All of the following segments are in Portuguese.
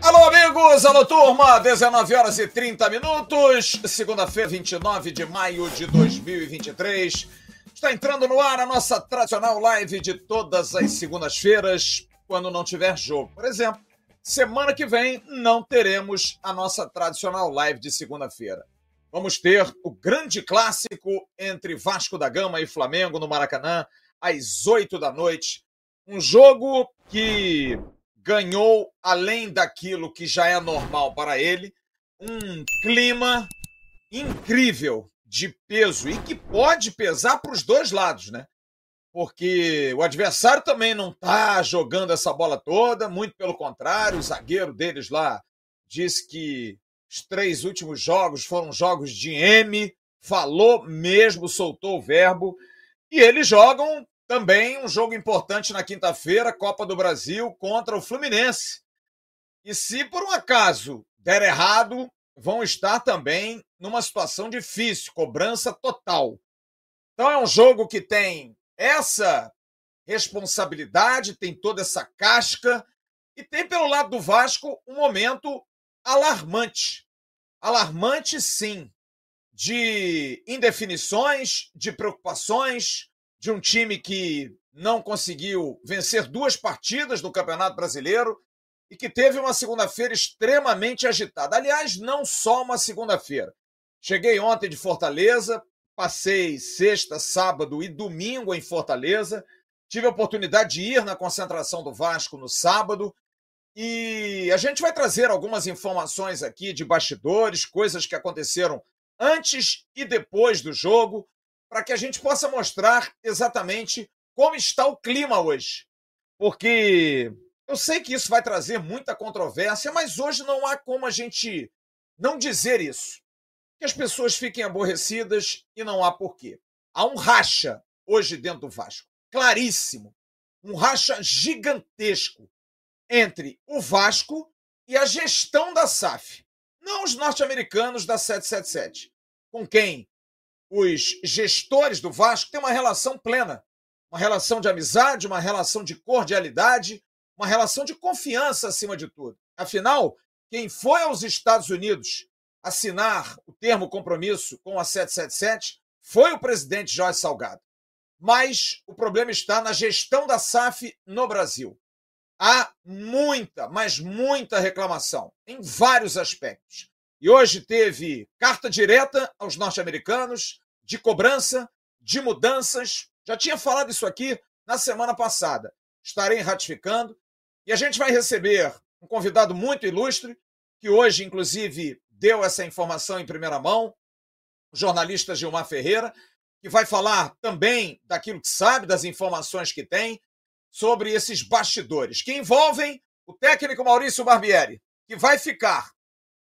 Alô, amigos! Alô, turma! 19 horas e 30 minutos, segunda-feira, 29 de maio de 2023. Está entrando no ar a nossa tradicional live de todas as segundas-feiras, quando não tiver jogo. Por exemplo, semana que vem não teremos a nossa tradicional live de segunda-feira. Vamos ter o grande clássico entre Vasco da Gama e Flamengo no Maracanã, às 8 da noite. Um jogo que ganhou, além daquilo que já é normal para ele, um clima incrível de peso e que pode pesar para os dois lados, né? Porque o adversário também não está jogando essa bola toda, muito pelo contrário, o zagueiro deles lá disse que os três últimos jogos foram jogos de M, falou mesmo, soltou o verbo, e eles jogam também um jogo importante na quinta-feira, Copa do Brasil contra o Fluminense. E se por um acaso der errado, vão estar também numa situação difícil, cobrança total. Então é um jogo que tem essa responsabilidade, tem toda essa casca e tem pelo lado do Vasco um momento alarmante. Alarmante, sim, de indefinições, de preocupações, de um time que não conseguiu vencer duas partidas do Campeonato Brasileiro e que teve uma segunda-feira extremamente agitada. Aliás, não só uma segunda-feira. Cheguei ontem de Fortaleza, passei sexta, sábado e domingo em Fortaleza. Tive a oportunidade de ir na concentração do Vasco no sábado. E a gente vai trazer algumas informações aqui de bastidores, coisas que aconteceram antes e depois do jogo, para que a gente possa mostrar exatamente como está o clima hoje. Porque eu sei que isso vai trazer muita controvérsia, mas hoje não há como a gente não dizer isso. Que as pessoas fiquem aborrecidas e não há porquê. Há um racha hoje dentro do Vasco, claríssimo. Um racha gigantesco entre o Vasco e a gestão da SAF. Não os norte-americanos da 777, com quem os gestores do Vasco têm uma relação plena, uma relação de amizade, uma relação de cordialidade, uma relação de confiança acima de tudo. Afinal, quem foi aos Estados Unidos assinar o termo compromisso com a 777 foi o presidente Jorge Salgado. Mas o problema está na gestão da SAF no Brasil. Há muita, mas muita reclamação em vários aspectos. E hoje teve carta direta aos norte-americanos de cobrança, de mudanças. Já tinha falado isso aqui na semana passada. Estarei ratificando. E a gente vai receber um convidado muito ilustre, que hoje, inclusive, deu essa informação em primeira mão, o jornalista Gilmar Ferreira, que vai falar também daquilo que sabe, das informações que tem, sobre esses bastidores, que envolvem o técnico Maurício Barbieri, que vai ficar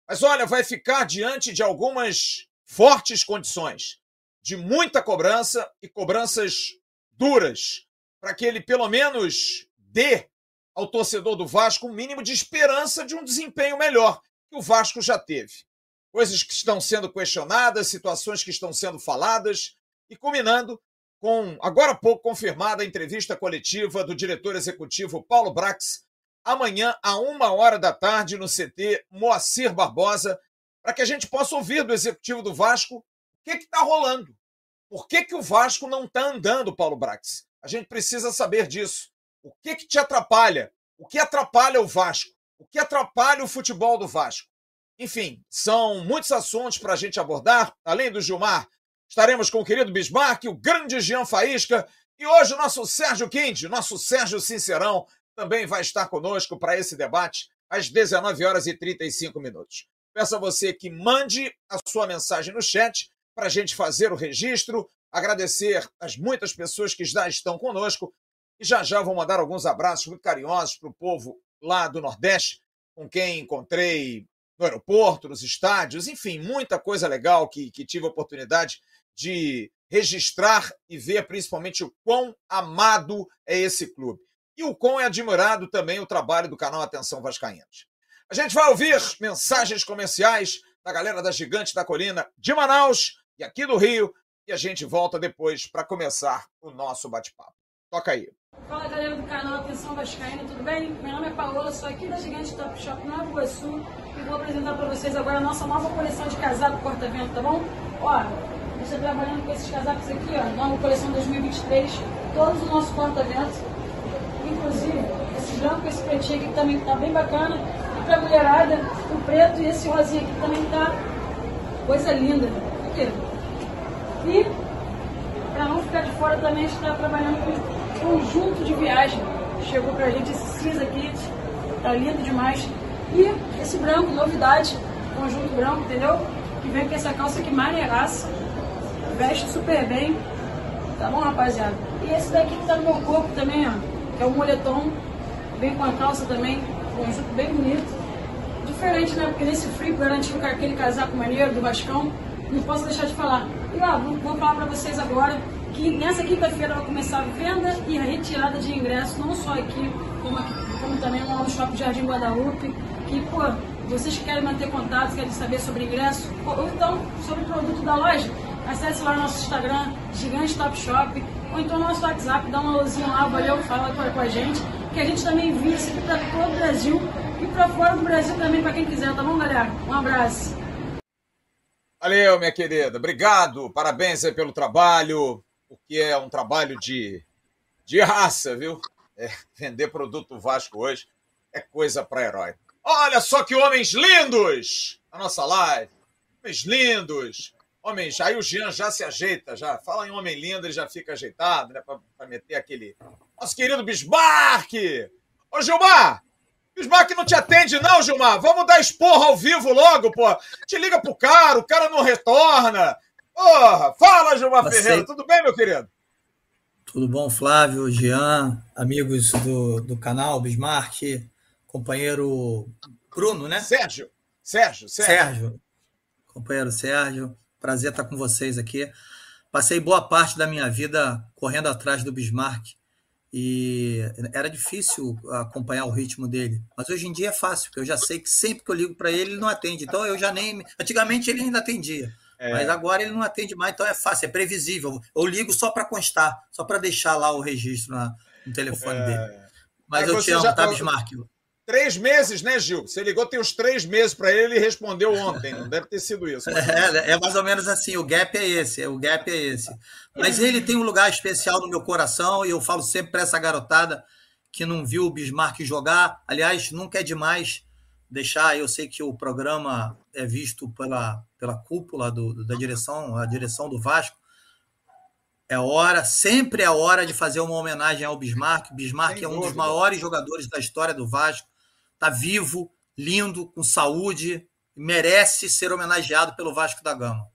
mas olha, vai ficar diante de algumas fortes condições, de muita cobrança e cobranças duras, para que ele pelo menos dê ao torcedor do Vasco um mínimo de esperança de um desempenho melhor que o Vasco já teve. Coisas que estão sendo questionadas, situações que estão sendo faladas e culminando com agora há pouco confirmada a entrevista coletiva do diretor executivo Paulo Brax amanhã, a uma hora da tarde, no CT Moacir Barbosa, para que a gente possa ouvir do executivo do Vasco o que está rolando. Por que, que o Vasco não está andando, Paulo Brax? A gente precisa saber disso. O que, que te atrapalha? O que atrapalha o Vasco? O que atrapalha o futebol do Vasco? Enfim, são muitos assuntos para a gente abordar. Além do Gilmar, estaremos com o querido Bismarck, o grande Jean Faísca e hoje o nosso Sérgio Quinte, nosso Sérgio Sincerão, também vai estar conosco para esse debate às 19 horas e 35 minutos. Peço a você que mande a sua mensagem no chat para a gente fazer o registro, agradecer as muitas pessoas que já estão conosco e já já vou mandar alguns abraços muito carinhosos para o povo lá do Nordeste, com quem encontrei no aeroporto, nos estádios, enfim, muita coisa legal que, que tive a oportunidade de registrar e ver principalmente o quão amado é esse clube. E o quão é admirado também o trabalho do canal Atenção Vascaínos. A gente vai ouvir mensagens comerciais da galera da Gigante da Colina de Manaus e aqui do Rio, e a gente volta depois para começar o nosso bate-papo. Toca aí. Fala galera do canal Atenção Vascaína, tudo bem? Meu nome é Paola, sou aqui da Gigante Top Shop Nova Iguaçu e vou apresentar para vocês agora a nossa nova coleção de casaco corta-vento, tá bom? Ó, a gente está trabalhando com esses casacos aqui, ó, nova coleção 2023, todos os nossos corta-ventos, inclusive esse branco, esse pretinho aqui também tá bem bacana, e pra mulherada, o preto e esse rosinha aqui também tá coisa linda. Aqui. E para não ficar de fora também, a gente está trabalhando com conjunto de viagem. Chegou para a gente esse cinza kit, tá lindo demais. E esse branco, novidade, conjunto branco, entendeu? Que vem com essa calça aqui maneiraça, veste super bem, tá bom, rapaziada? E esse daqui que tá no meu corpo também, ó, que é o moletom, vem com a calça também, conjunto bem bonito. Diferente, né? Porque nesse frio garantiu aquele casaco maneiro do Vascão, não posso deixar de falar. E ó, vou, vou falar para vocês agora que nessa quinta-feira vai começar a venda e a retirada de ingressos, não só aqui, como, aqui, como também lá no Shopping Jardim Guadalupe. Que, pô, vocês que querem manter contato, querem saber sobre ingresso, ou então sobre o produto da loja, acesse lá o nosso Instagram, Gigante Top Shop, ou então nosso WhatsApp, dá uma luzinha lá, valeu, fala com, a gente, que a gente também envia isso aqui para todo o Brasil e para fora do Brasil também, para quem quiser, tá bom, galera? Um abraço. Valeu, minha querida. Obrigado. Parabéns pelo trabalho, porque é um trabalho de, de raça, viu? É, vender produto Vasco hoje é coisa para herói. Olha só que homens lindos na nossa live. Homens lindos. Homens, aí o Jean já se ajeita, já. Fala em homem lindo, ele já fica ajeitado, né? Para meter aquele. Nosso querido Bismarck! Ô, Gilmar! Bismarck não te atende, não, Gilmar. Vamos dar esporra ao vivo logo, pô. Te liga pro cara, o cara não retorna. Porra, fala, Gilmar Passei. Ferreira. Tudo bem, meu querido? Tudo bom, Flávio, Jean, amigos do, do canal, Bismarck, companheiro Bruno, né? Sérgio. Sérgio, Sérgio. Sérgio. Companheiro Sérgio, prazer estar com vocês aqui. Passei boa parte da minha vida correndo atrás do Bismarck e era difícil acompanhar o ritmo dele. Mas hoje em dia é fácil, porque eu já sei que sempre que eu ligo para ele, ele não atende. Então eu já nem. Antigamente ele ainda atendia. É. Mas agora ele não atende mais, então é fácil, é previsível. Eu ligo só para constar, só para deixar lá o registro na, no telefone é. dele. Mas, Mas eu te amo, já... tá, Bismarck? Três meses, né, Gil? Você ligou tem uns três meses para ele e respondeu ontem. Não deve ter sido isso. É, é, mais ou menos assim. O gap é esse. O gap é esse. Mas ele tem um lugar especial no meu coração e eu falo sempre para essa garotada que não viu o Bismarck jogar. Aliás, nunca é demais deixar. Eu sei que o programa é visto pela, pela cúpula do, da direção, a direção do Vasco. É hora, sempre é hora de fazer uma homenagem ao Bismarck. Bismarck Sem é um dúvida. dos maiores jogadores da história do Vasco está vivo, lindo, com saúde, merece ser homenageado pelo Vasco da Gama.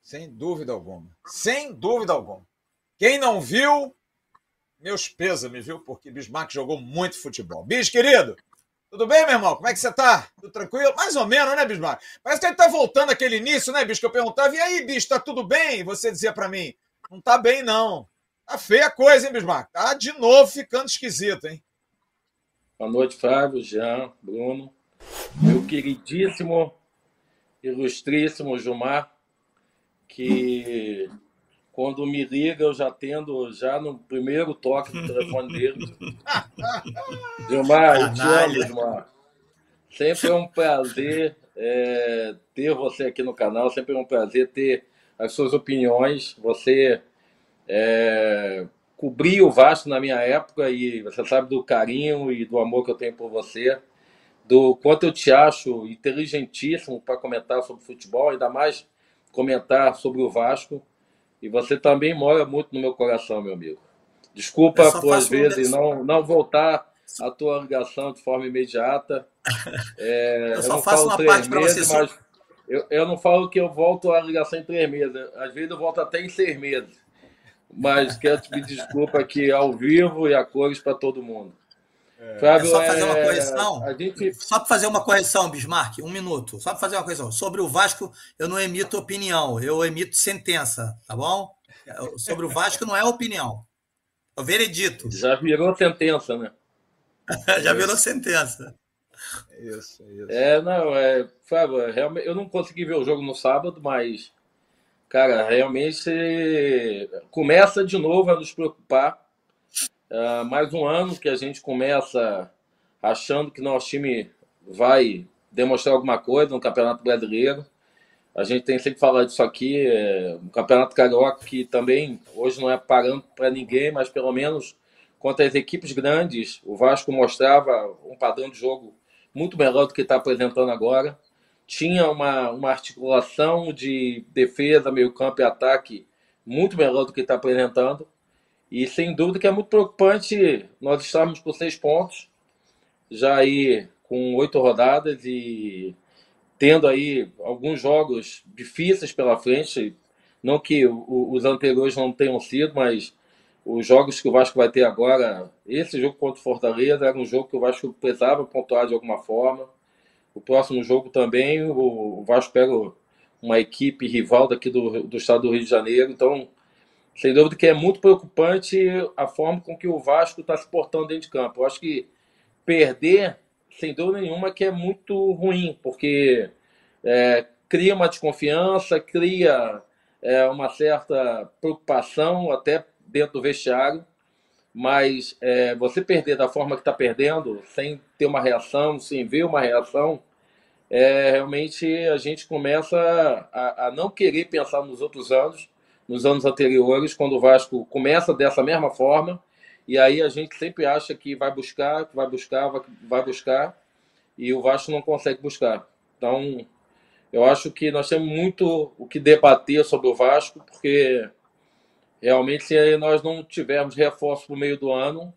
Sem dúvida alguma. Sem dúvida alguma. Quem não viu, meus pêsames, viu? Porque Bismarck jogou muito futebol. Bis, querido, tudo bem, meu irmão? Como é que você tá? Tudo tranquilo? Mais ou menos, né, Bismarck? Parece que ele tá voltando aquele início, né, bicho? Que eu perguntava, e aí, bicho, tá tudo bem? Você dizia para mim, não tá bem, não. Tá feia a coisa, hein, Bismarck? Tá de novo ficando esquisito, hein? Boa noite, Flávio, Jean, Bruno, meu queridíssimo, ilustríssimo Gilmar, que quando me liga eu já tendo, já no primeiro toque do telefone dele. Gilmar, eu te amo, Gilmar. Sempre é um prazer é, ter você aqui no canal, sempre é um prazer ter as suas opiniões. Você é, cobri o Vasco na minha época e você sabe do carinho e do amor que eu tenho por você, do quanto eu te acho inteligentíssimo para comentar sobre futebol, ainda mais comentar sobre o Vasco. E você também mora muito no meu coração, meu amigo. Desculpa por às vezes não, não voltar a tua ligação de forma imediata. É, eu só eu faço uma parte para você. Mas eu, eu não falo que eu volto a ligação em três meses. Às vezes eu volto até em seis meses mas quero te pedir desculpa aqui ao vivo e a cores para todo mundo. É. Fábio, é só fazer uma é, correção. Gente... Só para fazer uma correção, Bismarck, um minuto. Só para fazer uma correção. Sobre o Vasco, eu não emito opinião, eu emito sentença, tá bom? Sobre o Vasco não é opinião. É o veredito. Já virou sentença, né? Já virou sentença. Isso, isso. É, não, é, Fábio, realmente, eu não consegui ver o jogo no sábado, mas cara, realmente começa de novo a nos preocupar. Uh, mais um ano que a gente começa achando que nosso time vai demonstrar alguma coisa no Campeonato Brasileiro. A gente tem sempre falado disso aqui, é, um Campeonato Carioca que também hoje não é parando para ninguém, mas pelo menos contra as equipes grandes, o Vasco mostrava um padrão de jogo muito melhor do que está apresentando agora. Tinha uma, uma articulação de defesa, meio campo e ataque muito melhor do que está apresentando. E sem dúvida que é muito preocupante nós estarmos com seis pontos, já aí com oito rodadas e tendo aí alguns jogos difíceis pela frente. Não que os anteriores não tenham sido, mas os jogos que o Vasco vai ter agora, esse jogo contra o Fortaleza era um jogo que o Vasco precisava pontuar de alguma forma. O próximo jogo também, o, Vasco pega uma equipe rival daqui do, do estado do Rio de Janeiro. Então, sem dúvida que é muito preocupante a forma com que o Vasco está se portando dentro de campo. Eu acho que perder, sem dúvida nenhuma, que é muito ruim, porque é, cria uma desconfiança, cria é, uma certa preocupação até dentro do vestiário, mas é, você perder da forma que está perdendo, sem ter uma reação, sem ver uma reação, é, realmente a gente começa a, a não querer pensar nos outros anos, nos anos anteriores, quando o Vasco começa dessa mesma forma, e aí a gente sempre acha que vai buscar, que vai buscar, vai buscar, e o Vasco não consegue buscar. Então, eu acho que nós temos muito o que debater sobre o Vasco, porque realmente se nós não tivermos reforço no meio do ano,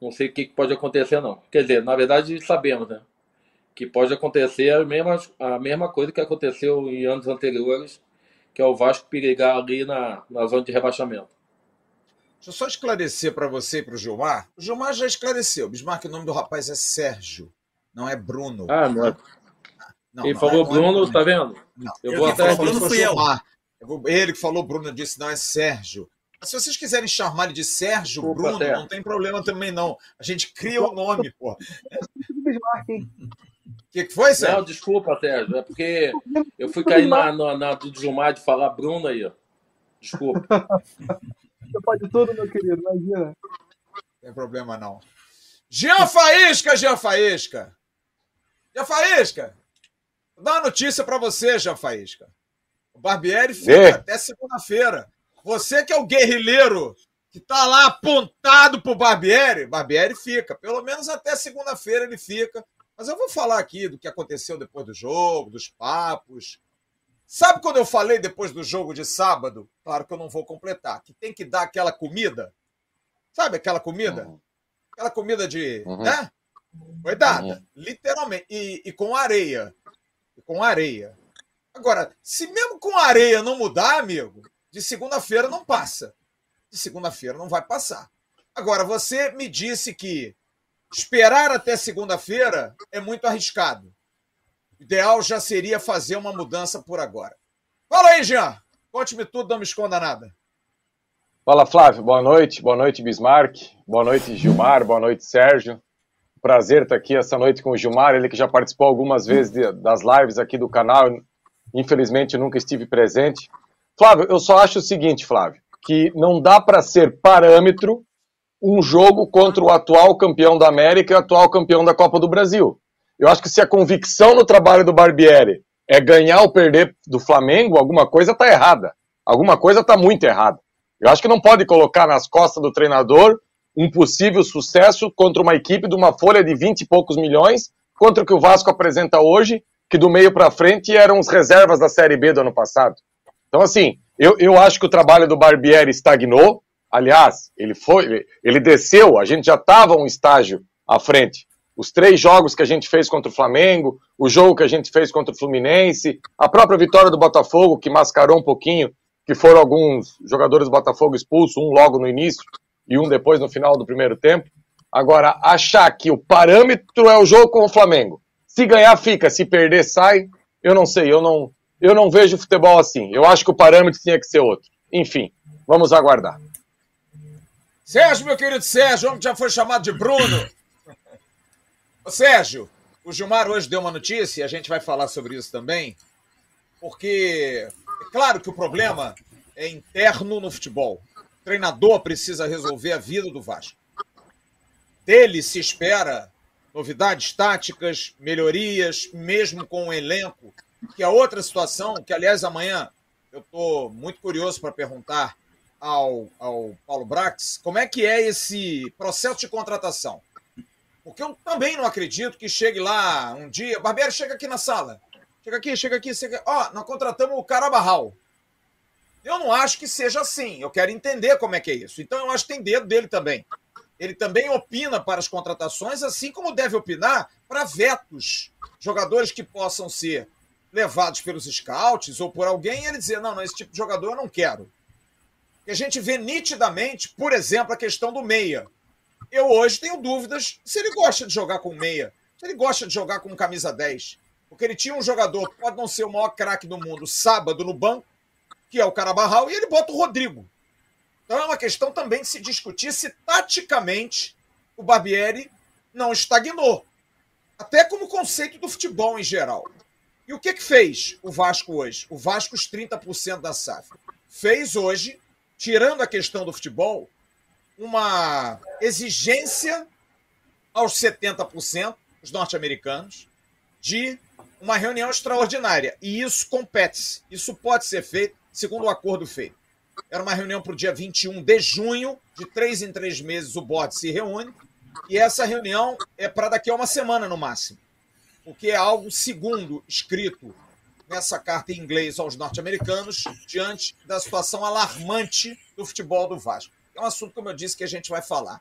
não sei o que pode acontecer não. Quer dizer, na verdade sabemos, né? Que pode acontecer a mesma, a mesma coisa que aconteceu em anos anteriores, que é o Vasco perigar ali na, na zona de rebaixamento. Deixa eu só esclarecer para você e para o Gilmar. O Gilmar já esclareceu. Bismarck, o nome do rapaz é Sérgio, não é Bruno. Ah, não é. Não, Quem não falou é, Bruno, é tá vendo? Não. Eu, eu vou até. Bruno fui eu. Ele que falou Bruno disse, não, é Sérgio. Se vocês quiserem chamar ele de Sérgio Desculpa, Bruno, Sérgio. não tem problema também, não. A gente cria o um nome, pô. O que, que foi, Sérgio? Não, desculpa, Sérgio. É porque eu fui cair na, na, na do Gilmar de falar Bruno aí, ó. Desculpa. Você pode tudo, meu querido, imagina. Não tem problema, não. Jean Faísca, Jean Faísca. Jean Faísca. Vou dar uma notícia para você, Jean Faísca. O Barbieri fica até segunda-feira. Você que é o guerrilheiro que tá lá apontado pro Barbieri, Barbieri fica. Pelo menos até segunda-feira ele fica. Mas eu vou falar aqui do que aconteceu depois do jogo, dos papos. Sabe quando eu falei depois do jogo de sábado? Claro que eu não vou completar. Que tem que dar aquela comida. Sabe aquela comida? Uhum. Aquela comida de. Uhum. Né? Foi dada. Uhum. Literalmente. E, e com areia. E com areia. Agora, se mesmo com areia não mudar, amigo, de segunda-feira não passa. De segunda-feira não vai passar. Agora, você me disse que esperar até segunda-feira é muito arriscado. O ideal já seria fazer uma mudança por agora. Fala aí, Jean. Conte-me tudo, não me esconda nada. Fala, Flávio. Boa noite. Boa noite, Bismarck. Boa noite, Gilmar. Boa noite, Sérgio. Prazer estar aqui essa noite com o Gilmar, ele que já participou algumas vezes de, das lives aqui do canal. Infelizmente, nunca estive presente. Flávio, eu só acho o seguinte, Flávio, que não dá para ser parâmetro um jogo contra o atual campeão da América e o atual campeão da Copa do Brasil. Eu acho que se a convicção no trabalho do Barbieri é ganhar ou perder do Flamengo, alguma coisa está errada. Alguma coisa está muito errada. Eu acho que não pode colocar nas costas do treinador um possível sucesso contra uma equipe de uma folha de 20 e poucos milhões, contra o que o Vasco apresenta hoje, que do meio para frente eram os reservas da Série B do ano passado. Então, assim, eu, eu acho que o trabalho do Barbieri estagnou. Aliás, ele foi, ele, desceu, a gente já estava um estágio à frente. Os três jogos que a gente fez contra o Flamengo, o jogo que a gente fez contra o Fluminense, a própria vitória do Botafogo, que mascarou um pouquinho, que foram alguns jogadores do Botafogo expulsos, um logo no início e um depois no final do primeiro tempo. Agora, achar que o parâmetro é o jogo com o Flamengo se ganhar, fica. Se perder, sai. Eu não sei. Eu não, eu não vejo futebol assim. Eu acho que o parâmetro tinha que ser outro. Enfim, vamos aguardar. Sérgio, meu querido Sérgio, homem que já foi chamado de Bruno. Ô, Sérgio, o Gilmar hoje deu uma notícia, a gente vai falar sobre isso também, porque É claro que o problema é interno no futebol. O treinador precisa resolver a vida do Vasco. Dele se espera novidades táticas, melhorias, mesmo com o elenco, que é outra situação, que aliás amanhã eu estou muito curioso para perguntar ao, ao Paulo Brax como é que é esse processo de contratação. Porque eu também não acredito que chegue lá um dia. Barbeiro, chega aqui na sala. Chega aqui, chega aqui. Chega... Ó, nós contratamos o Carabarral. Eu não acho que seja assim. Eu quero entender como é que é isso. Então eu acho que tem dedo dele também. Ele também opina para as contratações, assim como deve opinar para vetos. Jogadores que possam ser levados pelos scouts ou por alguém ele dizer: não, não, esse tipo de jogador eu não quero. Que a gente vê nitidamente, por exemplo, a questão do meia. Eu hoje tenho dúvidas se ele gosta de jogar com meia, se ele gosta de jogar com camisa 10. Porque ele tinha um jogador que pode não ser o maior craque do mundo sábado no banco, que é o Carabarral, e ele bota o Rodrigo. Então é uma questão também de se discutir se taticamente o Barbieri não estagnou. Até como conceito do futebol em geral. E o que que fez o Vasco hoje? O Vasco, os 30% da SAF. Fez hoje, tirando a questão do futebol, uma exigência aos 70%, os norte-americanos, de uma reunião extraordinária. E isso compete-se. Isso pode ser feito segundo o acordo feito. Era uma reunião para o dia 21 de junho, de três em três meses o board se reúne, e essa reunião é para daqui a uma semana no máximo porque é algo segundo escrito nessa carta em inglês aos norte-americanos diante da situação alarmante do futebol do Vasco. É um assunto, como eu disse, que a gente vai falar.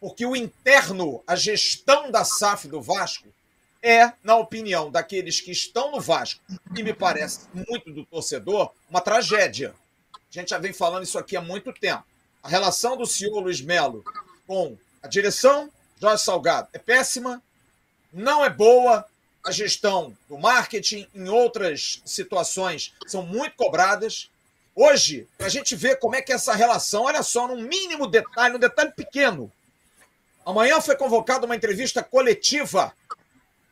Porque o interno, a gestão da SAF do Vasco, é, na opinião daqueles que estão no Vasco, e me parece muito do torcedor, uma tragédia. A gente já vem falando isso aqui há muito tempo. A relação do senhor Luiz Melo com a direção, Jorge Salgado, é péssima, não é boa, a gestão do marketing, em outras situações, são muito cobradas. Hoje, para a gente ver como é que é essa relação, olha só, num mínimo detalhe, um detalhe pequeno. Amanhã foi convocada uma entrevista coletiva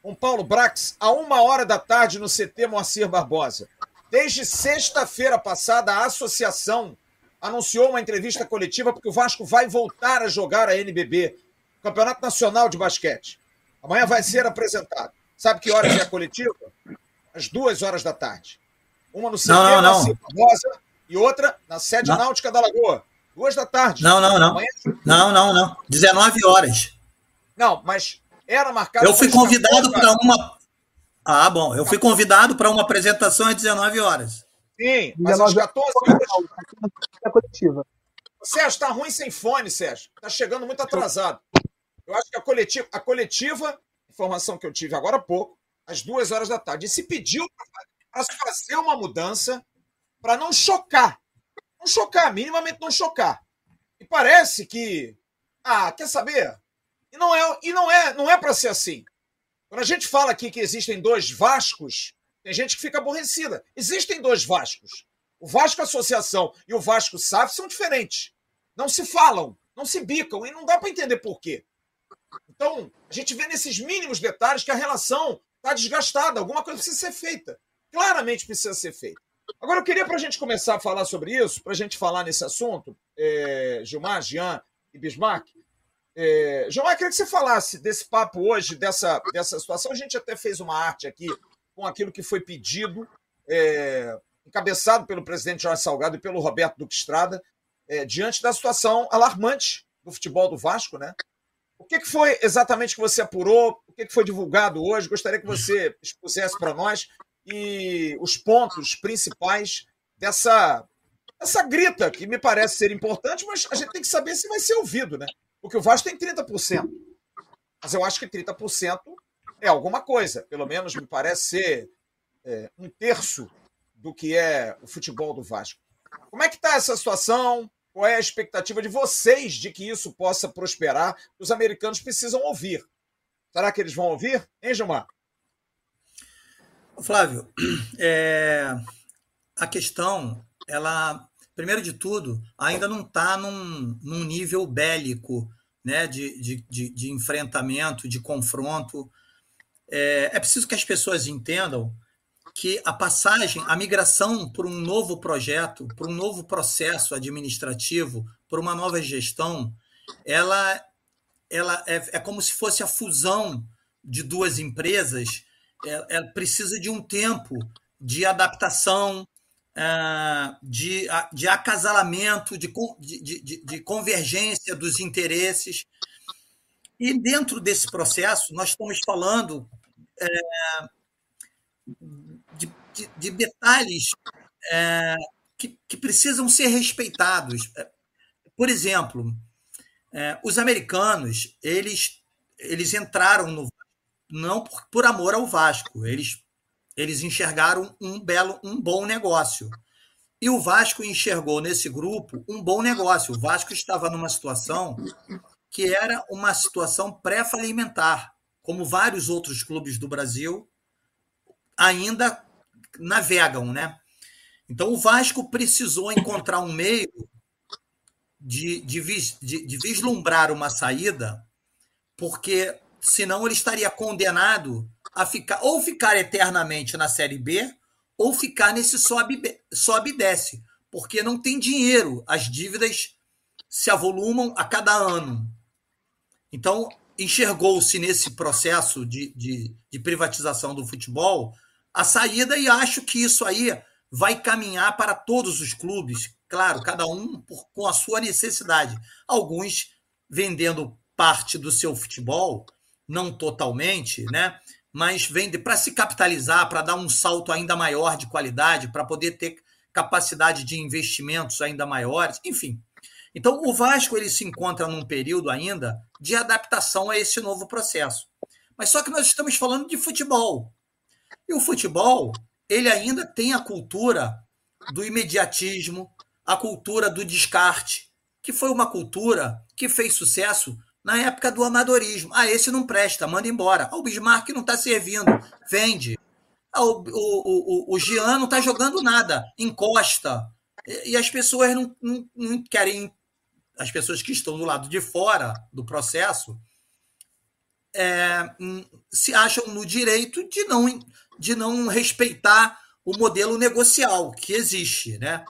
com Paulo Brax, a uma hora da tarde, no CT Moacir Barbosa. Desde sexta-feira passada, a associação anunciou uma entrevista coletiva porque o Vasco vai voltar a jogar a NBB, Campeonato Nacional de Basquete. Amanhã vai ser apresentado. Sabe que horas é a coletiva? Às duas horas da tarde. Uma no cinema, não, não, não. Rosa e outra na sede não. náutica da Lagoa. Duas da tarde. Não, não, não. Amanhã... Não, não, não. 19 horas. Não, mas era marcado. Eu fui convidado para uma. Ah, bom. Eu fui convidado para uma apresentação às 19 horas. Sim, mas às 14 horas. É coletiva. Sérgio, está ruim sem fone, Sérgio. Está chegando muito atrasado. Eu acho que a coletiva, a coletiva informação que eu tive agora há pouco, às duas horas da tarde, e se pediu para fazer uma mudança para não chocar. Não chocar, minimamente não chocar. E parece que. Ah, quer saber? E não é, e não é, não é para ser assim. Quando a gente fala aqui que existem dois Vascos, tem gente que fica aborrecida. Existem dois Vascos. O Vasco Associação e o Vasco SAF são diferentes. Não se falam, não se bicam, e não dá para entender por quê. Então, a gente vê nesses mínimos detalhes que a relação está desgastada, alguma coisa precisa ser feita. Claramente precisa ser feita. Agora, eu queria, para a gente começar a falar sobre isso, para a gente falar nesse assunto, é, Gilmar, Jean e Bismarck, é, Gilmar, eu queria que você falasse desse papo hoje, dessa, dessa situação. A gente até fez uma arte aqui com aquilo que foi pedido, é, encabeçado pelo presidente Jorge Salgado e pelo Roberto Duque Estrada, é, diante da situação alarmante do futebol do Vasco, né? O que, foi exatamente que você apurou? O que, foi divulgado hoje? Gostaria que você expusesse para nós e os pontos principais dessa, dessa grita, que me parece ser importante, mas a gente tem que saber se vai ser ouvido, né? Porque o Vasco tem 30%. Mas eu acho que 30% é alguma coisa. Pelo menos me parece ser é, um terço do que é o futebol do Vasco. Como é que está essa situação? Qual é a expectativa de vocês de que isso possa prosperar? Os americanos precisam ouvir. Será que eles vão ouvir? Hein, Gilmar? Flávio, é, a questão, ela, primeiro de tudo, ainda não está num, num, nível bélico né, de, de, de, de enfrentamento, de confronto. É, é preciso que as pessoas entendam que a passagem, a migração por um novo projeto, por um novo processo administrativo, por uma nova gestão, ela, ela é, é como se fosse a fusão de duas empresas. É, é precisa de um tempo de adaptação, é, de, de acasalamento, de, de, de, de convergência dos interesses. E dentro desse processo, nós estamos falando de, de, de, detalhes é, que, que, precisam ser respeitados. Por exemplo, é, os americanos eles, eles entraram no não por, por amor ao Vasco, eles, eles enxergaram um belo, um bom negócio. E o Vasco enxergou nesse grupo um bom negócio. O Vasco estava numa situação que era uma situação pré-falimentar, como vários outros clubes do Brasil ainda navegam, né? Então o Vasco precisou encontrar um meio de, de, de, de vislumbrar uma saída, porque senão ele estaria condenado a ficar ou ficar eternamente na Série B ou ficar nesse sobe, sobe e desce, porque não tem dinheiro, as dívidas se avolumam a cada ano. Então, enxergou-se nesse processo de, de, de, privatização do futebol a saída, e acho que isso aí vai caminhar para todos os clubes, claro, cada um por, com a sua necessidade. Alguns vendendo parte do seu futebol, não totalmente, né? mas vende para se capitalizar, para dar um salto ainda maior de qualidade, para poder ter capacidade de investimentos ainda maiores, enfim. Então, o Vasco ele se encontra num período ainda de adaptação a esse novo processo. Mas só que nós estamos falando de futebol. E o futebol, ele ainda tem a cultura do imediatismo, a cultura do descarte, que foi uma cultura que fez sucesso na época do amadorismo. Ah, esse não presta, manda embora. Ah, o Bismarck não está servindo, vende. Ah, o, o, o, o Jean não está jogando nada, encosta. E, e as pessoas não, não, não querem as pessoas que estão do lado de fora do processo é, hum, se acham no direito de não, de não respeitar o modelo negocial que existe. Né?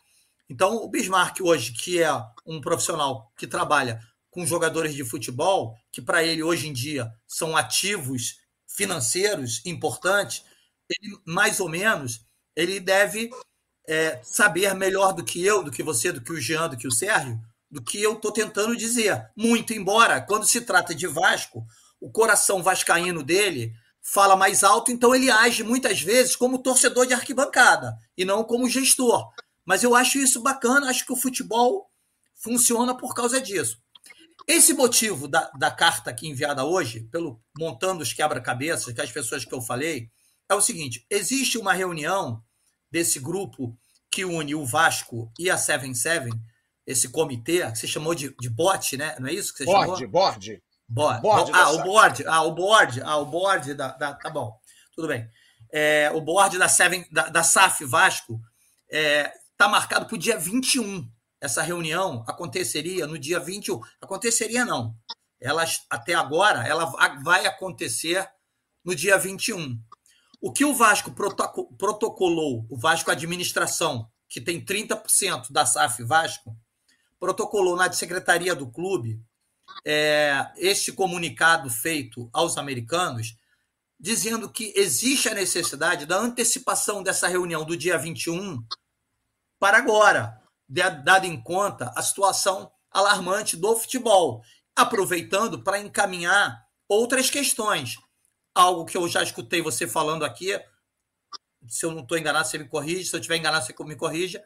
Então, o Bismarck, hoje, que é um profissional que trabalha com jogadores de futebol, que para ele, hoje em dia, são ativos financeiros importantes, ele, mais ou menos, ele deve é, saber melhor do que eu, do que você, do que o Jean, do que o Sérgio, do que eu estou tentando dizer. Muito embora, quando se trata de Vasco, o coração vascaíno dele fala mais alto, então ele age muitas vezes como torcedor de arquibancada e não como gestor. Mas eu acho isso bacana, acho que o futebol funciona por causa disso. Esse motivo da, da carta aqui enviada hoje, pelo montando os quebra-cabeças, que as pessoas que eu falei, é o seguinte: existe uma reunião desse grupo que une o Vasco e a Seven Seven esse comitê, que você chamou de, de bot, né? Não é isso que você board, chamou? Board, board. Board ah, o board. Ah, o board. Ah, o board da, da tá bom. Tudo bem. É, o board da, Seven, da, da SAF Vasco está é, tá marcado para o dia 21. Essa reunião aconteceria no dia 21. Aconteceria, não. Ela, até agora, ela vai acontecer no dia 21. O que o Vasco protocolou, o Vasco Administração, que tem 30% da SAF Vasco, protocolou na secretaria do clube é, este comunicado feito aos americanos, dizendo que existe a necessidade da antecipação dessa reunião do dia 21 para agora, dado em conta a situação alarmante do futebol, aproveitando para encaminhar outras questões. Algo que eu já escutei você falando aqui, se eu não estou enganado, você me corrige, se eu estiver enganado, você me corrija,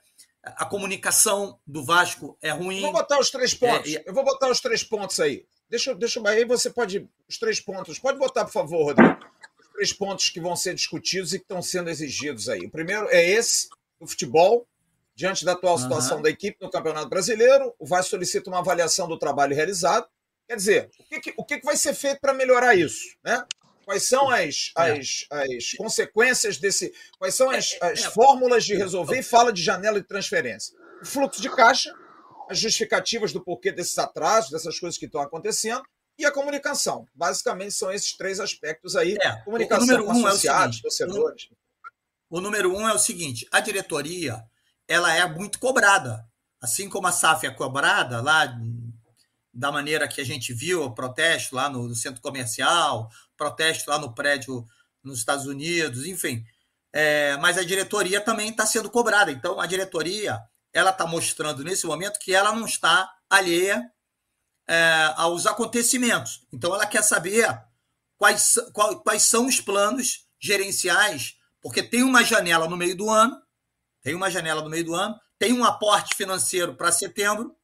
a comunicação do Vasco é ruim. Vou botar os três pontos. É, Eu vou botar os três pontos aí. Deixa, deixa aí você pode os três pontos. Pode botar, por favor, Rodrigo. Os três pontos que vão ser discutidos e que estão sendo exigidos aí. O primeiro é esse do futebol. Diante da atual situação uhum. da equipe no Campeonato Brasileiro, o Vasco solicita uma avaliação do trabalho realizado. Quer dizer, o que, que o que vai ser feito para melhorar isso? Né? Quais são as, é. as, as consequências desse. Quais são as, é, as fórmulas de resolver? E fala de janela de transferência. O fluxo de caixa, as justificativas do porquê desses atrasos, dessas coisas que estão acontecendo, e a comunicação. Basicamente são esses três aspectos aí. É, comunicação com associados, é torcedores. O número um é o seguinte: a diretoria ela é muito cobrada. Assim como a SAF é cobrada lá da maneira que a gente viu o protesto lá no, centro comercial, protesto lá no prédio nos Estados Unidos, enfim. É, mas a diretoria também está sendo cobrada. Então, a diretoria ela está mostrando nesse momento que ela não está alheia é, aos acontecimentos. Então, ela quer saber quais, qual, quais são os planos gerenciais, porque tem uma janela no meio do ano, tem uma janela no meio do ano, tem um aporte financeiro para setembro,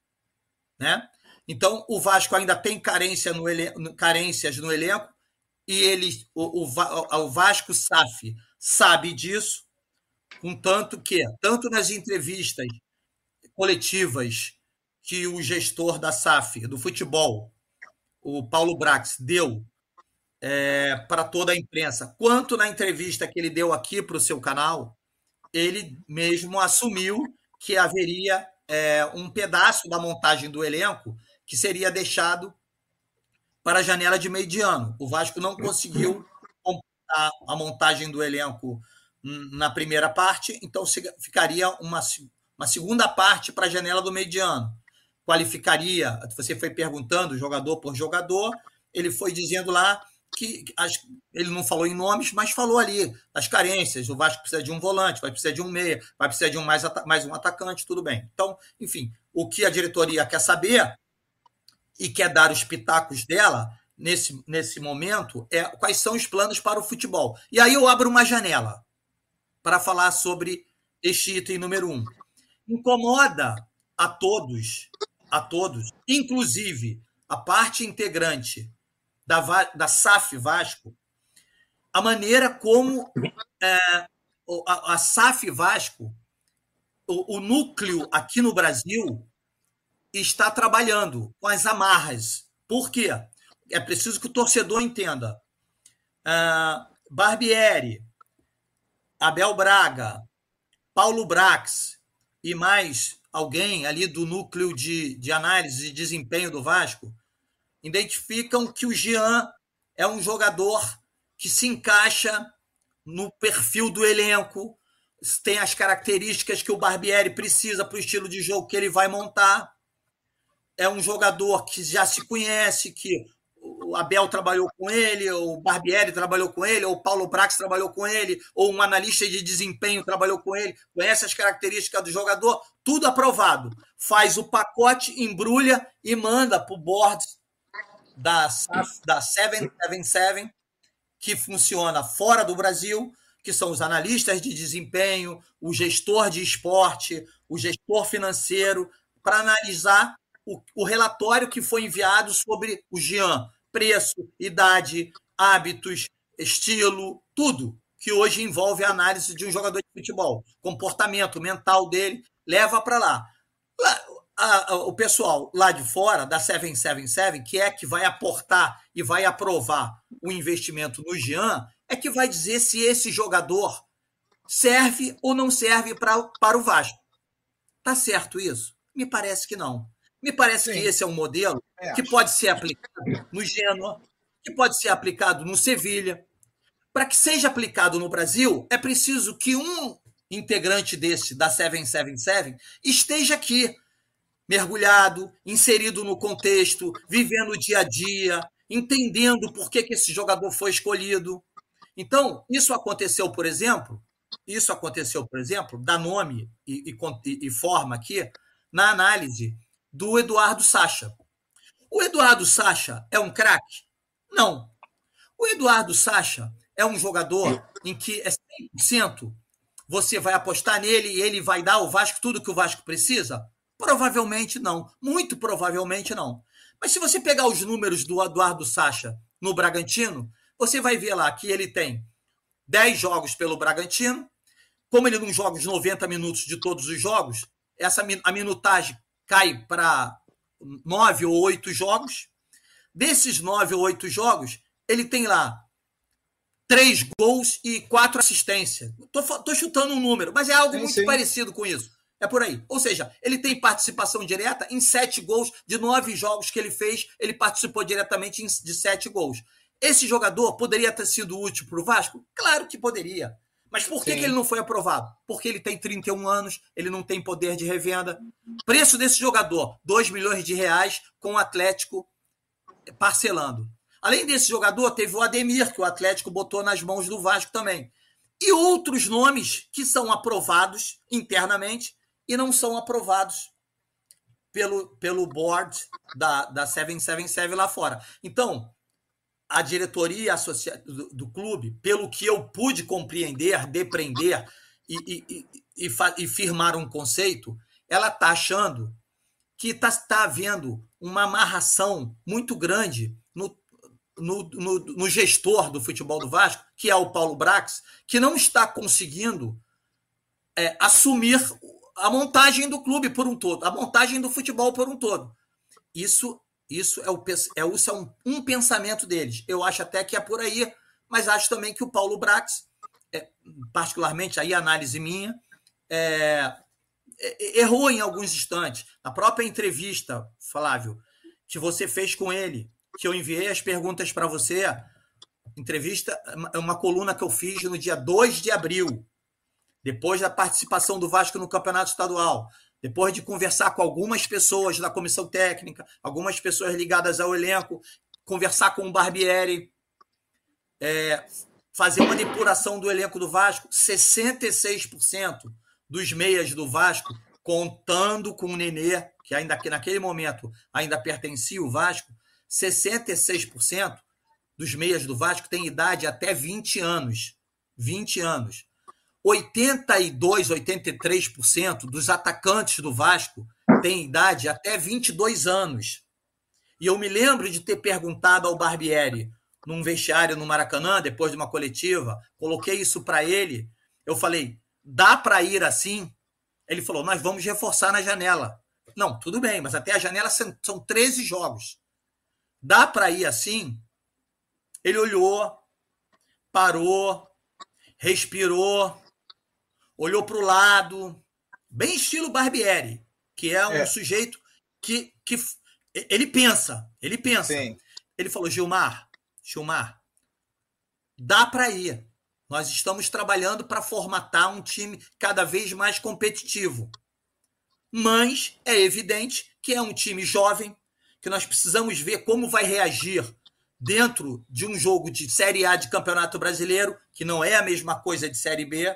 né? Então, o Vasco ainda tem carência no carências no elenco, e ele, o, o, o Vasco SAF sabe disso, contanto que, tanto nas entrevistas coletivas que o gestor da SAF, do futebol, o Paulo Brax, deu é, para toda a imprensa, quanto na entrevista que ele deu aqui para o seu canal, ele mesmo assumiu que haveria é, um pedaço da montagem do elenco que seria deixado para a janela de meio de ano. O Vasco não conseguiu completar a montagem do elenco na primeira parte, então ficaria uma, uma segunda parte para a janela do meio de ano. Qualificaria, você foi perguntando jogador por jogador, ele foi dizendo lá que as, ele não falou em nomes, mas falou ali as carências. O Vasco precisa de um volante, vai precisar de um meia, vai precisar de um mais, mais um atacante, tudo bem. Então, enfim, o que a diretoria quer saber e quer dar os pitacos dela nesse, nesse momento é quais são os planos para o futebol. E aí eu abro uma janela para falar sobre este item número um. Incomoda a todos, a todos, inclusive a parte integrante da, da SAF Vasco, a maneira como é, a, a SAF Vasco, o, o núcleo aqui no Brasil, está trabalhando com as amarras. Por quê? É preciso que o torcedor entenda. Uh, Barbieri, Abel Braga, Paulo Brax e mais alguém ali do núcleo de, de análise de desempenho do Vasco identificam que o Jean é um jogador que se encaixa no perfil do elenco, tem as características que o Barbieri precisa para o estilo de jogo que ele vai montar. É um jogador que já se conhece, que o Abel trabalhou com ele, ou o Barbieri trabalhou com ele, ou o Paulo Brax trabalhou com ele, ou um analista de desempenho trabalhou com ele, conhece as características do jogador, tudo aprovado. Faz o pacote, embrulha e manda para o board da, da 777, que funciona fora do Brasil, que são os analistas de desempenho, o gestor de esporte, o gestor financeiro, para analisar o, o, relatório que foi enviado sobre o Jean, preço, idade, hábitos, estilo, tudo que hoje envolve a análise de um jogador de futebol, comportamento mental dele, leva para lá. lá a, a, o pessoal lá de fora, da 777, que é que vai aportar e vai aprovar o investimento no Jean, é que vai dizer se esse jogador serve ou não serve pra, para o Vasco. Tá certo isso? Me parece que não. Me parece Sim. que esse é um modelo é, que pode ser aplicado no Genoa, que pode ser aplicado no Sevilha. Para que seja aplicado no Brasil, é preciso que um integrante desse, da 777, esteja aqui mergulhado, inserido no contexto, vivendo o dia a dia, entendendo por que, que esse jogador foi escolhido. Então, isso aconteceu, por exemplo, isso aconteceu, por exemplo, dá nome e, e, e forma aqui na análise do Eduardo Sacha. O Eduardo Sacha é um craque? Não. O Eduardo Sacha é um jogador em que é 100% você vai apostar nele e ele vai dar ao Vasco tudo que o Vasco precisa? Provavelmente não. Muito provavelmente não. Mas se você pegar os números do Eduardo Sacha no Bragantino, você vai ver lá que ele tem 10 jogos pelo Bragantino. Como ele não joga os 90 minutos de todos os jogos, essa a minutagem cai para 9 ou 8 jogos. Desses 9 ou 8 jogos, ele tem lá três gols e quatro assistências. Estou chutando um número, mas é algo sim, muito sim. parecido com isso. É por aí. Ou seja, ele tem participação direta em sete gols de nove jogos que ele fez, ele participou diretamente de sete gols. Esse jogador poderia ter sido útil para o Vasco? Claro que poderia. Mas por que, que, ele não foi aprovado? Porque ele tem 31 anos, ele não tem poder de revenda. Preço desse jogador, 2 milhões de reais, com o Atlético parcelando. Além desse jogador, teve o Ademir, que o Atlético botou nas mãos do Vasco também. E outros nomes que são aprovados internamente e não são aprovados pelo, pelo board da, da 777 lá fora. Então, a diretoria do, do, clube, pelo que eu pude compreender, depreender e, e, e, e firmar um conceito, ela está achando que está tá havendo uma amarração muito grande no, no, no, no, gestor do futebol do Vasco, que é o Paulo Brax, que não está conseguindo é, assumir a montagem do clube por um todo, a montagem do futebol por um todo. Isso, isso é, o, é, isso é um, um pensamento deles. Eu acho até que é por aí, mas acho também que o Paulo Brax, é, particularmente aí análise minha, é, é, errou em alguns instantes. Na própria entrevista, Flávio, que você fez com ele, que eu enviei as perguntas para você. Entrevista é uma coluna que eu fiz no dia 2 de abril, depois da participação do Vasco no Campeonato Estadual, depois de conversar com algumas pessoas da comissão técnica, algumas pessoas ligadas ao elenco, conversar com o Barbieri, é, fazer uma depuração do elenco do Vasco, 66% dos meias do Vasco, contando com o Nenê, que ainda que naquele momento ainda pertencia ao Vasco, 66% dos meias do Vasco têm idade até 20 anos. 20 anos. 82, 83% dos atacantes do Vasco têm idade até 22 anos. E eu me lembro de ter perguntado ao Barbieri, num vestiário no Maracanã, depois de uma coletiva, coloquei isso para ele. Eu falei: dá para ir assim? Ele falou: nós vamos reforçar na janela. Não, tudo bem, mas até a janela são, são 13 jogos. Dá para ir assim? Ele olhou, parou, respirou, olhou para o lado, bem estilo Barbieri, que é um é. sujeito que, que ele pensa, ele pensa. Sim. Ele falou: Gilmar, Gilmar, dá para ir. Nós estamos trabalhando para formatar um time cada vez mais competitivo. Mas é evidente que é um time jovem, que nós precisamos ver como vai reagir dentro de um jogo de Série A de Campeonato Brasileiro, que não é a mesma coisa de Série B.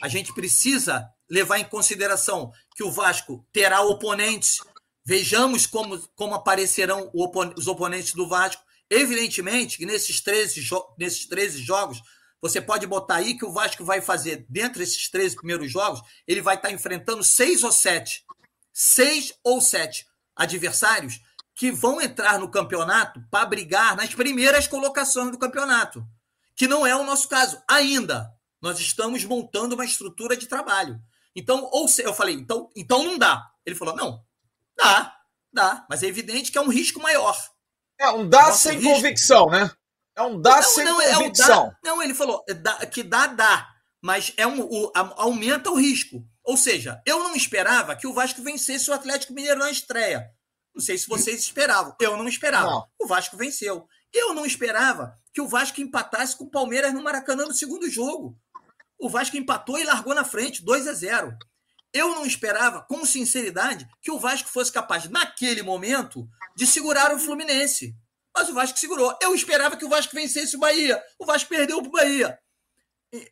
A gente precisa levar em consideração que o Vasco terá oponentes. Vejamos como, como aparecerão os oponentes do Vasco. Evidentemente que nesses 13, nesses 13 jogos, você pode botar aí que o Vasco vai fazer, dentro desses 13 primeiros jogos, ele vai estar enfrentando seis ou sete. Seis ou sete adversários que vão entrar no campeonato para brigar nas primeiras colocações do campeonato, que não é o nosso caso ainda. Nós estamos montando uma estrutura de trabalho. Então, ou se, eu falei, então, então não dá. Ele falou, não, dá, dá, mas é evidente que é um risco maior. É um dá Nosso sem risco... convicção, né? É um dá não, sem não, convicção. É um dá, não, ele falou é dá, que dá, dá, mas é um, o, aumenta o risco. Ou seja, eu não esperava que o Vasco vencesse o Atlético Mineiro na estreia. Não sei se vocês esperavam. Eu não esperava. Não. O Vasco venceu. Eu não esperava que o Vasco empatasse com o Palmeiras no Maracanã no segundo jogo. O Vasco empatou e largou na frente, 2 a 0. Eu não esperava, com sinceridade, que o Vasco fosse capaz, naquele momento, de segurar o Fluminense. Mas o Vasco segurou. Eu esperava que o Vasco vencesse o Bahia. O Vasco perdeu para o Bahia.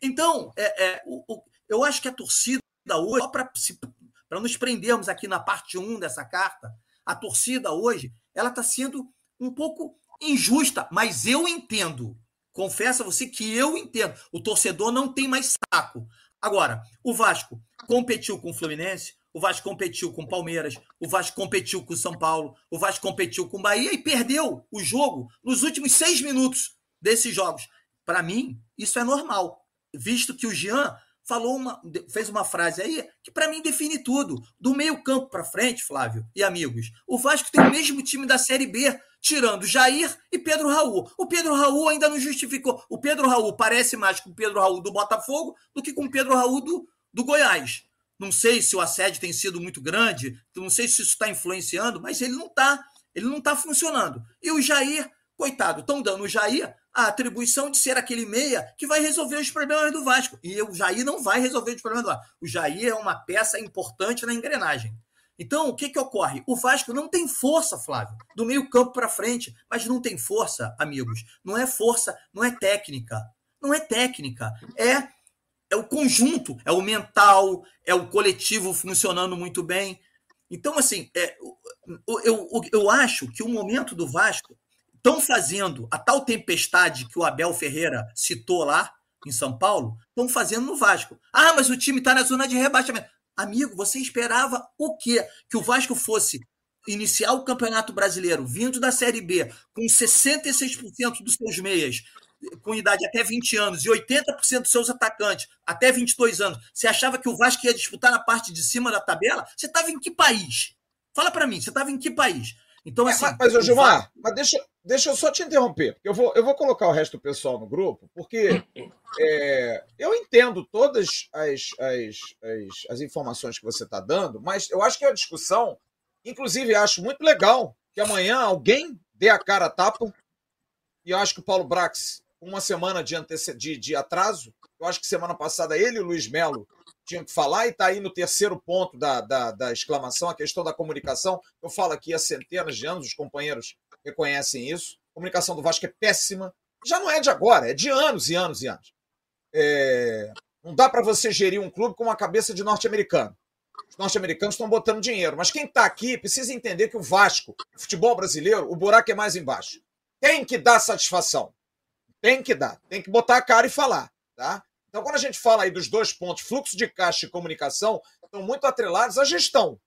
Então, é, é, o, o, eu acho que a torcida hoje, só para nos prendermos aqui na parte 1 dessa carta, a torcida hoje ela está sendo um pouco injusta, mas eu entendo. Confesso a você que eu entendo. O torcedor não tem mais saco. Agora, o Vasco competiu com o Fluminense, o Vasco competiu com o Palmeiras, o Vasco competiu com o São Paulo, o Vasco competiu com o Bahia e perdeu o jogo nos últimos seis minutos desses jogos. Para mim, isso é normal, visto que o Jean falou uma, fez uma frase aí que para mim define tudo. Do meio campo para frente, Flávio e amigos, o Vasco tem o mesmo time da Série B, tirando Jair e Pedro Raul. O Pedro Raul ainda não justificou. O Pedro Raul parece mais com o Pedro Raul do Botafogo do que com o Pedro Raul do, do Goiás. Não sei se o assédio tem sido muito grande, não sei se isso está influenciando, mas ele não está. Ele não está funcionando. E o Jair, coitado, estão dando o Jair a atribuição de ser aquele meia que vai resolver os problemas do Vasco. E o Jair não vai resolver os problemas do Vasco. O Jair é uma peça importante na engrenagem. Então, o que, que ocorre? O Vasco não tem força, Flávio, do meio campo para frente, mas não tem força, amigos. Não é força, não é técnica. Não é técnica. É, é o conjunto, é o mental, é o coletivo funcionando muito bem. Então, assim, é, eu, eu, eu acho que o momento do Vasco estão fazendo a tal tempestade que o Abel Ferreira citou lá em São Paulo, estão fazendo no Vasco. Ah, mas o time está na zona de rebaixamento. Amigo, você esperava o quê? Que o Vasco fosse iniciar o Campeonato Brasileiro vindo da Série B com 66% dos seus meias com idade até 20 anos e 80% dos seus atacantes até 22 anos. Você achava que o Vasco ia disputar na parte de cima da tabela? Você estava em que país? Fala para mim, você estava em que país? Então, é, assim, mas, mas Gilmar, mas deixa, deixa eu só te interromper. Eu vou, eu vou colocar o resto do pessoal no grupo, porque é, eu entendo todas as, as, as, as informações que você está dando, mas eu acho que a discussão, inclusive, acho muito legal que amanhã alguém dê a cara a tapa, e eu acho que o Paulo Brax, uma semana de, de, de atraso, eu acho que semana passada ele e o Luiz Melo tinham que falar, e está aí no terceiro ponto da, da, da, exclamação, a questão da comunicação. Eu falo aqui há centenas de anos, os companheiros reconhecem isso. A comunicação do Vasco é péssima. Já não é de agora, é de anos e anos e anos. É... Não dá para você gerir um clube com uma cabeça de norte-americano. Os norte-americanos estão botando dinheiro, mas quem está aqui precisa entender que o Vasco, o futebol brasileiro, o buraco é mais embaixo. Tem que dar satisfação. Tem que dar. Tem que botar a cara e falar. Tá? Então, quando a gente fala aí dos dois pontos, fluxo de caixa e comunicação, estão muito atrelados à gestão,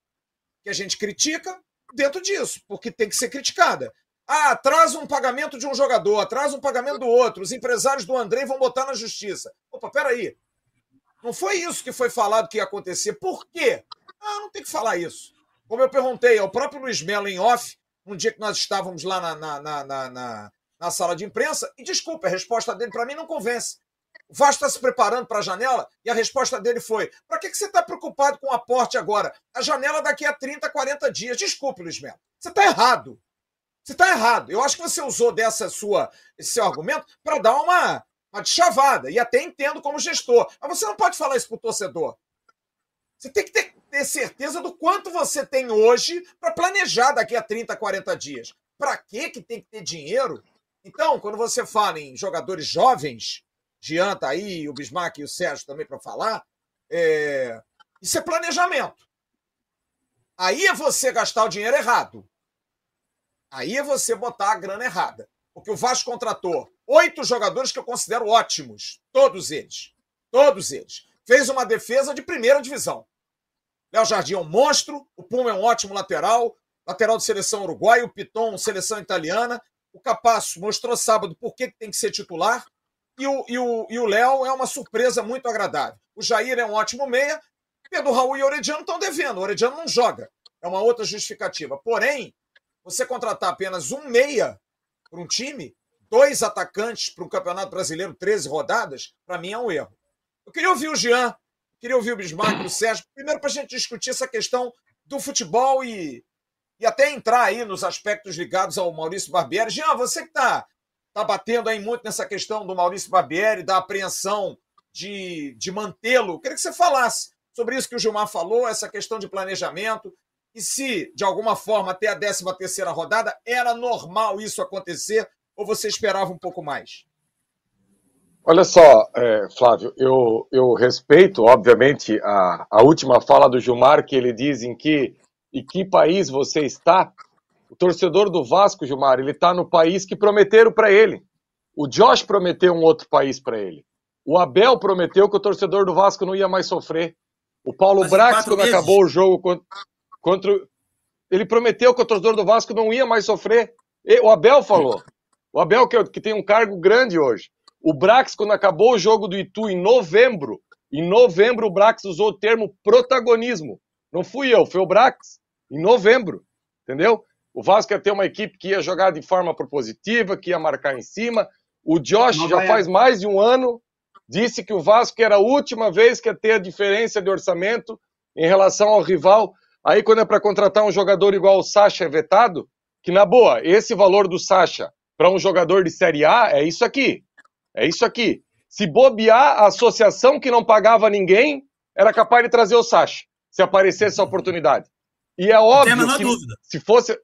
que a gente critica dentro disso, porque tem que ser criticada. Ah, atrasa um pagamento de um jogador, atrasa um pagamento do outro, os empresários do André vão botar na justiça. Opa, peraí. Não foi isso que foi falado que ia acontecer. Por quê? Ah, não tem que falar isso. Como eu perguntei ao próprio Luiz Melo em off, um dia que nós estávamos lá na, na, na, na, na sala de imprensa, e desculpa, a resposta dele para mim não convence. O Vasco está se preparando para a janela e a resposta dele foi: para que, que você está preocupado com o aporte agora? A janela daqui a 30, 40 dias. Desculpe, Luiz Melo. Você está errado. Você está errado. Eu acho que você usou dessa sua, esse seu argumento para dar uma, uma chavada. E até entendo como gestor. Mas você não pode falar isso para o torcedor. Você tem que ter, ter certeza do quanto você tem hoje para planejar daqui a 30, 40 dias. Para que que tem que ter dinheiro? Então, quando você fala em jogadores jovens, Jean tá aí, o Bismarck e o Sérgio também para falar. É... Isso é planejamento. Aí é você gastar o dinheiro errado. Aí é você botar a grana errada. Porque o Vasco contratou oito jogadores que eu considero ótimos. Todos eles. Todos eles. Fez uma defesa de primeira divisão. Léo Jardim é um monstro, o Puma é um ótimo lateral, lateral de seleção uruguaia, o Piton, seleção italiana. O Capasso mostrou sábado por que tem que ser titular. E o, Léo é uma surpresa muito agradável. O Jair é um ótimo meia. Pedro Raul e Orediano estão devendo. O Orediano não joga. É uma outra justificativa. Porém, você contratar apenas um meia para um time, dois atacantes para um Campeonato Brasileiro, 13 rodadas, para mim é um erro. Eu queria ouvir o Jean, queria ouvir o Bismarck, o Sérgio, primeiro para a gente discutir essa questão do futebol e, e até entrar aí nos aspectos ligados ao Maurício Barbieri. Jean, você que está está batendo aí muito nessa questão do Maurício Barbieri, da apreensão de, de mantê-lo. Queria que você falasse sobre isso que o Gilmar falou, essa questão de planejamento, e se, de alguma forma, até a 13 terceira rodada, era normal isso acontecer, ou você esperava um pouco mais? Olha só, é, Flávio, eu, eu respeito, obviamente, a, a última fala do Gilmar, que ele diz em que, em que país você está, o torcedor do Vasco, Gilmar, ele está no país que prometeram para ele. O Josh prometeu um outro país para ele. O Abel prometeu que o torcedor do Vasco não ia mais sofrer. O Paulo Brax, quando meses. acabou o jogo contra, contra, Ele prometeu que o torcedor do Vasco não ia mais sofrer. E, o Abel falou. O Abel, que, que tem um cargo grande hoje. O Brax, quando acabou o jogo do Itu em novembro, em novembro o Brax usou o termo protagonismo. Não fui eu, foi o Brax. Em novembro. Entendeu? O Vasco ia ter uma equipe que ia jogar de forma propositiva, que ia marcar em cima. O Josh já faz mais de um ano disse que o Vasco era a última vez que ia ter a diferença de orçamento em relação ao rival. Aí, quando é para contratar um jogador igual o Sacha é vetado, que na boa, esse valor do Sacha para um jogador de Série A é isso aqui. É isso aqui. Se bobear, a associação que não pagava ninguém era capaz de trazer o Sacha, se aparecesse a oportunidade. E é óbvio que dúvida. se fosse.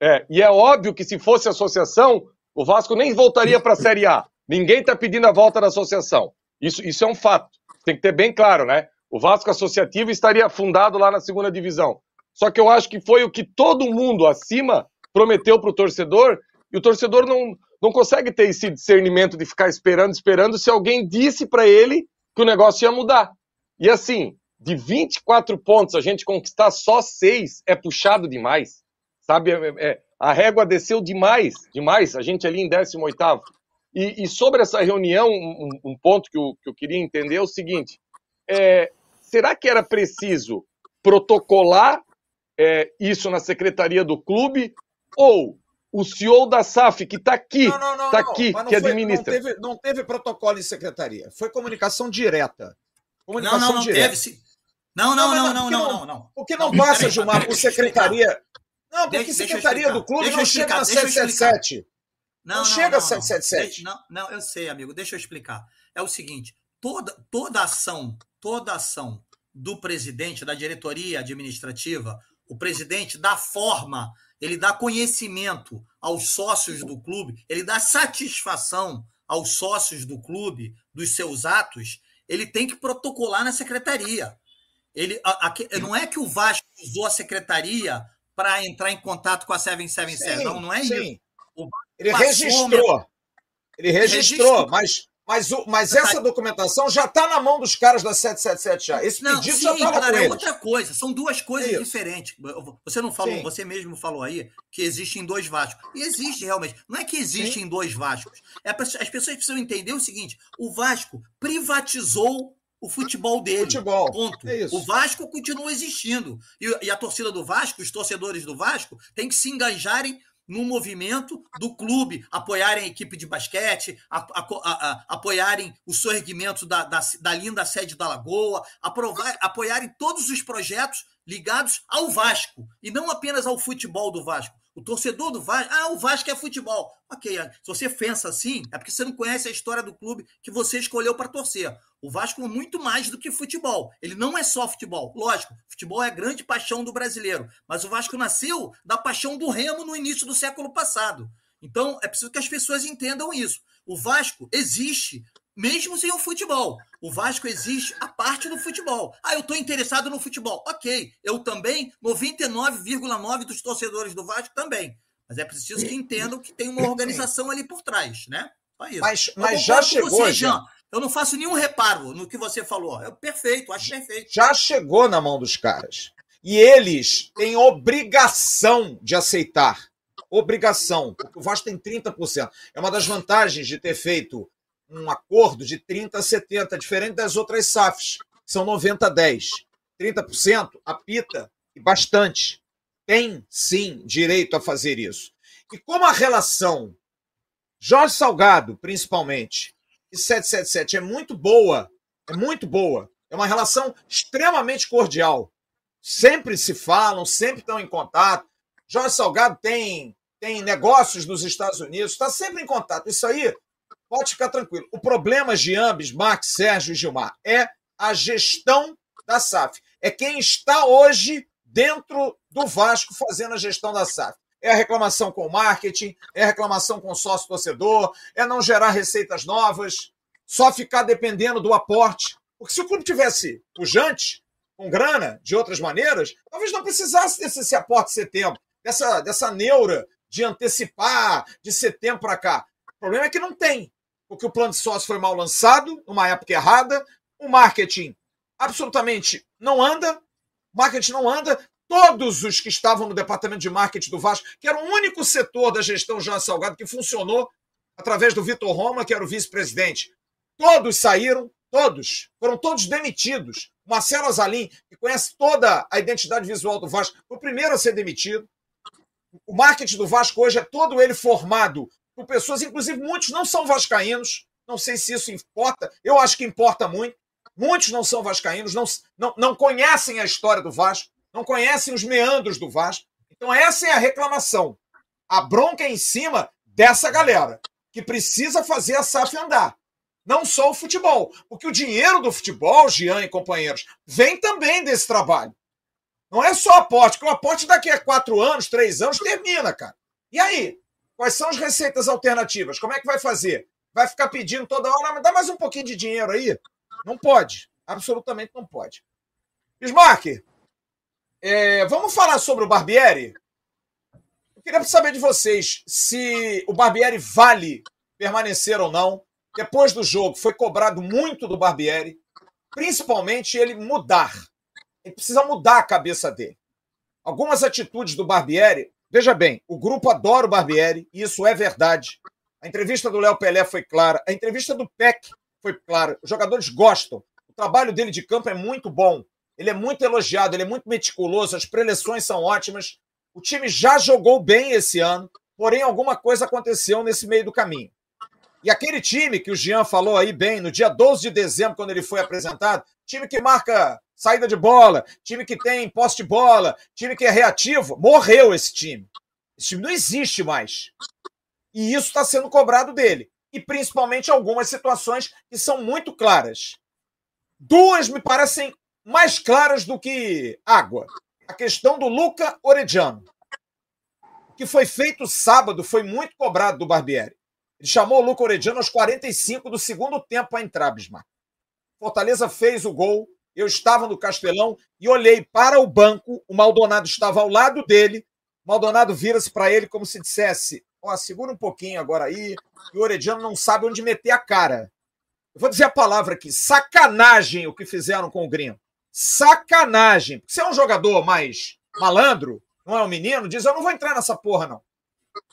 É, e é óbvio que se fosse associação, o Vasco nem voltaria para a Série A. Ninguém está pedindo a volta da associação. Isso, isso é um fato. Tem que ter bem claro, né? O Vasco Associativo estaria fundado lá na segunda divisão. Só que eu acho que foi o que todo mundo acima prometeu para o torcedor, e o torcedor não, não consegue ter esse discernimento de ficar esperando, esperando, se alguém disse para ele que o negócio ia mudar. E assim, de 24 pontos, a gente conquistar só seis é puxado demais. Sabe? É, é, a régua desceu demais, demais. A gente ali em 18. E, e sobre essa reunião, um, um ponto que eu, que eu, queria entender é o seguinte: é, será que era preciso protocolar é, isso na secretaria do clube? Ou o CEO da SAF, que está aqui, está aqui, que foi, administra. Não teve, não teve, protocolo em secretaria, foi comunicação direta. Comunicação não, não, não direta. teve. Não, não, não, não, não, não, não. O que não passa, Gilmar, por secretaria. Não, porque secretaria do clube não chega na 777. Não, não, chega a 777. Não, não, eu sei, amigo. Deixa eu explicar. É o seguinte: toda, toda ação, toda ação do presidente, da diretoria administrativa, o presidente dá forma ele dá conhecimento aos sócios do clube, ele dá satisfação aos sócios do clube dos seus atos, ele tem que protocolar na secretaria. Ele, a, a, não é que o Vasco usou a secretaria para entrar em contato com a 777, sim, não, não é sim. isso. ele registrou. Ele registrou, mas mas, o, mas essa documentação já está na mão dos caras da 777 já. Esse não, pedido sim, já está claro, é outra coisa. São duas coisas Isso. diferentes. Você não falou, sim. você mesmo falou aí que existem dois Vascos. E existe realmente. Não é que existem dois Vascos. É, as pessoas precisam entender o seguinte: o Vasco privatizou o futebol dele. Futebol. Ponto. É o Vasco continua existindo. E, e, a torcida do Vasco, os torcedores do Vasco, têm que se engajarem no movimento do clube, apoiarem a equipe de basquete, a, a, a, apoiarem o sorgimento da, da, da, linda sede da Lagoa, aprovar, apoiarem todos os projetos ligados ao Vasco, e não apenas ao futebol do Vasco. O torcedor do Vasco, ah, o Vasco é futebol. Ok, se você pensa assim, é porque você não conhece a história do clube que você escolheu para torcer. O Vasco é muito mais do que futebol. Ele não é só futebol. Lógico, futebol é a grande paixão do brasileiro. Mas o Vasco nasceu da paixão do Remo no início do século passado. Então, é preciso que as pessoas entendam isso. O Vasco existe mesmo sem o futebol. O Vasco existe a parte do futebol. Ah, eu estou interessado no futebol. Ok, eu também, 99,9% dos torcedores do Vasco também. Mas é preciso que entendam que tem uma organização ali por trás, né? Só isso. Mas, mas já chegou, você, Jean. Eu não faço nenhum reparo no que você falou. É perfeito, acho perfeito. Já chegou na mão dos caras. E eles têm obrigação de aceitar. Obrigação. O Vasco tem 30%. É uma das vantagens de ter feito um acordo de 30 a 70, diferente das outras SAFs, que são 90 a 10. 30% apita e bastante. Tem, sim, direito a fazer isso. E como a relação Jorge Salgado, principalmente, e 777 é muito boa, é muito boa, é uma relação extremamente cordial. Sempre se falam, sempre estão em contato. Jorge Salgado tem, tem negócios nos Estados Unidos, está sempre em contato. Isso aí Pode ficar tranquilo. O problema, Jean, Bismarck, Sérgio e Gilmar, é a gestão da SAF. É quem está hoje dentro do Vasco fazendo a gestão da SAF. É a reclamação com o marketing, é a reclamação com o sócio-torcedor, é não gerar receitas novas, só ficar dependendo do aporte. Porque se o clube tivesse pujante, com grana, de outras maneiras, talvez não precisasse desse esse aporte de setembro, dessa, dessa neura de antecipar de setembro para cá. O problema é que não tem porque o plano de sócio foi mal lançado, numa época errada, o marketing absolutamente não anda, marketing não anda, todos os que estavam no departamento de marketing do Vasco, que era o único setor da gestão João Salgado que funcionou através do Vitor Roma, que era o vice-presidente, todos saíram, todos, foram todos demitidos. Marcelo Azalim, que conhece toda a identidade visual do Vasco, foi o primeiro a ser demitido. O marketing do Vasco hoje é todo ele formado por pessoas, inclusive muitos não são vascaínos, não sei se isso importa, eu acho que importa muito. Muitos não são vascaínos, não, não, não conhecem a história do Vasco, não conhecem os meandros do Vasco. Então essa é a reclamação. A bronca é em cima dessa galera que precisa fazer a SAF andar. Não só o futebol, porque o dinheiro do futebol, Jean e companheiros, vem também desse trabalho. Não é só aporte, porque o aporte daqui a quatro anos, três anos, termina, cara. E aí? Quais são as receitas alternativas? Como é que vai fazer? Vai ficar pedindo toda hora, mas dá mais um pouquinho de dinheiro aí? Não pode. Absolutamente não pode. Bismarck, é, vamos falar sobre o Barbieri? Eu queria saber de vocês se o Barbieri vale permanecer ou não. Depois do jogo, foi cobrado muito do Barbieri, principalmente ele mudar. Ele precisa mudar a cabeça dele. Algumas atitudes do Barbieri, veja bem, o grupo adora o Barbieri, e isso é verdade. A entrevista do Léo Pelé foi clara, a entrevista do Peck foi clara. Os jogadores gostam. O trabalho dele de campo é muito bom. Ele é muito elogiado, ele é muito meticuloso, as preleções são ótimas. O time já jogou bem esse ano, porém alguma coisa aconteceu nesse meio do caminho. E aquele time que o Jean falou aí bem, no dia 12 de dezembro, quando ele foi apresentado, time que marca saída de bola, time que tem posse de bola, time que é reativo, morreu esse time. Esse time não existe mais. E isso está sendo cobrado dele. E principalmente algumas situações que são muito claras. Duas me parecem mais claras do que água a questão do Luca Orediano. O que foi feito sábado foi muito cobrado do Barbieri. Ele chamou o Luca Orediano aos 45 do segundo tempo a entrar, Bismarck. Fortaleza fez o gol. Eu estava no Castelão e olhei para o banco. O Maldonado estava ao lado dele. Maldonado vira-se para ele como se dissesse: Ó, oh, segura um pouquinho agora aí. E o Orediano não sabe onde meter a cara. Eu vou dizer a palavra aqui: sacanagem o que fizeram com o Gringo sacanagem. Se é um jogador mais malandro, não é um menino, diz: Eu não vou entrar nessa porra, não.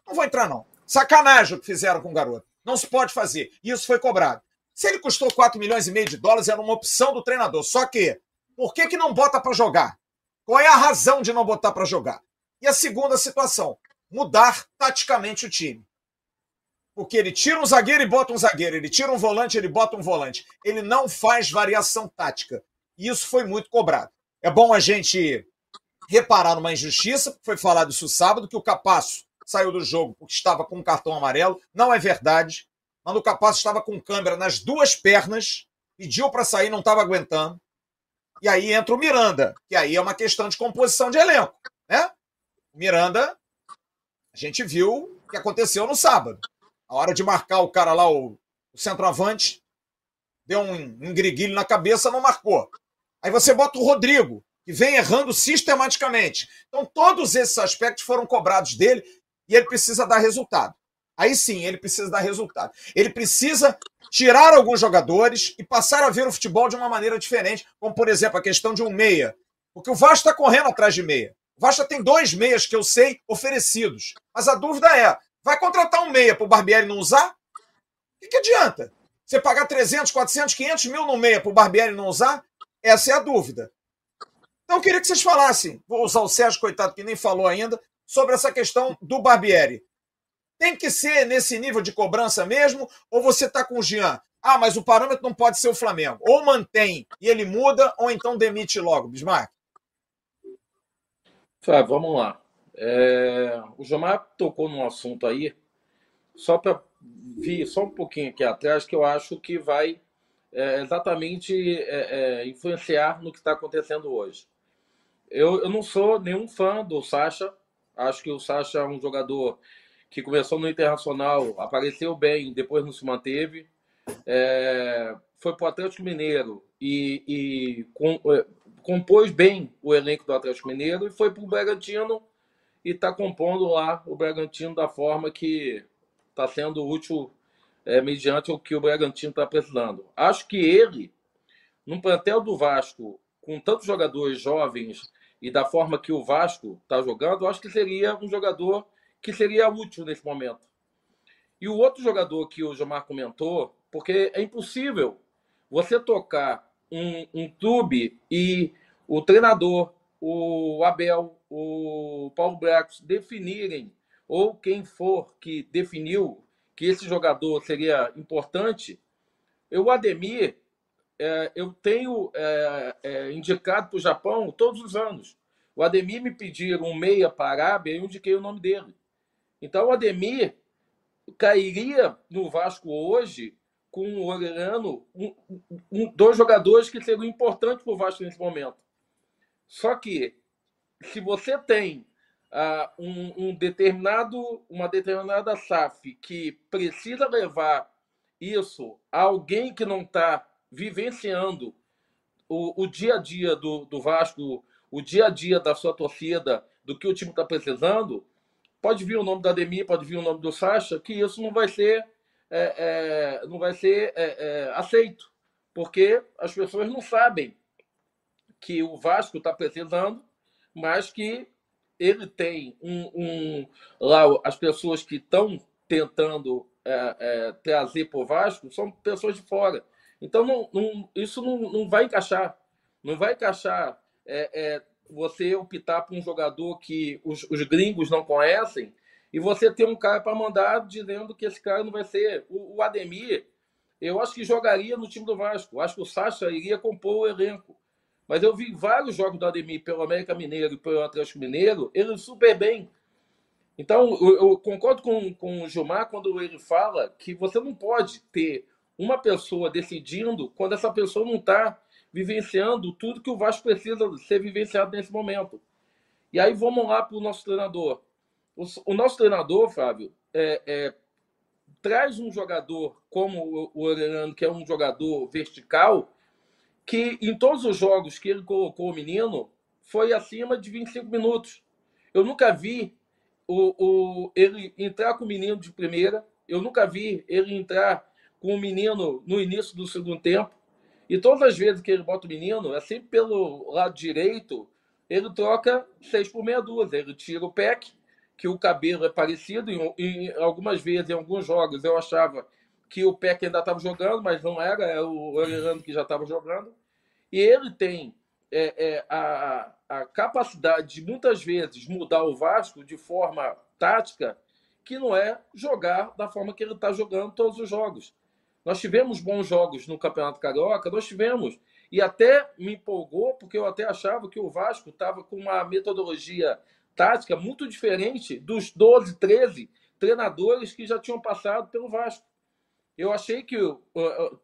Não vou entrar, não. Sacanagem o que fizeram com o garoto. Não se pode fazer. Isso foi cobrado. Se ele custou 4 milhões e meio de dólares, era uma opção do treinador. Só que, por que, que não bota para jogar? Qual é a razão de não botar para jogar? E a segunda situação, mudar taticamente o time. Porque ele tira um zagueiro e bota um zagueiro, ele tira um volante, ele bota um volante. Ele não faz variação tática. E isso foi muito cobrado. É bom a gente reparar numa injustiça, foi falado isso sábado, que o Capasso saiu do jogo porque estava com um cartão amarelo. Não é verdade. Mas o Capasso estava com câmera nas duas pernas, pediu para sair, não estava aguentando. E aí entra o Miranda, que aí é uma questão de composição de elenco. Né? O Miranda, a gente viu o que aconteceu no sábado. A hora de marcar o cara lá, o, o centroavante, deu um, um na cabeça, não marcou. Aí você bota o Rodrigo, que vem errando sistematicamente. Então, todos esses aspectos foram cobrados dele e ele precisa dar resultado. Aí sim, ele precisa dar resultado. Ele precisa tirar alguns jogadores e passar a ver o futebol de uma maneira diferente, como, por exemplo, a questão de um meia. Porque o Vasco está correndo atrás de meia. O Vasco tem dois meias que eu sei oferecidos. Mas a dúvida é: vai contratar um meia para o Barbieri não usar? O que, que adianta? Você pagar 300, 400, 500 mil no meia para o Barbieri não usar? Essa é a dúvida. Então, eu queria que vocês falassem, vou usar o Sérgio, coitado, que nem falou ainda, sobre essa questão do Barbieri. Tem que ser nesse nível de cobrança mesmo? Ou você está com o Jean? Ah, mas o parâmetro não pode ser o Flamengo. Ou mantém e ele muda, ou então demite logo. Bismarck. Vamos lá. É... O Gilmar tocou num assunto aí, só para vir só um pouquinho aqui atrás, que eu acho que vai é, exatamente é, é, influenciar no que está acontecendo hoje. Eu, eu não sou nenhum fã do Sacha. Acho que o Sacha é um jogador que começou no Internacional, apareceu bem, depois não se manteve. É, foi para o Atlético Mineiro e, e com, é, compôs bem o elenco do Atlético Mineiro e foi para o Bragantino e está compondo lá o Bragantino da forma que está sendo útil é, mediante o que o Bragantino está precisando. Acho que ele, num plantel do Vasco, com tantos jogadores jovens e da forma que o Vasco está jogando, acho que seria um jogador que seria útil nesse momento. E o outro jogador que o Gilmar comentou, porque é impossível você tocar um, um clube e o treinador, o Abel, o Paulo Bracos definirem, ou quem for que definiu que esse jogador seria importante, eu, o Ademir, é, eu tenho é, é, indicado para o Japão todos os anos. O Ademir me pediram um meia para a Arábia e eu indiquei o nome dele. Então, o Ademir cairia no Vasco hoje com o Orelhano um, um, dois jogadores que seriam importantes para o Vasco nesse momento. Só que se você tem uh, um, um, determinado, uma determinada SAF que precisa levar isso a alguém que não está vivenciando o, o, dia a dia do, do Vasco, o dia a dia da sua torcida, do que o time está precisando, pode vir o nome da Ademir, pode vir o nome do Sacha, que isso não vai ser é, é, não vai ser é, é, aceito, porque as pessoas não sabem que o Vasco está precisando, mas que ele tem um, um lá as pessoas que estão tentando é, é, trazer para o Vasco são pessoas de fora. Então não, não, isso não, não vai encaixar, não vai encaixar você optar por um jogador que os, os gringos não conhecem e você ter um cara para mandar dizendo que esse cara não vai ser. O, o, Ademir, eu acho que jogaria no time do Vasco. Acho que o Sacha iria compor o elenco. Mas eu vi vários jogos do Ademir pelo América Mineiro e pelo Atlético Mineiro, ele super bem. Então, eu, eu concordo com, com o Gilmar quando ele fala que você não pode ter uma pessoa decidindo quando essa pessoa não está vivenciando tudo que o Vasco precisa ser vivenciado nesse momento. E aí vamos lá para o nosso treinador. O, nosso treinador, Fábio, é, é, traz um jogador como o Orlando, que é um jogador vertical, que em todos os jogos que ele colocou o menino foi acima de 25 minutos. Eu nunca vi o, o, ele entrar com o menino de primeira, eu nunca vi ele entrar com o menino no início do segundo tempo. E todas as vezes que ele bota o menino, é sempre pelo lado direito, ele troca seis por meia dúzia. Ele tira o PEC que o cabelo é parecido. E, algumas vezes, em alguns jogos, eu achava que o Peck ainda estava jogando, mas não era, é o Orlando que já estava jogando. E ele tem é, é, a, a capacidade de muitas vezes mudar o Vasco de forma tática, que não é jogar da forma que ele está jogando todos os jogos. Nós tivemos bons jogos no Campeonato Carioca, nós tivemos. E até me empolgou, porque eu até achava que o Vasco estava com uma metodologia tática muito diferente dos 12, 13 treinadores que já tinham passado pelo Vasco. Eu achei que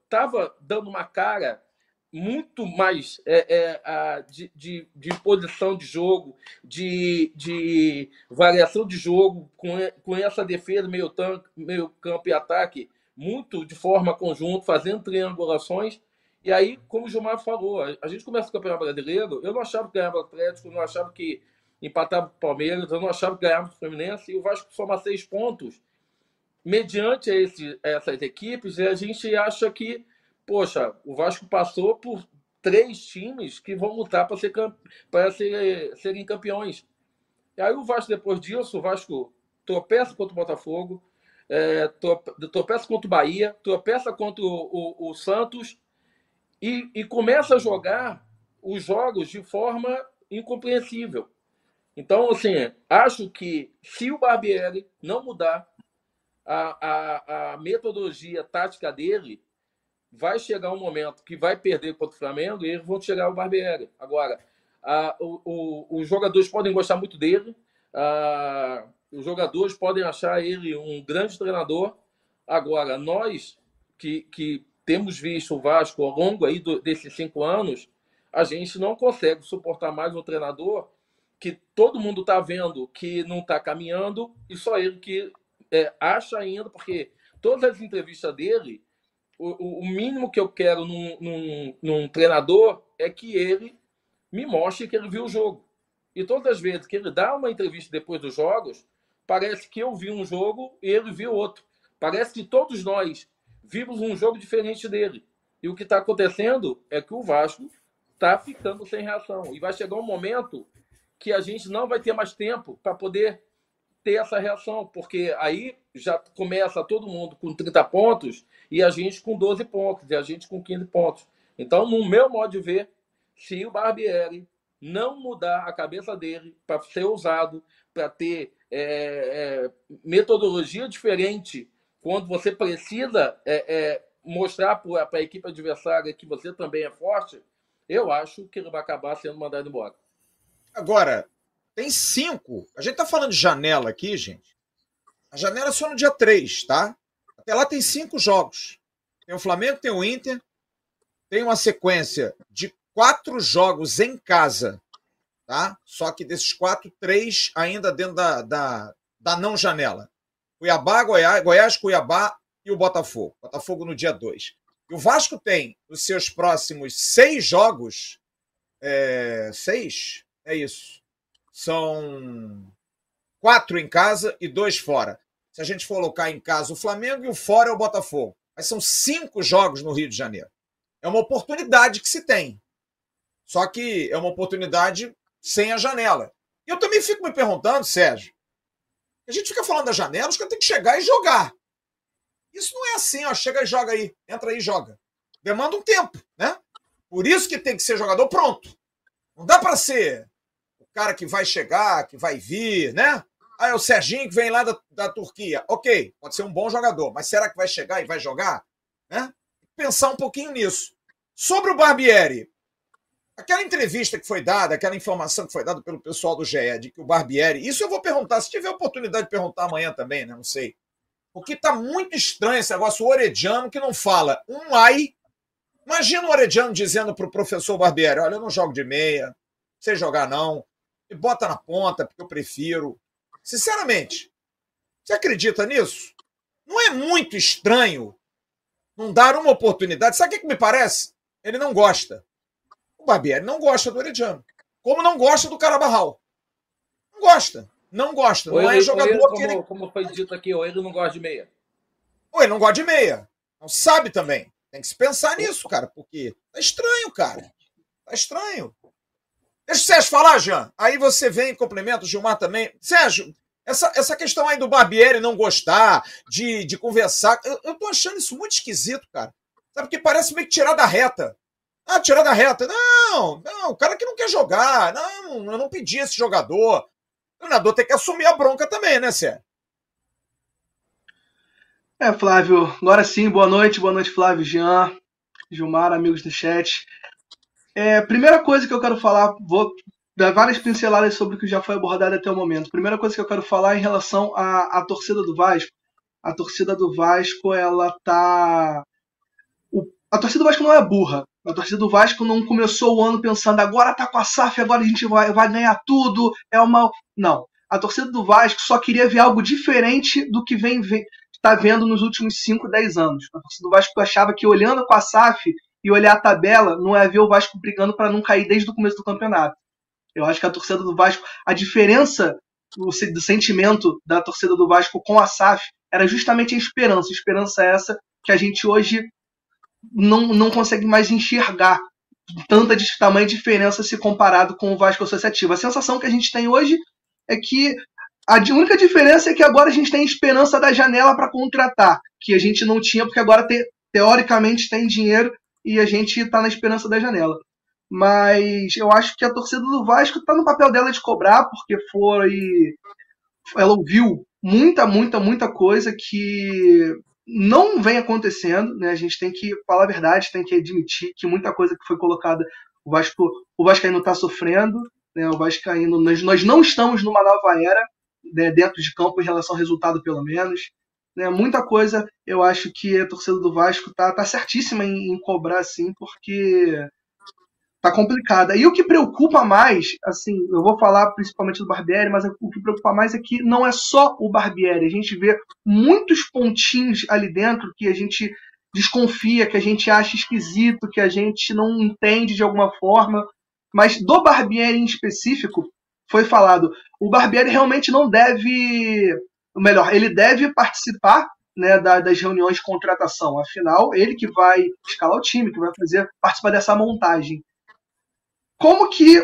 estava dando uma cara muito mais é, é, de, de, de, posição de jogo, de, de variação de jogo, com, com essa defesa meio, tanque, meio campo e ataque, muito de forma conjunta, fazendo triangulações. E aí, como o Gilmar falou, a, gente começa o Campeonato Brasileiro, eu não achava que ganhava o Atlético, não achava que empatava o Palmeiras, eu não achava que ganhava o Fluminense, e o Vasco soma seis pontos. Mediante esse, essas equipes, a gente acha que, poxa, o Vasco passou por três times que vão lutar para ser, ser, serem campeões. E aí o Vasco, depois disso, o Vasco tropeça contra o Botafogo, é, tropeça contra o Bahia, tropeça contra o, o, o Santos e, e começa a jogar os jogos de forma incompreensível. Então, assim, acho que se o Barbieri não mudar a, a, a metodologia tática dele, vai chegar um momento que vai perder contra o Flamengo e eles vão chegar ao Barbieri. Agora, a, o, o, os jogadores podem gostar muito dele, a, os jogadores podem achar ele um grande treinador. Agora, nós que, que temos visto o Vasco ao longo aí do, desses cinco anos, a gente não consegue suportar mais um treinador que todo mundo está vendo que não está caminhando e só ele que é, acha ainda, porque todas as entrevistas dele, o, o mínimo que eu quero num, num, num, treinador é que ele me mostre que ele viu o jogo. E todas as vezes que ele dá uma entrevista depois dos jogos, parece que eu vi um jogo e ele viu outro. Parece que todos nós vimos um jogo diferente dele. E o que está acontecendo é que o Vasco está ficando sem reação. E vai chegar um momento que a gente não vai ter mais tempo para poder ter essa reação, porque aí já começa todo mundo com 30 pontos e a gente com 12 pontos, e a gente com 15 pontos. Então, no meu modo de ver, se o Barbieri não mudar a cabeça dele para ser ousado, para ter é, é, metodologia diferente, quando você precisa é, é mostrar para a equipe adversária que você também é forte, eu acho que ele vai acabar sendo mandado embora. Agora, tem cinco. A gente está falando de janela aqui, gente. A janela é só no dia 3, tá? Até lá tem cinco jogos. Tem o Flamengo, tem o Inter, tem uma sequência de quatro jogos em casa, tá? Só que desses quatro, três ainda dentro da, da, da não janela. Cuiabá, Goiás, Goiás, Cuiabá e o Botafogo. Botafogo no dia 2. E o Vasco tem os seus próximos seis jogos. É, seis? É isso. São quatro em casa e dois fora. Se a gente for colocar em casa o Flamengo e o fora é o Botafogo. Mas são cinco jogos no Rio de Janeiro. É uma oportunidade que se tem. Só que é uma oportunidade sem a janela. E eu também fico me perguntando, Sérgio, a gente fica falando da janela, os caras têm que chegar e jogar. Isso não é assim, ó, chega e joga aí, entra aí e joga. Demanda um tempo, né? Por isso que tem que ser jogador pronto. Não dá para ser o cara que vai chegar, que vai vir, né? Ah, é o Serginho que vem lá da, da Turquia. Ok, pode ser um bom jogador, mas será que vai chegar e vai jogar? Né? Pensar um pouquinho nisso. Sobre o Barbieri, aquela entrevista que foi dada, aquela informação que foi dada pelo pessoal do GE, de que o Barbieri, isso eu vou perguntar, se tiver oportunidade de perguntar amanhã também, né? Não sei. Porque tá muito estranho esse negócio, o Orediano que não fala um ai. Imagina o Orediano dizendo pro professor Barbieri: olha, eu não jogo de meia, sei jogar não, me bota na ponta, porque eu prefiro. Sinceramente, você acredita nisso? Não é muito estranho não dar uma oportunidade? Sabe o que, que me parece? Ele não gosta. O Barbieri não gosta do Orediano. Como não gosta do Carabarral. Não gosta. Não gosta. Não Ou é ele- jogador ele, que como, ele. como foi dito aqui, ou ele não gosta de meia. Ou ele não gosta de meia. Não sabe também. Tem que se pensar nisso, cara, porque tá estranho, cara. Tá estranho. Deixa o Sérgio falar, Jean. Aí você vem e complementa o Gilmar também. Sérgio, essa, essa questão aí do Barbieri não gostar, de, de conversar, eu, eu tô achando isso muito esquisito, cara. Sabe, porque parece meio que tirar da reta. Ah, tirar da reta. Não, não, o cara que não quer jogar. Não, eu não pedi esse jogador. O treinador tem que assumir a bronca também, né, Sérgio? É, Flávio, agora sim, boa noite, boa noite, Flávio, Jean, Gilmar, amigos do chat. É, primeira coisa que eu quero falar, vou dar várias pinceladas sobre o que já foi abordado até o momento. Primeira coisa que eu quero falar é em relação à, à torcida do Vasco. A torcida do Vasco, ela tá. o- a torcida do Vasco não é burra. A torcida do Vasco não começou o ano pensando agora tá com a SAF, agora a gente vai, vai ganhar tudo. É uma. Não. A torcida do Vasco só queria ver algo diferente do que vem, vem está vendo nos últimos 5, 10 anos. A torcida do Vasco achava que olhando com a SAF e olhar a tabela, não ia ver o Vasco brigando para não cair desde o começo do campeonato. Eu acho que a torcida do Vasco, a diferença do sentimento da torcida do Vasco com a SAF era justamente a esperança. A esperança é essa que a gente hoje não, não consegue mais enxergar tanta de tamanha diferença se comparado com o Vasco Associativo. A sensação que a gente tem hoje é que a única diferença é que agora a gente tem esperança da janela para contratar, que a gente não tinha, porque agora te- teoricamente tem dinheiro e a gente está na esperança da janela. Mas eu acho que a torcida do Vasco está no papel dela de cobrar, porque foi. Ela ouviu muita, muita, muita coisa que não vem acontecendo, né? A gente tem que falar a verdade, tem que admitir que muita coisa que foi colocada, o Vasco, o Vascaíno está sofrendo, né? O Vascaíno, nós, nós não estamos numa nova era, né, dentro de campo em relação ao resultado, pelo menos. Né, muita coisa eu acho que a torcida do Vasco tá, tá certíssima em, em cobrar assim, porque tá complicada. E o que preocupa mais, assim, eu vou falar principalmente do Barbieri, mas o que preocupa mais é que não é só o Barbieri. A gente vê muitos pontinhos ali dentro que a gente desconfia, que a gente acha esquisito, que a gente não entende de alguma forma. Mas do Barbieri em específico, foi falado, o Barbieri realmente não deve, ou melhor, ele deve participar né, da- das reuniões de contratação. Afinal, ele que vai escalar o time, que vai fazer participar dessa montagem. Como que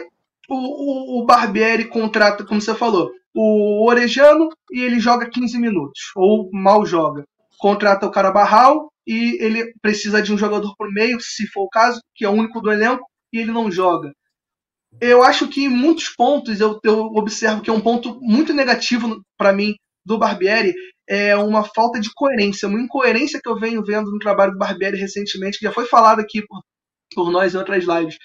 o, o, o Barbieri contrata, como você falou, o Orejano e ele joga 15 minutos, ou mal joga. Contrata o Carabarral e ele precisa de um jogador por meio, se for o caso, que é o único do elenco, e ele não joga eu acho que em muitos pontos eu, eu observo que é um ponto muito negativo para mim do Barbieri é uma falta de coerência, uma incoerência que eu venho vendo no trabalho do Barbieri recentemente, que já foi falado aqui por, por nós em outras lives.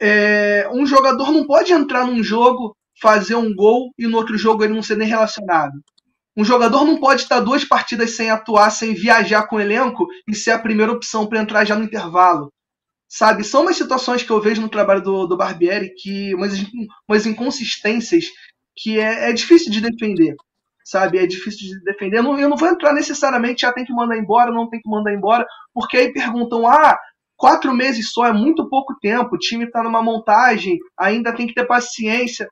É, um jogador não pode entrar num jogo, fazer um gol e no outro jogo ele não ser nem relacionado. Um jogador não pode estar duas partidas sem atuar, sem viajar com o elenco e ser a primeira opção para entrar já no intervalo. Sabe? São umas situações que eu vejo no trabalho do, do Barbieri, que umas, umas inconsistências que é, é difícil de defender. Sabe? É difícil de defender. Eu não, eu não vou entrar necessariamente, já tem que mandar embora, não tem que mandar embora, porque aí perguntam, ah, quatro meses só é muito pouco tempo, o time está numa montagem, ainda tem que ter paciência.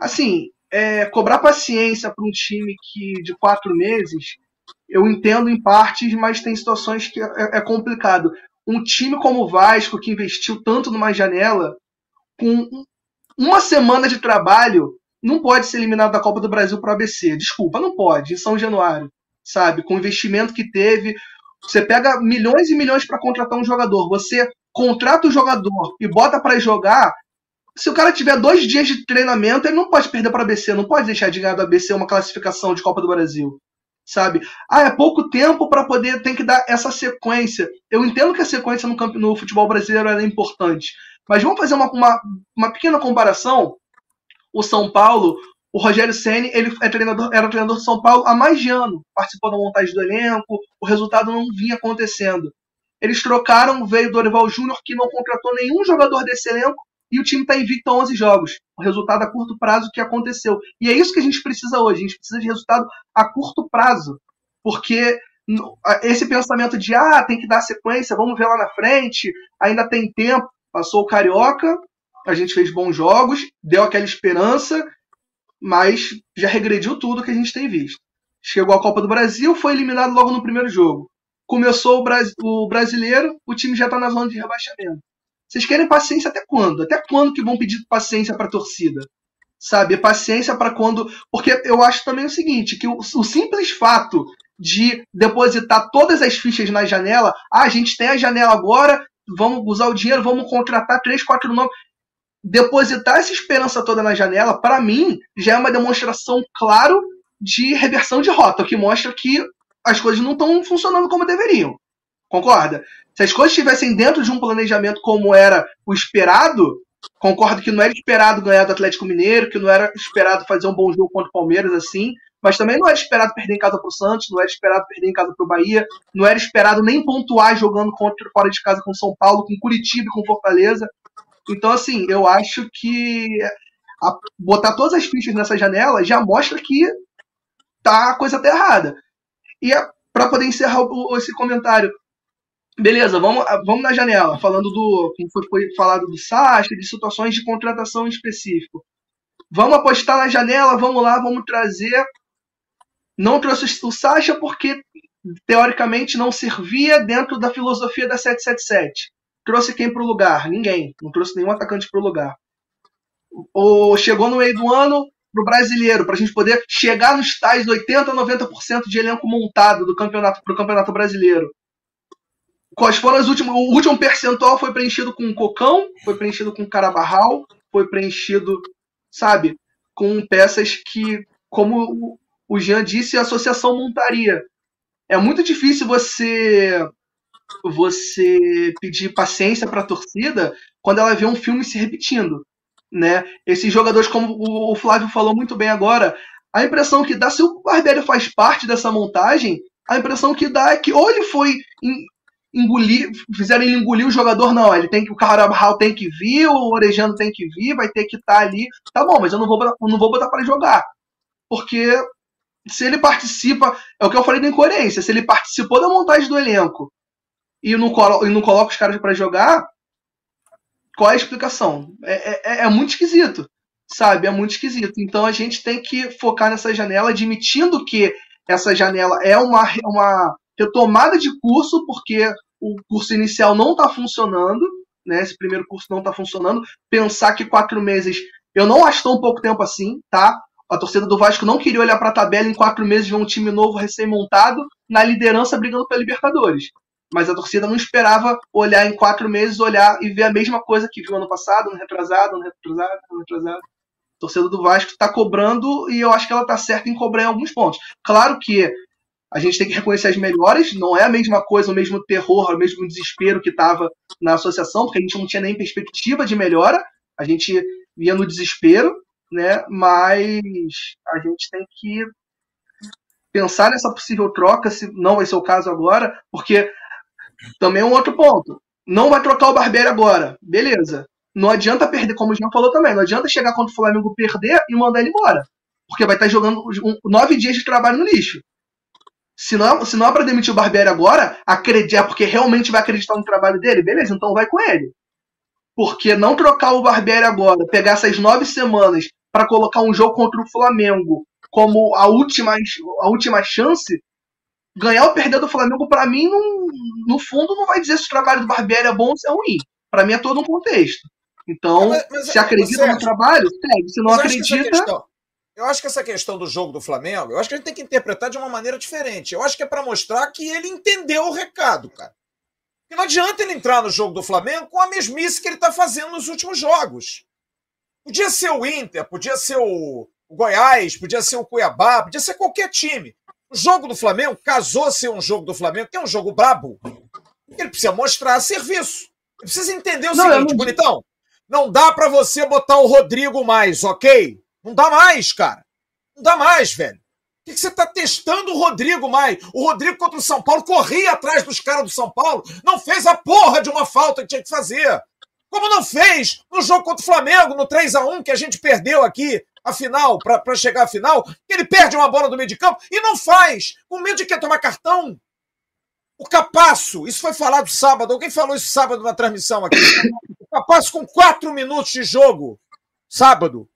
Assim, é, cobrar paciência para um time que de quatro meses, eu entendo em partes, mas tem situações que é, é complicado. Um time como o Vasco, que investiu tanto numa janela, com uma semana de trabalho, não pode ser eliminado da Copa do Brasil para o ABC. Desculpa, não pode, em São Januário, sabe? Com o investimento que teve. Você pega milhões e milhões para contratar um jogador, você contrata o jogador e bota para jogar, se o cara tiver dois dias de treinamento, ele não pode perder para a ABC, não pode deixar de ganhar do ABC uma classificação de Copa do Brasil. Sabe? Ah, é pouco tempo para poder, tem que dar essa sequência. Eu entendo que a sequência no, no futebol brasileiro é importante, mas vamos fazer uma, uma, uma pequena comparação. O São Paulo, o Rogério Ceni, ele é treinador, era treinador de São Paulo há mais de ano, participou da montagem do elenco, o resultado não vinha acontecendo. Eles trocaram, veio Dorival Júnior, que não contratou nenhum jogador desse elenco, e o time está invicto a 11 jogos. O resultado a curto prazo que aconteceu. E é isso que a gente precisa hoje. A gente precisa de resultado a curto prazo. Porque esse pensamento de ah, tem que dar sequência, vamos ver lá na frente, ainda tem tempo. Passou o Carioca, a gente fez bons jogos, deu aquela esperança, mas já regrediu tudo que a gente tem visto. Chegou a Copa do Brasil, foi eliminado logo no primeiro jogo. Começou o, o brasileiro, o time já está na zona de rebaixamento. Vocês querem paciência até quando? Até quando que vão pedir paciência para a torcida? Sabe? Paciência para quando. Porque eu acho também o seguinte: que o, o, simples fato de depositar todas as fichas na janela, ah, a gente tem a janela agora, vamos usar o dinheiro, vamos contratar três, quatro nomes. Depositar essa esperança toda na janela, para mim, já é uma demonstração claro de reversão de rota, o que mostra que as coisas não estão funcionando como deveriam. Concorda? Se as coisas estivessem dentro de um planejamento como era o esperado, concordo que não era esperado ganhar do Atlético Mineiro, que não era esperado fazer um bom jogo contra o Palmeiras assim, mas também não era esperado perder em casa para o Santos, não era esperado perder em casa para o Bahia, não era esperado nem pontuar jogando contra fora de casa com São Paulo, com Curitiba e com Fortaleza. Então, assim, eu acho que a, botar todas as fichas nessa janela já mostra que tá, a coisa tá errada. E é, para poder encerrar o, esse comentário, Beleza, vamos, vamos na janela, falando do. Como foi, foi falado do Sasha, de situações de contratação em específico. Vamos apostar na janela, vamos lá, vamos trazer. Não trouxe o Sasha porque, teoricamente, não servia dentro da filosofia da 777. Trouxe quem para o lugar? Ninguém. Não trouxe nenhum atacante para o lugar. Ou chegou no meio do ano para o brasileiro, para a gente poder chegar nos tais 80% a 90% de elenco montado do campeonato para o campeonato brasileiro Quais foram as últimas. O último percentual foi preenchido com Cocão, foi preenchido com Carabarral, foi preenchido, sabe, com peças que, como o Jean disse, a associação montaria. É muito difícil você você pedir paciência para a torcida quando ela vê um filme se repetindo, né? Esses jogadores, como o Flávio falou muito bem agora, a impressão que dá se o Barbieri faz parte dessa montagem, a impressão que dá é que ou ele foi engolir, fizeram ele engolir o jogador, não. Ele tem que, o Carabral tem que vir, o Orejano tem que vir, vai ter que estar tá ali. Tá bom, mas eu não vou, não vou botar para jogar. Porque se ele participa, é o que eu falei da incoerência, se ele participou da montagem do elenco e não, colo, e não coloca os caras para jogar, qual é a explicação? É, é, é muito esquisito, sabe? É muito esquisito. Então a gente tem que focar nessa janela, admitindo que essa janela é uma, uma retomada de curso, porque o curso inicial não está funcionando, né? Esse primeiro curso não está funcionando. Pensar que quatro meses, eu não acho tão pouco tempo assim, tá? A torcida do Vasco não queria olhar para a tabela em quatro meses ver um time novo recém-montado na liderança brigando pela Libertadores. Mas a torcida não esperava olhar em quatro meses, olhar e ver a mesma coisa que viu ano passado, ano retrasado, ano retrasado, ano retrasado. A torcida do Vasco está cobrando e eu acho que ela está certa em cobrar em alguns pontos. Claro que a gente tem que reconhecer as melhores, não é a mesma coisa, o mesmo terror, o mesmo desespero que estava na associação, porque a gente não tinha nem perspectiva de melhora, a gente via no desespero, né? Mas a gente tem que pensar nessa possível troca, se não vai ser o caso agora, porque também é um outro ponto. Não vai trocar o Barbieri agora. Beleza. Não adianta perder, como o Jean falou também, não adianta chegar contra o Flamengo perder e mandar ele embora. Porque vai estar jogando nove dias de trabalho no lixo. Se não, se não é pra demitir o Barbieri agora, acreditar, é porque realmente vai acreditar no trabalho dele, beleza, então vai com ele. Porque não trocar o Barbieri agora, pegar essas nove semanas para colocar um jogo contra o Flamengo como a última, a última chance, ganhar ou perder do Flamengo, para mim, não, no fundo, não vai dizer se o trabalho do Barbieri é bom ou se é ruim. Para mim é todo um contexto. Então, mas, mas, se acredita no trabalho, segue. Se não acredita. Eu acho que essa questão do jogo do Flamengo, eu acho que a gente tem que interpretar de uma maneira diferente. Eu acho que é para mostrar que ele entendeu o recado, cara. Porque não adianta ele entrar no jogo do Flamengo com a mesmice que ele está fazendo nos últimos jogos. Podia ser o Inter, podia ser o Goiás, podia ser o Cuiabá, podia ser qualquer time. O jogo do Flamengo casou ser um jogo do Flamengo, que é um jogo brabo. Ele precisa mostrar serviço. Ele precisa entender o não, seguinte, não... bonitão. Não dá para você botar o Rodrigo mais, ok? Não dá mais, cara. Não dá mais, velho. Por que você está testando o Rodrigo mais? O Rodrigo contra o São Paulo corria atrás dos caras do São Paulo, não fez a porra de uma falta que tinha que fazer. Como não fez no jogo contra o Flamengo, no 3 a 1 que a gente perdeu aqui, a final, para chegar à final, que ele perde uma bola do meio de campo e não faz, com medo de quer tomar cartão. O Capasso, isso foi falado sábado, alguém falou isso sábado na transmissão aqui. O Capasso com quatro minutos de jogo, sábado,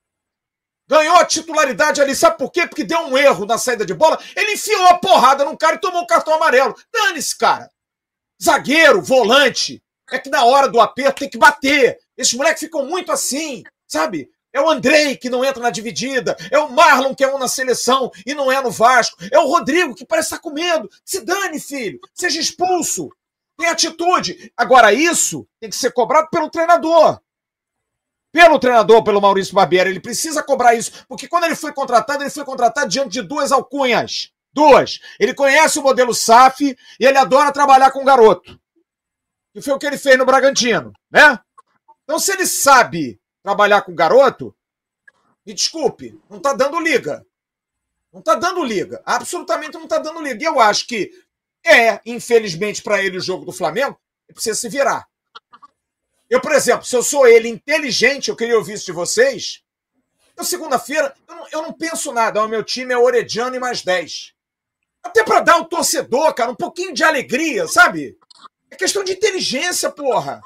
Ganhou a titularidade ali, sabe por quê? Porque deu um erro na saída de bola. Ele enfiou a porrada num cara e tomou o cartão amarelo. Dane-se, cara. Zagueiro, volante. É que na hora do aperto tem que bater. Esses moleques ficam muito assim, sabe? É o Andrei que não entra na dividida. É o Marlon que é um na seleção e não é no Vasco. É o Rodrigo que parece estar com medo. Se dane, filho. Seja expulso. Tem atitude. Agora, isso tem que ser cobrado pelo treinador pelo treinador, pelo Maurício Barbieri. Ele precisa cobrar isso, porque quando ele foi contratado, ele foi contratado diante de duas alcunhas. Duas. Ele conhece o modelo SAF e ele adora trabalhar com garoto. Que foi o que ele fez no Bragantino, né? Então, se ele sabe trabalhar com garoto, me desculpe, não tá dando liga. Não tá dando liga. Absolutamente não tá dando liga. E eu acho que é, infelizmente, para ele o jogo do Flamengo, ele precisa se virar. Eu, por exemplo, se eu sou ele inteligente, eu queria ouvir isso de vocês. Eu, segunda-feira, eu, não, eu não penso nada. O meu time é Orediano e mais 10. Até para dar ao torcedor, cara, um pouquinho de alegria, sabe? É questão de inteligência, porra.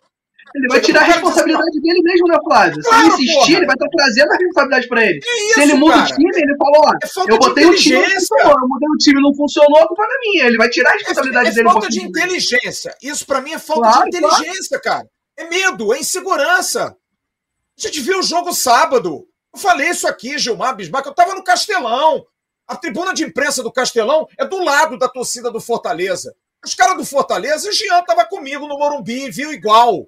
Ele vai tirar a responsabilidade dele mesmo, né, Flávio? Se ele insistir, porra. ele vai estar trazendo a responsabilidade pra ele. Isso, Se ele muda cara. o time, ele falou, ó, é eu botei o time, eu mudei o time, não funcionou, a culpa não é minha. Ele vai tirar a responsabilidade é, é dele. É falta de inteligência. Isso pra mim é falta claro, de inteligência, claro. cara. É medo, é insegurança. A gente viu o jogo sábado. Eu falei isso aqui, Gilmar Bismarck. Eu estava no Castelão. A tribuna de imprensa do Castelão é do lado da torcida do Fortaleza. Os caras do Fortaleza, o Jean estava comigo no Morumbi, viu igual.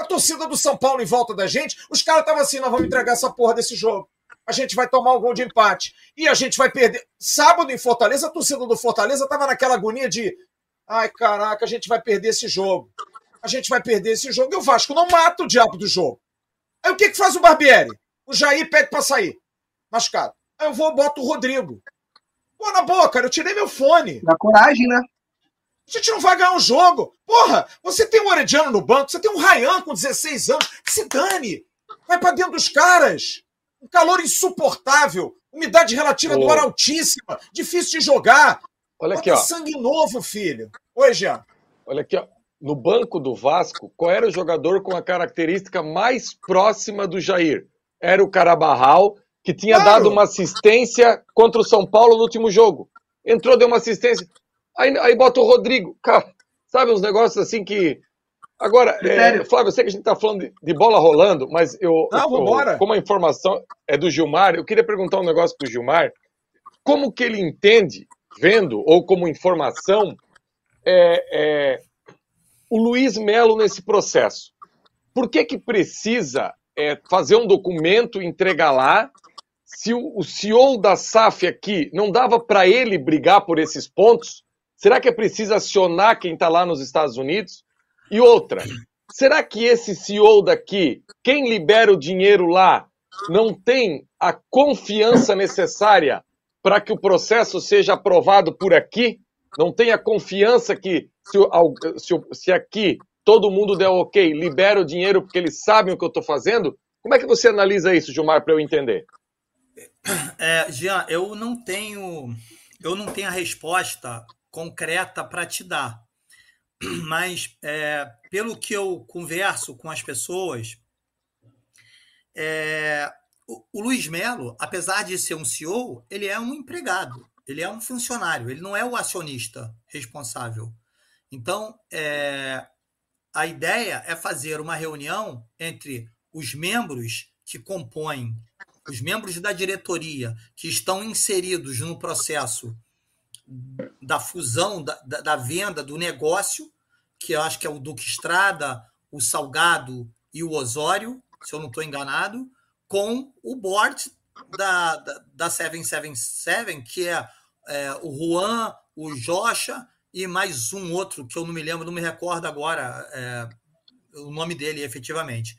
A torcida do São Paulo em volta da gente, os caras estavam assim: nós vamos entregar essa porra desse jogo. A gente vai tomar um gol de empate. E a gente vai perder. Sábado em Fortaleza, a torcida do Fortaleza estava naquela agonia de: ai, caraca, a gente vai perder esse jogo a gente vai perder esse jogo e o Vasco não mata o diabo do jogo. Aí o que, que faz o Barbieri? O Jair pede para sair. Machucado. Aí eu vou boto o Rodrigo. Pô, na boa, cara, eu tirei meu fone. Dá coragem, né? A gente não vai ganhar um jogo. Porra, você tem um Orediano no banco, você tem um Ryan com 16 anos. Se dane. Vai para dentro dos caras. Um calor insuportável. Umidade relativa do ar altíssima. Difícil de jogar. Olha Bota aqui, ó. sangue novo, filho. Oi, Jean. Olha aqui, ó no banco do Vasco, qual era o jogador com a característica mais próxima do Jair? Era o Carabarral, que tinha claro. dado uma assistência contra o São Paulo no último jogo. Entrou, deu uma assistência. Aí, aí bota o Rodrigo. Cara, sabe uns negócios assim que. Agora, é, Flávio, eu sei que a gente está falando de, de, bola rolando, mas eu, Não, eu como a informação é do Gilmar, eu queria perguntar um negócio para o Gilmar. Como que ele entende, vendo, ou como informação, é, é, o Luiz Melo nesse processo? Por que, que precisa é, fazer um documento, entregar lá? Se o, o CEO da SAF aqui não dava para ele brigar por esses pontos, será que é preciso acionar quem está lá nos Estados Unidos? E outra, será que esse CEO daqui, quem libera o dinheiro lá, não tem a confiança necessária para que o processo seja aprovado por aqui? Não tenha confiança que se, se, se aqui todo mundo der ok, libera o dinheiro porque eles sabem o que eu estou fazendo? Como é que você analisa isso, Gilmar, para eu entender? É, Jean, eu não tenho, eu não tenho a resposta concreta para te dar, mas é, pelo que eu converso com as pessoas, é, o, o Luiz Melo, apesar de ser um CEO, ele é um empregado, ele é um funcionário, ele não é o acionista responsável. Então, é, a ideia é fazer uma reunião entre os membros que compõem, os membros da diretoria que estão inseridos no processo da fusão, da, da, da venda, do negócio, que eu acho que é o Duque Estrada, o Salgado e o Osório, se eu não estou enganado, com o board da, da, da 777, que é, é o Juan, o Jocha e mais um outro que eu não me lembro, não me recordo agora é, o nome dele efetivamente.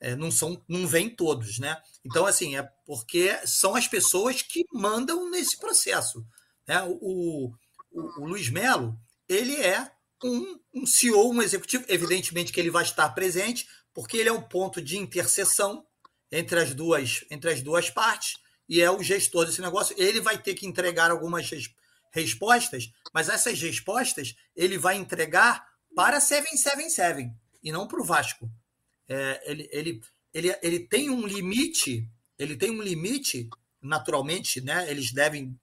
É, não são, não vêm todos, né? Então, assim, é porque são as pessoas que mandam nesse processo. Né? O, o, o Luiz Melo, ele é um, um CEO, um executivo, evidentemente que ele vai estar presente, porque ele é um ponto de interseção entre as duas, entre as duas partes e é o gestor desse negócio. Ele vai ter que entregar algumas respostas, mas essas respostas ele vai entregar para 777 e não para o Vasco. É, ele, ele, ele, ele tem um limite, ele tem um limite, naturalmente, né? Eles devem,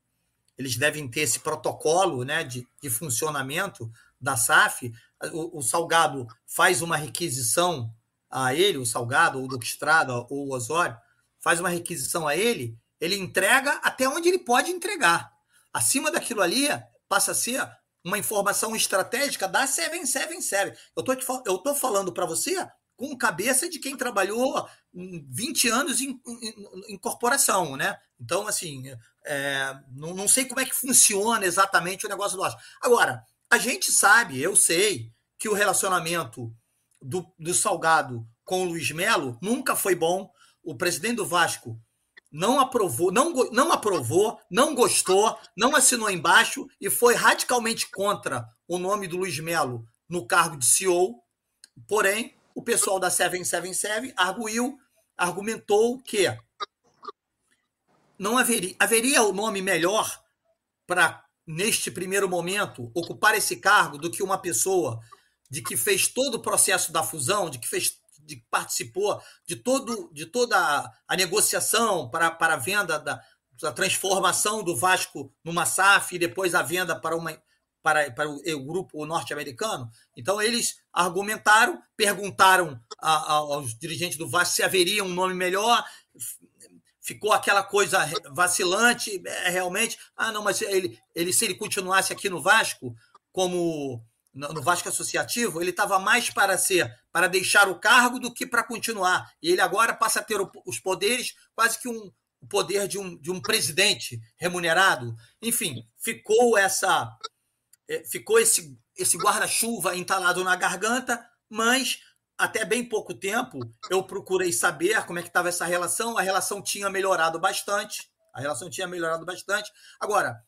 eles devem ter esse protocolo né, de, de funcionamento da SAF. O, o, Salgado faz uma requisição a ele, o Salgado, ou o Duque Estrada, ou o Osório, faz uma requisição a ele, ele entrega até onde ele pode entregar. Acima daquilo ali, passa a ser uma informação estratégica da 777. Eu tô, eu tô falando para você com cabeça de quem trabalhou 20 anos em, em, em corporação, né? Então, assim, é, não, não sei como é que funciona exatamente o negócio do Vasco. Agora, a gente sabe, eu sei, que o relacionamento do, do Salgado com o Luiz Melo nunca foi bom. O presidente do Vasco não aprovou, não, não aprovou, não gostou, não assinou embaixo e foi radicalmente contra o nome do Luiz Melo no cargo de CEO. Porém, o pessoal da 777 arguiu, argumentou que não haveria, haveria o nome melhor para, neste primeiro momento, ocupar esse cargo do que uma pessoa de que fez todo o processo da fusão, de que fez de que participou de, todo, de toda a, a negociação para, para a venda da, da transformação do Vasco numa SAF e depois a venda para, uma, para, para o, o grupo norte-americano. Então, eles argumentaram, perguntaram a, a, aos dirigentes do Vasco se haveria um nome melhor. Ficou aquela coisa vacilante, é, realmente. Ah, não, mas ele, ele, se ele continuasse aqui no Vasco como no Vasco Associativo, ele estava mais para ser para deixar o cargo do que para continuar. E ele agora passa a ter os poderes, quase que um, o poder de um, de um presidente remunerado. Enfim, ficou essa ficou esse, esse guarda-chuva entalado na garganta, mas até bem pouco tempo eu procurei saber como é que estava essa relação. A relação tinha melhorado bastante. A relação tinha melhorado bastante. Agora,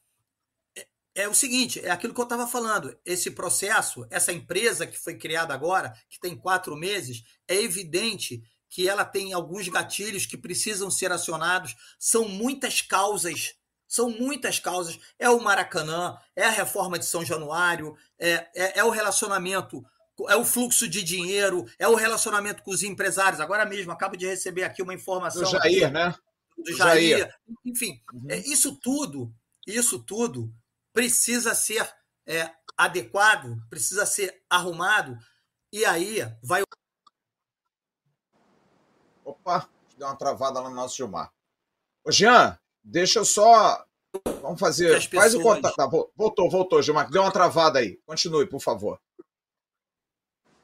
é o seguinte, é aquilo que eu estava falando. Esse processo, essa empresa que foi criada agora, que tem quatro meses, é evidente que ela tem alguns gatilhos que precisam ser acionados. São muitas causas, são muitas causas. É o Maracanã, é a reforma de São Januário, é, é, é o relacionamento, é o fluxo de dinheiro, é o relacionamento com os empresários. Agora mesmo, acabo de receber aqui uma informação. Do Jair, aqui, né? Do Jair. Jair. Enfim, uhum. é, isso tudo, isso tudo precisa ser é, adequado, precisa ser arrumado, e aí vai. Opa, deu uma travada lá no nosso Gilmar. Ô, Jean, deixa eu só. Vamos fazer. Pessoas... Faz o contato. Tá, voltou, voltou, Gilmar. Deu uma travada aí. Continue, por favor.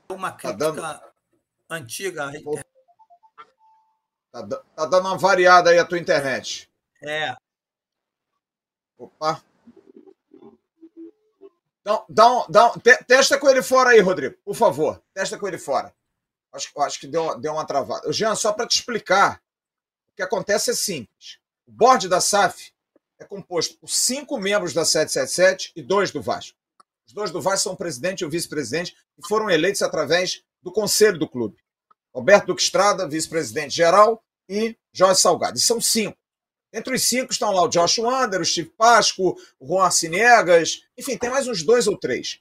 Uma crítica tá dando... antiga. Tá, tá dando uma variada aí a tua internet. É. Opa. Então, dá um, dá um, te, testa com ele fora aí, Rodrigo, por favor. Testa com ele fora. Acho, acho que deu, deu uma travada. Jean, só para te explicar, o que acontece é simples. O board da SAF é composto por cinco membros da 777 e dois do Vasco. Os dois do Vasco são o presidente e o vice-presidente e foram eleitos através do conselho do clube. Roberto Duque Estrada, vice-presidente geral, e Jorge Salgado. E são cinco. Entre os cinco estão lá o Josh Wander, o Steve Pasco, o Juan Cinegas, enfim, tem mais uns dois ou três.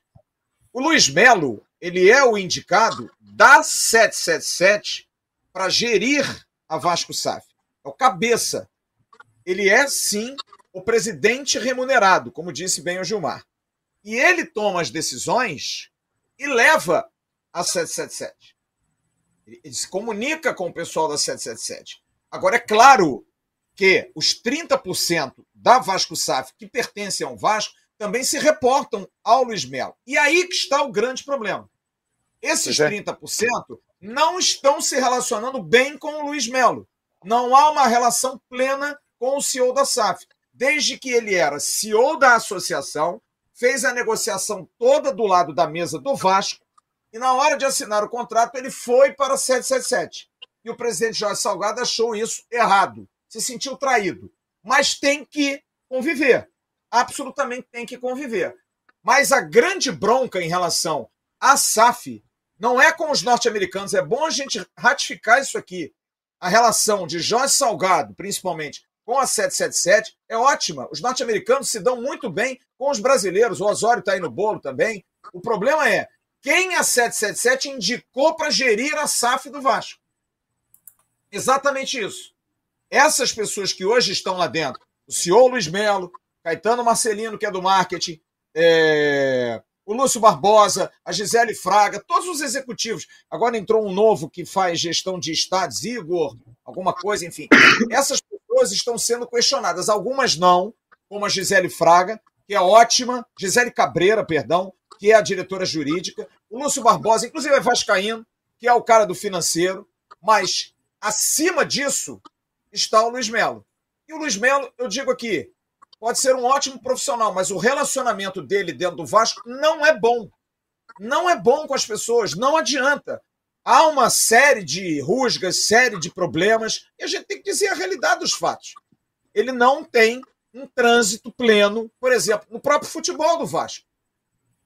O Luiz Melo, ele é o indicado da 777 para gerir a Vasco SAF. É o cabeça. Ele é, sim, o presidente remunerado, como disse bem o Gilmar. E ele toma as decisões e leva a 777. Ele se comunica com o pessoal da 777. Agora, é claro que os 30% da Vasco SAF que pertencem ao Vasco também se reportam ao Luiz Melo. E aí que está o grande problema. Esses 30% é. não estão se relacionando bem com o Luiz Melo. Não há uma relação plena com o CEO da SAF. Desde que ele era CEO da associação, fez a negociação toda do lado da mesa do Vasco, e na hora de assinar o contrato, ele foi para 777. E o presidente Jorge Salgado achou isso errado se sentiu traído. Mas tem que conviver. Absolutamente tem que conviver. Mas a grande bronca em relação à SAF não é com os norte-americanos. É bom a gente ratificar isso aqui. A relação de Jorge Salgado, principalmente, com a 777 é ótima. Os norte-americanos se dão muito bem com os brasileiros. O Osório está aí no bolo também. O problema é quem a 777 indicou para gerir a SAF do Vasco. Exatamente isso essas pessoas que hoje estão lá dentro, o senhor Luiz Melo, Caetano Marcelino, que é do marketing, é, o Lúcio Barbosa, a Gisele Fraga, todos os executivos. Agora entrou um novo que faz gestão de estados, Igor, alguma coisa, enfim. Essas pessoas estão sendo questionadas, algumas não, como a Gisele Fraga, que é ótima, Gisele Cabreira, perdão, que é a diretora jurídica, o Lúcio Barbosa, inclusive é vascaíno, que é o cara do financeiro, mas acima disso, está o Luiz Melo. E o Luiz Melo, eu digo aqui, pode ser um ótimo profissional, mas o relacionamento dele dentro do Vasco não é bom. Não é bom com as pessoas, não adianta. Há uma série de rusgas, série de problemas, e a gente tem que dizer a realidade dos fatos. Ele não tem um trânsito pleno, por exemplo, no próprio futebol do Vasco.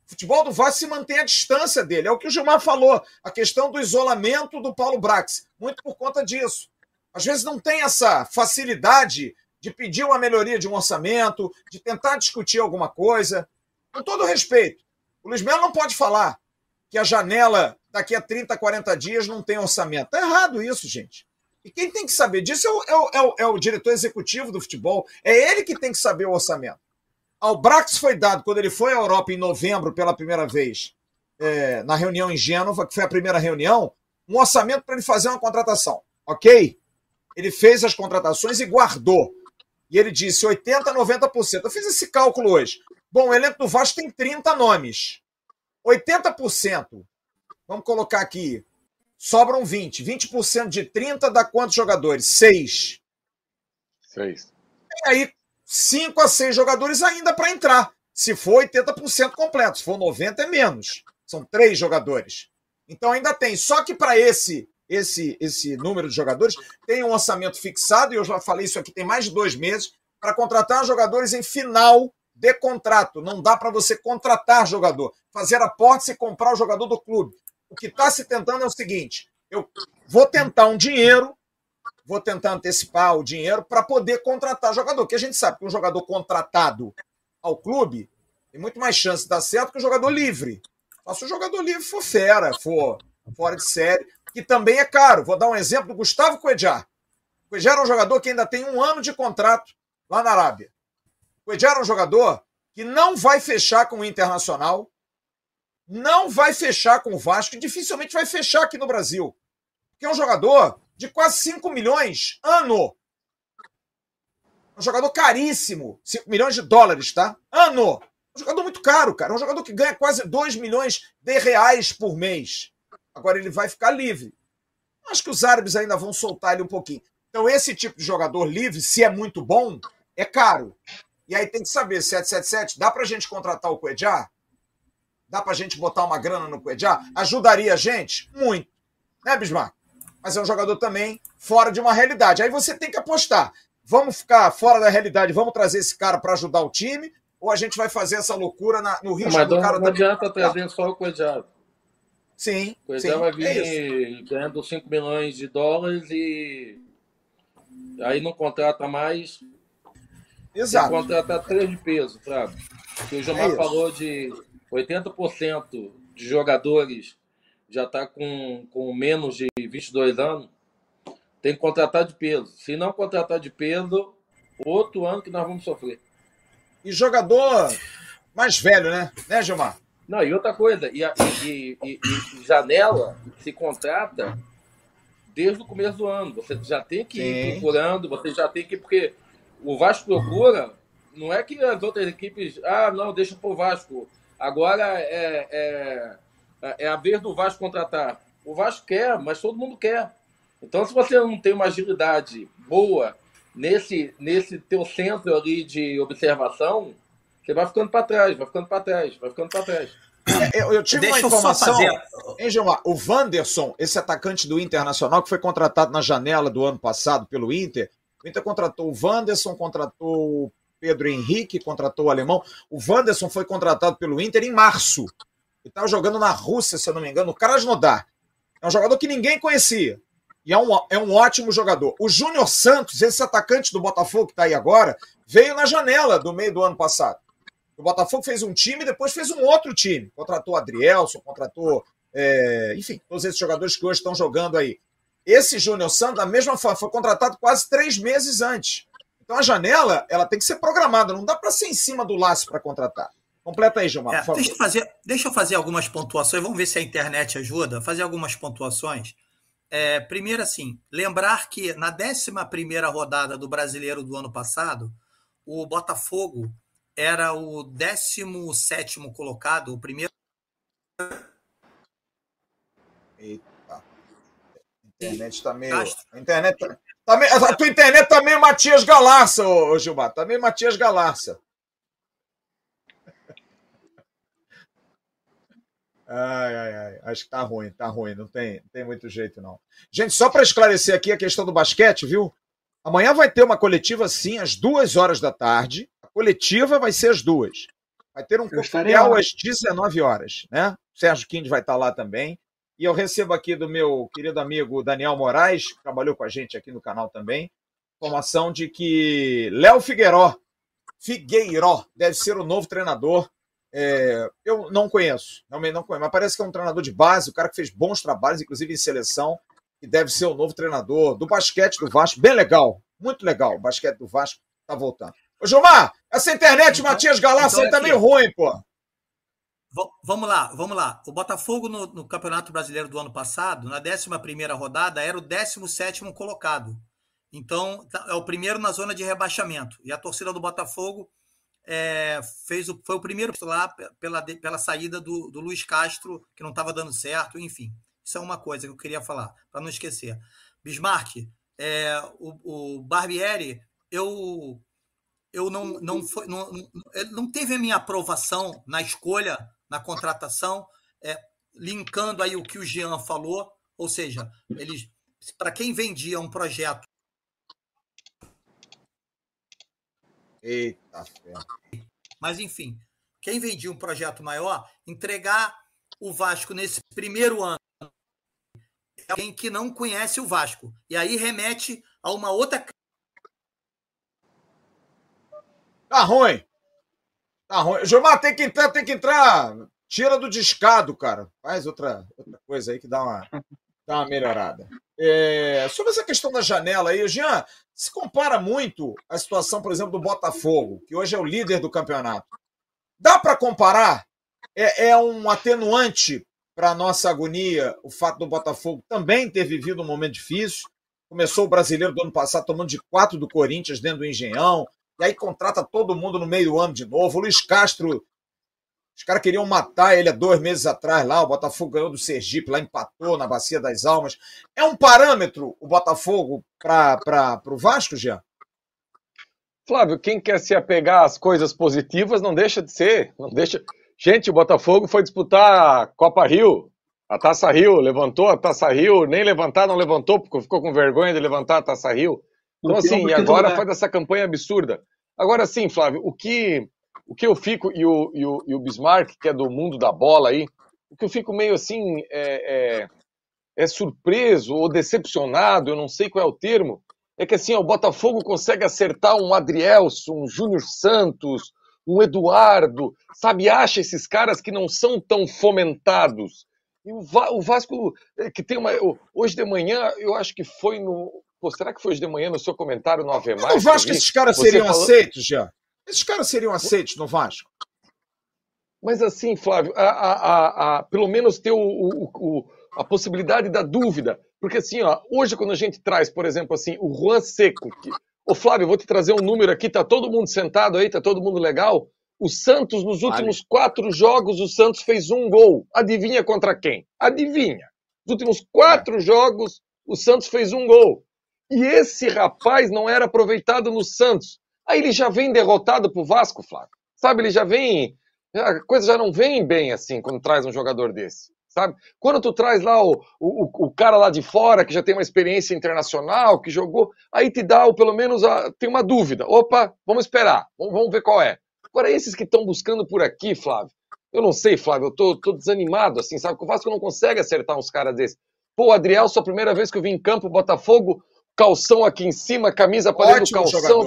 O futebol do Vasco se mantém à distância dele. É o que o Gilmar falou, a questão do isolamento do Paulo Brax. Muito por conta disso às vezes não tem essa facilidade de pedir uma melhoria de um orçamento, de tentar discutir alguma coisa. Com todo respeito, o Luiz Melo não pode falar que a janela daqui a 30, 40 dias não tem orçamento. Está errado isso, gente. E quem tem que saber disso é o, é, o, é, o, é o, diretor executivo do futebol. É ele que tem que saber o orçamento. Ao Brax foi dado, quando ele foi à Europa em novembro pela primeira vez, é, na reunião em Gênova, que foi a primeira reunião, um orçamento para ele fazer uma contratação. Ok? ele fez as contratações e guardou. E ele disse 80%, 90%. Eu fiz esse cálculo hoje. Bom, o elenco do Vasco tem 30 nomes. 80%, vamos colocar aqui, sobram 20. 20% de 30 dá quantos jogadores? 6. 6. E aí, 5 a 6 jogadores ainda para entrar. Se for 80% completo, se for 90% é menos. São 3 jogadores. Então ainda tem. Só que para esse esse, esse número de jogadores, tem um orçamento fixado, e eu já falei isso aqui tem mais de dois meses, para contratar jogadores em final de contrato. Não dá para você contratar jogador, fazer aporte e comprar o jogador do clube. O que está se tentando é o seguinte: eu vou tentar um dinheiro, vou tentar antecipar o dinheiro para poder contratar jogador, que a gente sabe que um jogador contratado ao clube tem muito mais chance de dar certo que um jogador livre. Mas se o jogador livre for fera, for fora de série, que também é caro. Vou dar um exemplo do Gustavo Coedjar. Coedjar é um jogador que ainda tem um ano de contrato lá na Arábia. Coedjar é um jogador que não vai fechar com o Internacional, não vai fechar com o Vasco, e dificilmente vai fechar aqui no Brasil. Porque é um jogador de quase 5 milhões ano. Um jogador caríssimo. 5 milhões de dólares, tá? Ano. Um jogador muito caro, cara. Um jogador que ganha quase 2 milhões de reais por mês. Agora ele vai ficar livre. Acho que os árabes ainda vão soltar ele um pouquinho. Então, esse tipo de jogador livre, se é muito bom, é caro. E aí tem que saber, 777, dá pra gente contratar o Cuejá? Dá pra gente botar uma grana no Cuejá? Ajudaria a gente? Muito. Né, Bismarck? Mas é um jogador também fora de uma realidade. Aí você tem que apostar. vamos ficar fora da realidade, vamos trazer esse cara para ajudar o time, ou a gente vai fazer essa loucura na, no risco Mas do cara não adianta trazer só o Coedzado. Sim, O Coedzado vai é vir ganhando 5 milhões de dólares e aí não contrata mais, tem que Exato. contratar três de peso, sabe? Que o É Gilmar isso. falou de 80% de jogadores já está com, com menos de 22 anos, tem que contratar de peso. Se não contratar de peso, outro ano que nós vamos sofrer. E jogador mais velho, né? Né, Gilmar? Não, e outra coisa, e, a- e- e- e- janela se contrata desde o começo do ano. Você já tem que ir Sim. procurando, você já tem que. Porque o Vasco procura, não é que as outras equipes. Ah, não, deixa pro Vasco. Agora é, é, é a vez do Vasco contratar. O Vasco quer, mas todo mundo quer. Então, se você não tem uma agilidade boa nesse, nesse teu centro ali de observação, você vai ficando para trás, vai ficando para trás, vai ficando para trás. É, Eu, eu tive Deixa uma informação. fazer. Hein, Gilmar? O Wanderson, esse atacante do Internacional, que foi contratado na janela do ano passado pelo Inter, o Inter contratou o Wanderson, contratou o Pedro Henrique, contratou o alemão. O Wanderson foi contratado pelo Inter em março. Ele estava jogando na Rússia, se eu não me engano, no Krasnodar. É um jogador que ninguém conhecia. E é um, é um ótimo jogador. O Júnior Santos, esse atacante do Botafogo que está aí agora, veio na janela do meio do ano passado. O Botafogo fez um time e depois fez um outro time. Contratou o Adrielson, contratou, é, enfim, todos esses jogadores que hoje estão jogando aí. Esse Júnior Santos, da mesma forma, foi contratado quase três meses antes. Então a janela, ela tem que ser programada, não dá para ser em cima do laço para contratar. Completa aí, Gilmar, É, por favor. deixa, eu fazer, deixa eu fazer algumas pontuações, vamos ver se a internet ajuda. Fazer algumas pontuações. É, primeiro, assim, lembrar que na 11 rodada do brasileiro do ano passado, o Botafogo era o 17 colocado, o primeiro. Eita. A internet tá meio. A internet tá, tá meio- A tua internet tá meio Matias Galarça, ô, ô Gilmar. Tá meio Matias Galarça. Ai, ai, ai. Acho que tá ruim, tá ruim. Não tem, não tem muito jeito, não. Gente, só para esclarecer aqui a questão do basquete, viu? Amanhã vai ter uma coletiva, sim, às duas horas da tarde. A coletiva vai ser às duas. Vai ter um coquetel às 19 horas, né? O Sérgio Quindes vai estar lá também. E eu recebo aqui do meu querido amigo Daniel Moraes, que trabalhou com a gente aqui no canal também, informação de que Léo Figueiró, Figueiró, deve ser o novo treinador. É, eu não conheço, realmente não conheço, mas parece que é um treinador de base, o cara que fez bons trabalhos, inclusive em seleção, e deve ser o novo treinador do basquete do Vasco. Bem legal, muito legal. O basquete do Vasco tá voltando. Ô, Gilmar, essa internet, Então- Matias Galarça, então aí tá aqui. meio ruim, pô. Va- Vamos lá, vamos lá. O Botafogo no, no Campeonato Brasileiro do ano passado, na 11 rodada, era o 17 colocado. Então, tá- é o primeiro na zona de rebaixamento. E a torcida do Botafogo é, fez o, foi o primeiro lá pe- pela, pela saída do, do Luiz Castro, que não estava dando certo, enfim. Isso é uma coisa que eu queria falar, para não esquecer. Bismarck, é, o, o Barbieri, eu, eu não, não, foi, não, não teve a minha aprovação na escolha, na contratação, é, linkando aí o que o Jean falou, ou seja, eles para quem vendia um projeto Eita. Mas, enfim, quem vendia um projeto maior, entregar o Vasco nesse primeiro ano é alguém que não conhece o Vasco. E aí remete a uma outra. Tá ruim. Tá ruim. Gilmar, tem que entrar, tem que entrar. Tira do discado, cara. Faz outra, outra coisa aí que dá uma, dá uma melhorada. É, sobre essa questão da janela aí, Jean, se compara muito a situação, por exemplo, do Botafogo, que hoje é o líder do campeonato. Dá para comparar? É, é um atenuante para a nossa agonia o fato do Botafogo também ter vivido um momento difícil. Começou o brasileiro do ano passado tomando de quatro do Corinthians dentro do Engenhão, e aí contrata todo mundo no meio do ano de novo. O Luiz Castro, os caras queriam matar ele há dois meses atrás lá. O Botafogo ganhou do Sergipe, lá empatou na Bacia das Almas. É um parâmetro o Botafogo para o Vasco, Jean? Flávio, quem quer se apegar às coisas positivas não deixa de ser. Não deixa. Gente, o Botafogo foi disputar a Copa Rio, a Taça Rio, levantou a Taça Rio, nem levantar não levantou, porque ficou com vergonha de levantar a Taça Rio. Então, assim, e agora faz essa campanha absurda. Agora sim, Flávio, o que, o que eu fico, e o, e, o, e o Bismarck, que é do mundo da bola aí, o que eu fico meio assim, é, é, é surpreso ou decepcionado, eu não sei qual é o termo, é que assim, o Botafogo consegue acertar um Adrielson, um Júnior Santos, um Eduardo, sabe? Acha esses caras que não são tão fomentados. E o, Vasco, eh, que tem uma. Hoje de manhã, eu acho que foi no. Pô, será que foi hoje de manhã no seu comentário no Ave Mais? O Vasco, esses caras seriam falou... aceitos já. Esses caras seriam aceitos no Vasco. Mas assim, Flávio, a, a, a, pelo menos ter o, o, o, a possibilidade da dúvida. Porque assim, ó, hoje quando a gente traz, por exemplo, assim, o Juan Seco, que, Ô Flávio, eu vou te trazer um número aqui, tá todo mundo sentado aí, tá todo mundo legal? O Santos, nos últimos vale. quatro jogos, o Santos fez um gol. Adivinha contra quem? Adivinha. Nos últimos quatro é. jogos, o Santos fez um gol. E esse rapaz não era aproveitado no Santos. Aí ele já vem derrotado pro Vasco, Flávio. Sabe, ele já vem. A coisa já não vem bem assim quando traz um jogador desse sabe? Quando tu traz lá o, o, o cara lá de fora, que já tem uma experiência internacional, que jogou, aí te dá, ou pelo menos, a, tem uma dúvida. Opa, vamos esperar, vamos, vamos ver qual é. Agora, esses que estão buscando por aqui, Flávio, eu não sei, Flávio, eu tô, tô desanimado, assim, sabe? Que o Vasco não consegue acertar uns caras desses. Pô, Adriel, sua primeira vez que eu vi em campo, Botafogo, calção aqui em cima, camisa para dentro do calção.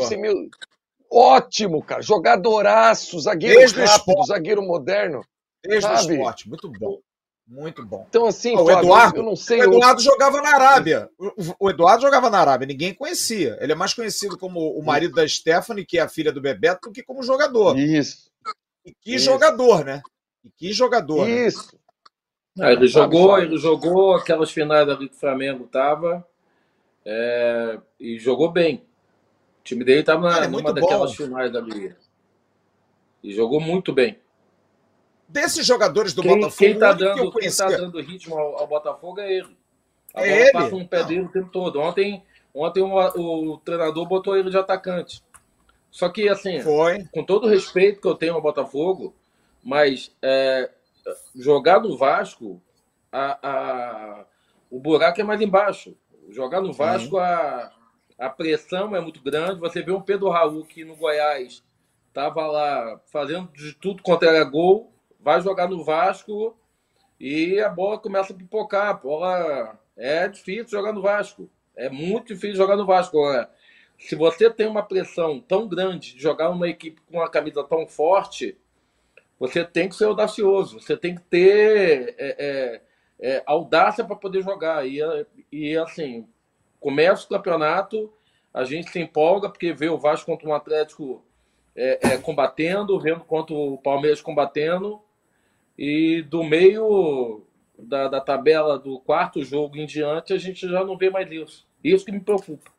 Ótimo, cara. Jogadoraço, zagueiro Desde rápido, zagueiro moderno. Desde sabe? o esporte, muito bom. Muito bom. Então, assim, o Flávio, Eduardo, eu não sei. O Eduardo eu... jogava na Arábia. O, Eduardo jogava na Arábia, ninguém conhecia. Ele é mais conhecido como o marido da Stephanie, que é a filha do Bebeto, do que como jogador. Isso. E que Isso. jogador, né? E que jogador. Né? Isso. Né? Ah, ele jogou, ele jogou aquelas finais ali que o Flamengo tava é, e jogou bem. O time dele estava é numa daquelas finais ali. E jogou muito bem. Desses jogadores do quem, Botafogo, quem tá dando, quem tá dando ritmo ao, ao, Botafogo é ele. A é bola ele? passa um pé dele o tempo todo. Ontem, ontem o, o, treinador botou ele de atacante. Só que, assim, Foi. com todo o respeito que eu tenho ao Botafogo, mas é, jogar no Vasco, a, a, o buraco é mais embaixo. Jogar no Vasco, a, a pressão é muito grande. Você vê um Pedro Raul que no Goiás estava lá fazendo de tudo quanto era gol vai jogar no Vasco e a bola começa a pipocar. A bola é difícil jogar no Vasco. É muito difícil jogar no Vasco. Agora, se você tem uma pressão tão grande de jogar uma equipe com uma camisa tão forte, você tem que ser audacioso. Você tem que ter é, é, é, audácia para poder jogar. E, e assim, começa o campeonato, a gente se empolga porque vê o Vasco contra um Atlético é, é, combatendo, vendo contra o Palmeiras combatendo. E do meio da, da tabela do quarto jogo em diante, a gente já não vê mais isso. Isso que me preocupa.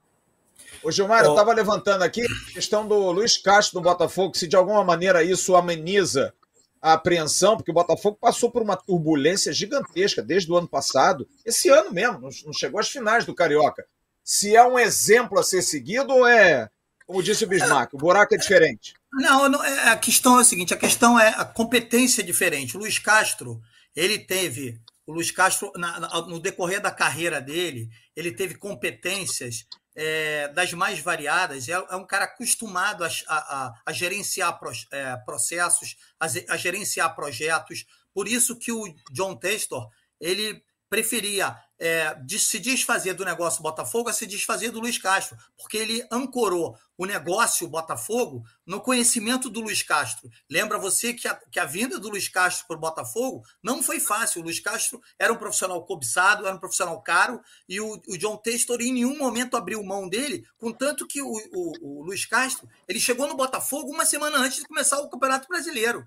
Ô Gilmar, eu estava levantando aqui a questão do Luiz Castro do Botafogo, se de alguma maneira isso ameniza a apreensão, porque o Botafogo passou por uma turbulência gigantesca desde o ano passado, esse ano mesmo, não chegou às finais do Carioca. Se é um exemplo a ser seguido ou é, como disse o Bismarck, o buraco é diferente? Não, não é, a questão é a seguinte: a questão é a competência diferente. O Luiz Castro, ele teve. O Luiz Castro, na, na, no decorrer da carreira dele, ele teve competências é, das mais variadas. É, é, um cara acostumado a, a, a gerenciar pro, é, processos, a, a, gerenciar projetos. Por isso que o John Testor ele preferia é, de se desfazer do negócio Botafogo a se desfazer do Luiz Castro, porque ele ancorou o negócio Botafogo no conhecimento do Luiz Castro. Lembra você que a, que a vinda do Luiz Castro para o Botafogo não foi fácil. O Luiz Castro era um profissional cobiçado, era um profissional caro, e o, o John Testor em nenhum momento abriu mão dele, contanto que o, o, o Luiz Castro ele chegou no Botafogo uma semana antes de começar o Campeonato Brasileiro.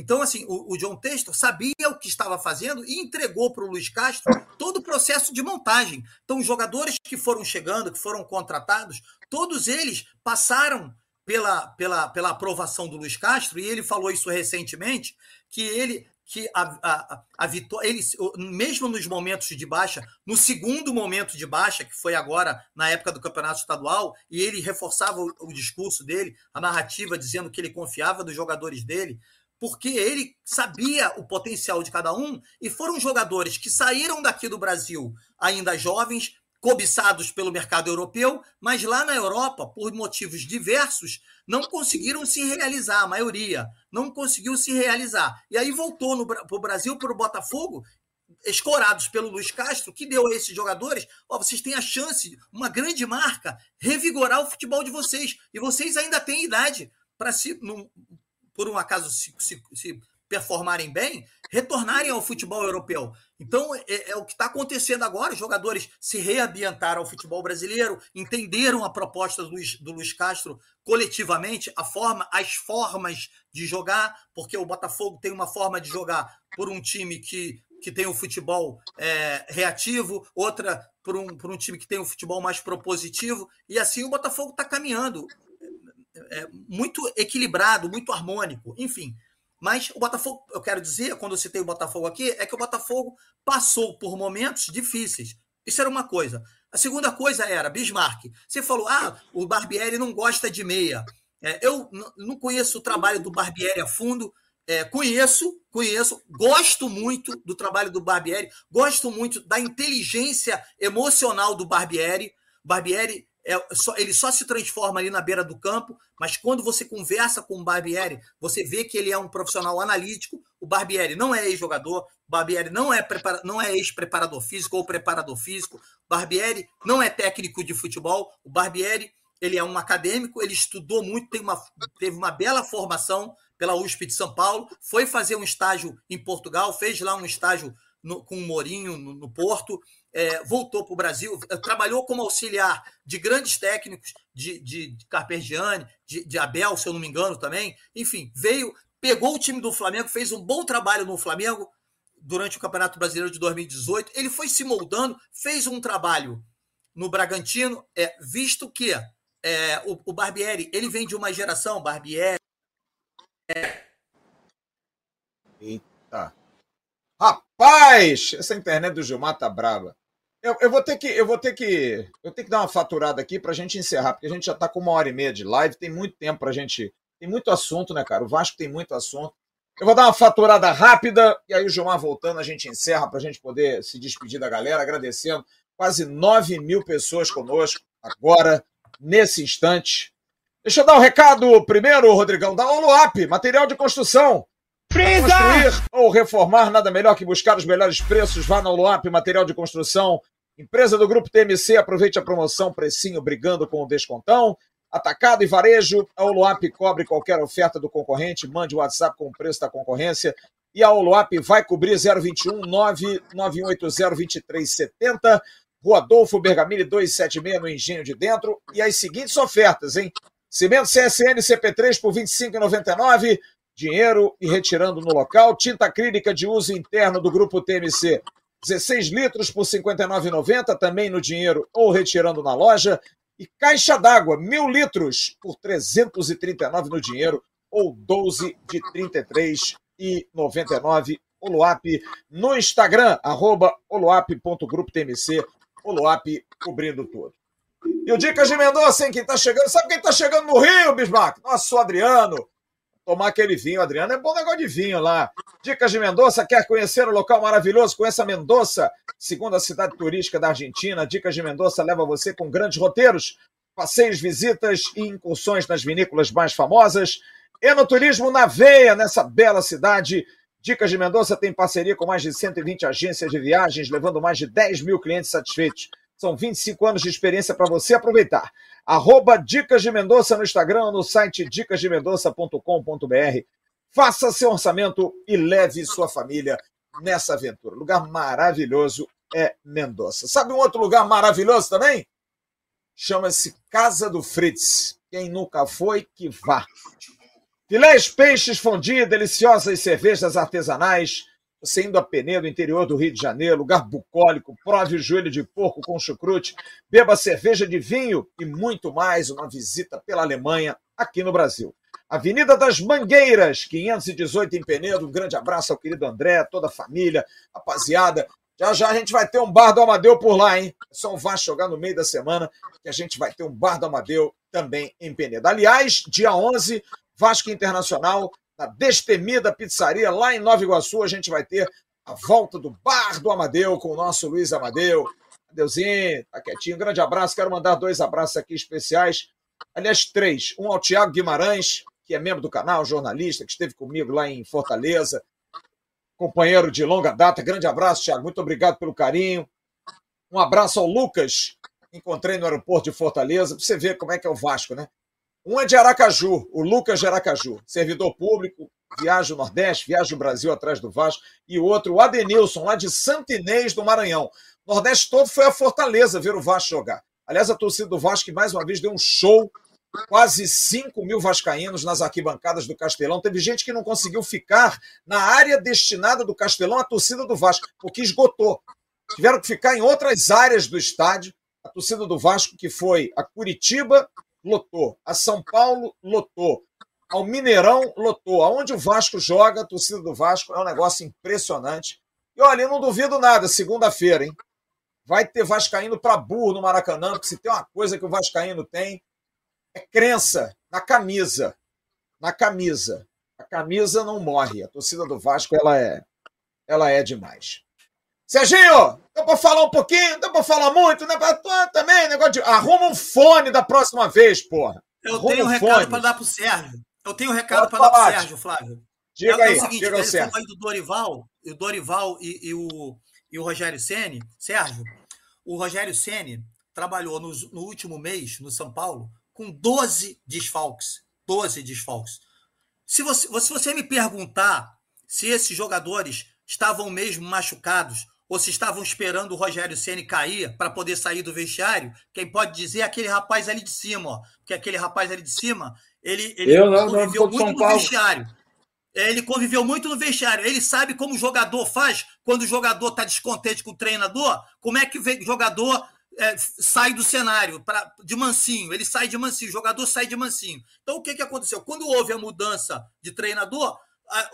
Então, assim, o, o John Testor sabia o que estava fazendo e entregou para o Luiz Castro todo o processo de montagem. Então, os jogadores que foram chegando, que foram contratados, todos eles passaram pela, pela, pela aprovação do Luiz Castro, e ele falou isso recentemente, que ele que a, a, a vitória, ele, mesmo nos momentos de baixa, no segundo momento de baixa, que foi agora na época do campeonato estadual, e ele reforçava o, o discurso dele, a narrativa, dizendo que ele confiava dos jogadores dele, porque ele sabia o potencial de cada um e foram jogadores que saíram daqui do Brasil ainda jovens, cobiçados pelo mercado europeu, mas lá na Europa, por motivos diversos, não conseguiram se realizar, a maioria não conseguiu se realizar. E aí voltou para o Brasil, para o Botafogo, escorados pelo Luiz Castro, que deu a esses jogadores, ó, vocês têm a chance, uma grande marca, revigorar o futebol de vocês. E vocês ainda têm idade para se, num, por um acaso, se, se, se performarem bem, retornarem ao futebol europeu. Então, é, é o que está acontecendo agora. Os jogadores se reambientaram ao futebol brasileiro, entenderam a proposta do Luiz, do Luiz Castro coletivamente, a forma, as formas de jogar, porque o Botafogo tem uma forma de jogar por um time que, que tem o um futebol é, reativo, outra por um, por um time que tem um futebol mais propositivo, e assim o Botafogo está caminhando. É, muito equilibrado, muito harmônico, enfim. Mas o Botafogo, eu quero dizer, quando eu citei o Botafogo aqui, é que o Botafogo passou por momentos difíceis. Isso era uma coisa. A segunda coisa era, Bismarck, você falou, ah, o Barbieri não gosta de meia. É, eu não conheço o trabalho do Barbieri a fundo, é, conheço, conheço, gosto muito do trabalho do Barbieri, gosto muito da inteligência emocional do Barbieri. Barbieri é, só, ele só se transforma ali na beira do campo, mas quando você conversa com o Barbieri, você vê que ele é um profissional analítico. O Barbieri não é ex-jogador, o Barbieri não é, não é ex-preparador físico ou preparador físico, o Barbieri não é técnico de futebol, o Barbieri ele é um acadêmico, ele estudou muito, tem uma, teve uma bela formação pela USP de São Paulo, foi fazer um estágio em Portugal, fez lá um estágio no, com o Mourinho no, no Porto, é, voltou para o Brasil, é, trabalhou como auxiliar de grandes técnicos, de, de, de Carpegiani, de, de Abel, se eu não me engano também. Enfim, veio, pegou o time do Flamengo, fez um bom trabalho no Flamengo durante o Campeonato Brasileiro de 2018. Ele foi se moldando, fez um trabalho no Bragantino, é, visto que é, o, o Barbieri ele vem de uma geração, Barbieri. É... Eita. Rapaz, essa internet do Gilmar tá brava. Eu, eu, vou ter que, eu vou ter que, eu tenho que dar uma faturada aqui para a gente encerrar, porque a gente já está com uma hora e meia de live, tem muito tempo para a gente, tem muito assunto, né, cara? O Vasco tem muito assunto. Eu vou dar uma faturada rápida e aí o Gilmar voltando a gente encerra para a gente poder se despedir da galera, agradecendo quase 9 mil pessoas conosco agora nesse instante. Deixa eu dar um recado primeiro, Rodrigão, da Oluap, material de construção. Construir ou reformar, nada melhor que buscar os melhores preços. Vá na Oluap, material de construção. Empresa do Grupo TMC, aproveite a promoção, precinho brigando com o descontão. Atacado e varejo, a Oluap cobre qualquer oferta do concorrente, mande o WhatsApp com o preço da concorrência. E a Oluap vai cobrir 021 99180 2370, Rua Adolfo Bergamini 276 no Engenho de Dentro. E as seguintes ofertas, hein? Cimento CSN CP3 por R$ 25,99, dinheiro e retirando no local, tinta acrílica de uso interno do Grupo TMC 16 litros por R$ 59,90, também no dinheiro ou retirando na loja. E caixa d'água, mil litros por R$ 339 no dinheiro ou 12 de R$ 33,99. Oluap no Instagram, arroba oluap.grupotmc, Oluap cobrindo tudo. E o Dicas de Mendonça, hein? Quem tá chegando? Sabe quem tá chegando no Rio, Bismarck? Nosso Adriano tomar aquele vinho. Adriano, é bom negócio de vinho lá. Dicas de Mendoza, quer conhecer o local maravilhoso? Conheça Mendoza, segunda cidade turística da Argentina. Dicas de Mendoza leva você com grandes roteiros, passeios, visitas e incursões nas vinícolas mais famosas. Enoturismo na veia, nessa bela cidade. Dicas de Mendoza tem parceria com mais de 120 agências de viagens, levando mais de 10 mil clientes satisfeitos. São 25 anos de experiência para você aproveitar. Arroba Dicas de Mendonça no Instagram, no site dicasdemendonça.com.br. Faça seu orçamento e leve sua família nessa aventura. Lugar maravilhoso é Mendonça. Sabe um outro lugar maravilhoso também? Chama-se Casa do Fritz. Quem nunca foi, que vá. Filés, peixes, fondue, deliciosas cervejas artesanais, você indo a Penedo, interior do Rio de Janeiro, lugar bucólico, prove o joelho de porco com chucrute, beba cerveja de vinho e muito mais. Uma visita pela Alemanha aqui no Brasil. Avenida das Mangueiras, 518 em Penedo. Um grande abraço ao querido André, toda a família, rapaziada. Já já a gente vai ter um bar do Amadeu por lá, hein? É só vá jogar no meio da semana que a gente vai ter um bar do Amadeu também em Penedo. Aliás, dia 11, Vasco Internacional, na Destemida Pizzaria, lá em Nova Iguaçu, a gente vai ter a volta do Bar do Amadeu com o nosso Luiz Amadeu. Adeusinho, tá quietinho. grande abraço. Quero mandar dois abraços aqui especiais. Aliás, três. Um ao Tiago Guimarães, que é membro do canal, jornalista, que esteve comigo lá em Fortaleza. Companheiro de longa data. Grande abraço, Tiago. Muito obrigado pelo carinho. Um abraço ao Lucas, encontrei no aeroporto de Fortaleza, para você ver como é que é o Vasco, né? Um é de Aracaju, o Lucas de Aracaju, servidor público, viaja o Nordeste, viaja o Brasil atrás do Vasco, e o outro, o Adenilson, lá de Santo Inês do Maranhão. O Nordeste todo foi a Fortaleza ver o Vasco jogar. Aliás, a torcida do Vasco, que mais uma vez deu um show, quase 5 mil vascaínos nas arquibancadas do Castelão. Teve gente que não conseguiu ficar na área destinada do Castelão à torcida do Vasco, porque esgotou tiveram que ficar em outras áreas do estádio. A torcida do Vasco, que foi a Curitiba, lotou. A São Paulo, lotou. Ao Mineirão, lotou. Aonde o Vasco joga, a torcida do Vasco é um negócio impressionante. E olha, eu não duvido nada, segunda-feira, hein? Vai ter Vascaíno para burro no Maracanã, porque se tem uma coisa que o Vascaíno tem, é crença na camisa. Na camisa. A camisa não morre. A torcida do Vasco, ela é, ela é demais. Serginho, dá pra falar um pouquinho? Dá pra falar muito? Né? Também, negócio de. Arruma um fone da próxima vez, porra. Eu Arruma tenho um recado para dar pro Sérgio. Eu tenho um recado para dar pro Sérgio, Flávio. Diga é, aí, é o seguinte, diga ele falou aí do Dorival, o Dorival e, e, o, e o Rogério Ceni. Sérgio, o Rogério Ceni trabalhou no, no último mês no São Paulo com 12 desfalques. 12 desfalques. Se você, se você me perguntar se esses jogadores estavam mesmo machucados ou se estavam esperando o Rogério Ceni cair para poder sair do vestiário, quem pode dizer é aquele rapaz ali de cima, ó, porque aquele rapaz ali de cima, ele, ele não, conviveu não, muito no vestiário. É, ele conviveu muito no vestiário. Ele sabe como o jogador faz quando o jogador está descontente com o treinador, como é que o jogador é, sai do cenário pra, de mansinho. Ele sai de mansinho, o jogador sai de mansinho. Então, o que, que aconteceu? Quando houve a mudança de treinador,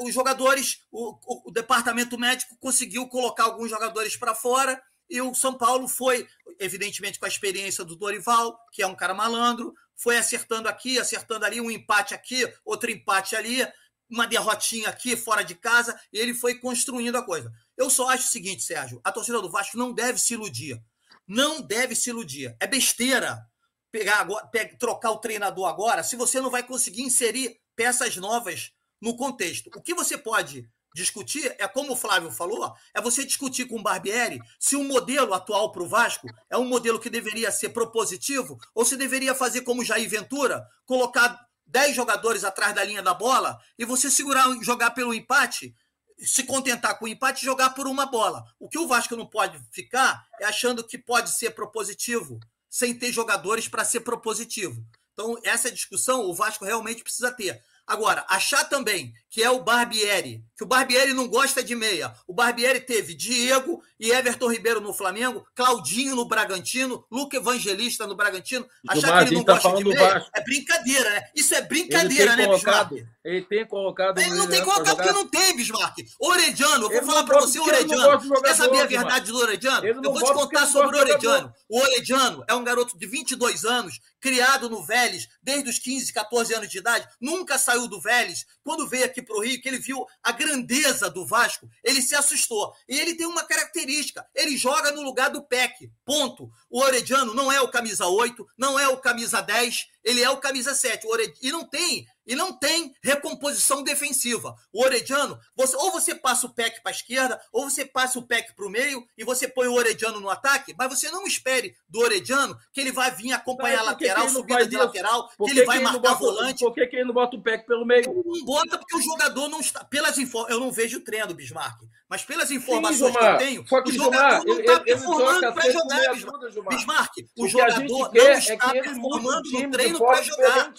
os jogadores, o, o, o departamento médico conseguiu colocar alguns jogadores para fora e o São Paulo foi, evidentemente, com a experiência do Dorival, que é um cara malandro, foi acertando aqui, acertando ali, um empate aqui, outro empate ali, uma derrotinha aqui, fora de casa, e ele foi construindo a coisa. Eu só acho o seguinte, Sérgio: a torcida do Vasco não deve se iludir. Não deve se iludir. É besteira pegar agora, trocar o treinador agora se você não vai conseguir inserir peças novas no contexto. O que você pode discutir é, como o Flávio falou, é você discutir com o Barbieri se o modelo atual para o Vasco é um modelo que deveria ser propositivo ou se deveria fazer como Jair Ventura, colocar 10 jogadores atrás da linha da bola e você segurar jogar pelo empate, se contentar com o empate e jogar por uma bola. O que o Vasco não pode ficar é achando que pode ser propositivo sem ter jogadores para ser propositivo. Então, essa discussão o Vasco realmente precisa ter. Agora, achar também que é o Barbieri, que o Barbieri não gosta de meia. O Barbieri teve Diego e Everton Ribeiro no Flamengo, Claudinho no Bragantino, Luca Evangelista no Bragantino. Achar que ele não tá gosta de meia é brincadeira, né? Isso é brincadeira, né, colocado, Bismarck? Ele tem colocado. Ele não tem colocado porque não tem, Bismarck. Orediano, eu vou ele falar para você, Orediano. Você quer saber a verdade do Orediano? Eu vou te contar sobre o Orediano. O Orediano é um garoto de 22 anos, criado no Vélez desde os 15, 14 anos de idade, nunca saiu do Vélez. Quando veio aqui para o Rio, que ele viu a grandeza do Vasco, ele se assustou. E ele tem uma característica: ele joga no lugar do PEC. Ponto. O Orediano não é o camisa 8, não é o camisa 10, ele é o camisa 7. E não tem e não tem recomposição defensiva. O Orediano, você, ou você passa o PEC para a esquerda, ou você passa o PEC para o meio e você põe o Orediano no ataque, mas você não espere do Orediano que ele vai vir acompanhar a lateral, subida de lateral, que ele vai marcar bota, volante. Por que, que ele não bota o PEC pelo meio? Não bota porque o jogador não está. Pelas infor... Eu não vejo o treino, Bismarck, mas pelas informações Sim, que eu tenho, que, o jogador não está performando para jogar, Bismarck. Bismarck. O jogador não está é performando no treino para jogar.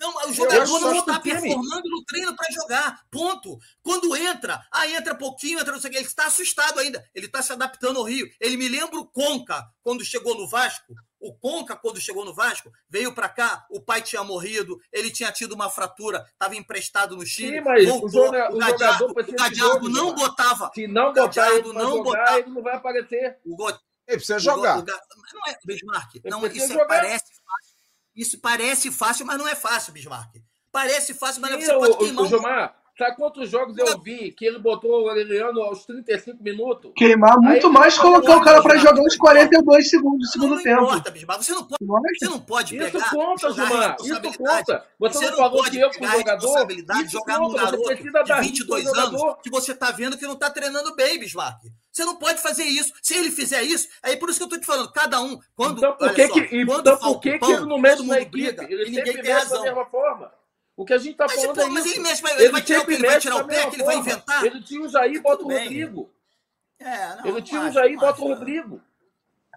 Não, o jogador não está performando no treino para jogar. Ponto. Quando entra, aí entra pouquinho, entra não sei o que, ele está assustado ainda. Ele está se adaptando ao Rio. Ele me lembra o Conca, quando chegou no Vasco. O Conca, quando chegou no Vasco, veio para cá, o pai tinha morrido, ele tinha tido uma fratura, estava emprestado no Chile. Sim, mas voltou, o, joga, o, Gadiardo, o Gadiardo não botava. Se não botar ele não jogar, botava, ele não vai aparecer. O Ele precisa jogar. O, não é, Bismarck, não, isso jogar. parece fácil isso parece fácil, mas não é fácil, Bismarck. Parece fácil, mas Sim, você pode queimar. O, Gilmar, Sabe quantos jogos eu vi que ele botou o Aureliano aos 35 minutos? Queimar muito Aí, mais colocar o cara pra jogar uns 42 segundos do segundo não tempo. importa, Bismarck. Você não pode, você não pode Isso pegar. conta, Gilmar. Isso conta. Você, Você não falou pode que eu, como jogador, isso jogar num conta. Você garoto precisa de dar 22 risco ao anos jogador. que você tá vendo que não tá treinando bem, Bismarck. Você não pode fazer isso. Se ele fizer isso, aí por isso que eu tô te falando, cada um, quando. Então por que, só, que, quando então, por que, que ele não mexe na equipe? briga, Ele e ninguém tem mexe da razão. mesma forma. O que a gente tá Mas, falando pô, é mas isso. ele mexe, ele vai tirar o quê? Ele vai tirar o pé, que ele vai inventar? Ele tira o Jair e bota o. Rodrigo. É, não, Ele tira o Jair e bota o. Rodrigo.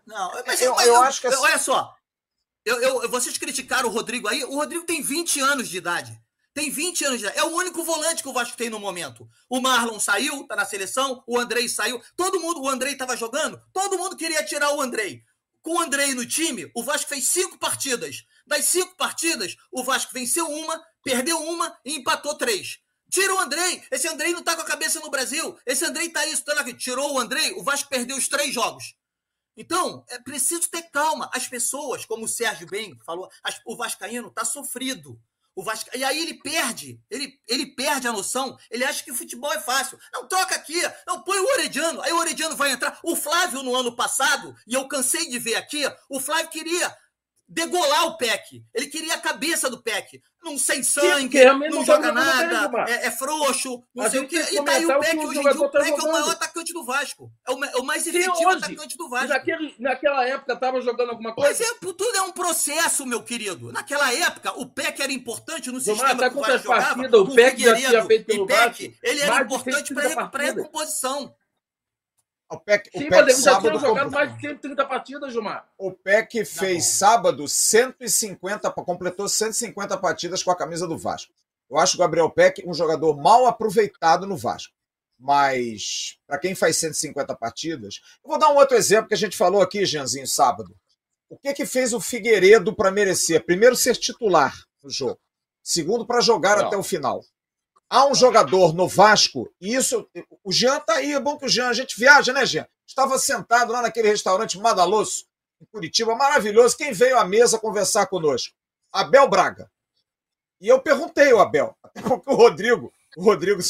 Não, mas, Eu- mas eu acho que assim- Olha só, eu, eu- vocês criticaram o Rodrigo aí. O Rodrigo tem 20 anos de idade. Tem 20 anos de idade. É o único volante que o Vasco tem no momento. O Marlon saiu, tá na seleção. O Andrei saiu. Todo mundo, o Andrei tava jogando. Todo mundo queria tirar o Andrei. Com o Andrei no time, o Vasco fez cinco partidas. Das cinco partidas, o Vasco venceu uma, perdeu uma e empatou três. Tira o Andrei. Esse Andrei não tá com a cabeça no Brasil. Esse Andrei tá isso, tá lá. Tirou o Andrei, o Vasco perdeu os três jogos. Então, é preciso ter calma. As pessoas, como o Sérgio bem falou, as- o Vascaíno tá sofrido. O Vasca... E aí ele perde, ele, ele perde a noção, ele acha que o futebol é fácil. Não, toca aqui, não, põe o Orediano, aí o Orediano vai entrar. O Flávio, no ano passado, e eu cansei de ver aqui, o Flávio queria degolar o PEC. Ele queria a cabeça do PEC. Não sem sangue, porque realmente não tá joga bem, nada, é, é frouxo, não A sei o quê. E tá aí o PEC, hoje em dia, o tá PEC é o maior atacante do Vasco. É o, é o mais Sim, efetivo hoje. atacante do Vasco. naquele, naquela época tava jogando alguma Mas coisa? é, tudo é um processo, meu querido. Naquela época, o PEC era importante no sistema sabe que o Vasco jogava. partidas o PEC já tinha feito pelo PEC, Vasco? ele era importante 130 para a recomposição. O PEC, o Sim, PEC mas já sábado jogado completou- mais de 130 partidas, Gilmar. O PEC fez sábado 150, completou 150 partidas com a camisa do Vasco. Eu acho o Gabriel Peck um jogador mal aproveitado no Vasco. Mas, para quem faz 150 partidas. Eu vou dar um outro exemplo que a gente falou aqui, Jeanzinho, sábado. O que que fez o Figueiredo para merecer? Primeiro, ser titular no jogo. Segundo, para jogar Não. até o final. Há um jogador no Vasco, e isso. O Jean tá aí, é bom que o Jean, a gente viaja, né, Jean? Estava sentado lá naquele restaurante Madaloso, em Curitiba, maravilhoso. Quem veio à mesa conversar conosco? Abel Braga. E eu perguntei ao Abel, até porque o Rodrigo, o Rodrigo,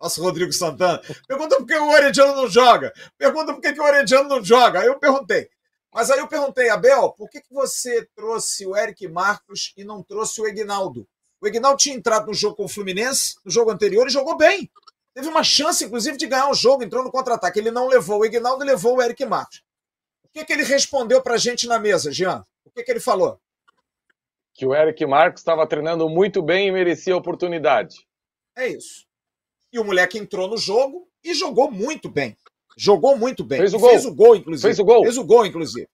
nosso Rodrigo Santana, pergunta por que o Orediano não joga. Pergunta por que, que o Orediano não joga. Aí eu perguntei. Mas aí eu perguntei, Abel, por que, que você trouxe o Eric Marcos e não trouxe o Egnaldo? O Egnaldo tinha entrado no jogo com o Fluminense, no jogo anterior, e jogou bem. Teve uma chance, inclusive, de ganhar o jogo, entrou no contra-ataque. Ele não levou o Egnaldo e levou o Eric Marcos. O que, que ele respondeu pra gente na mesa, Jean? O que, que ele falou? Que o Eric Marcos estava treinando muito bem e merecia a oportunidade. É isso. E o moleque entrou no jogo e jogou muito bem. Jogou muito bem. Fez o gol. Fez o gol, inclusive. Fez o gol. Fez o gol, inclusive.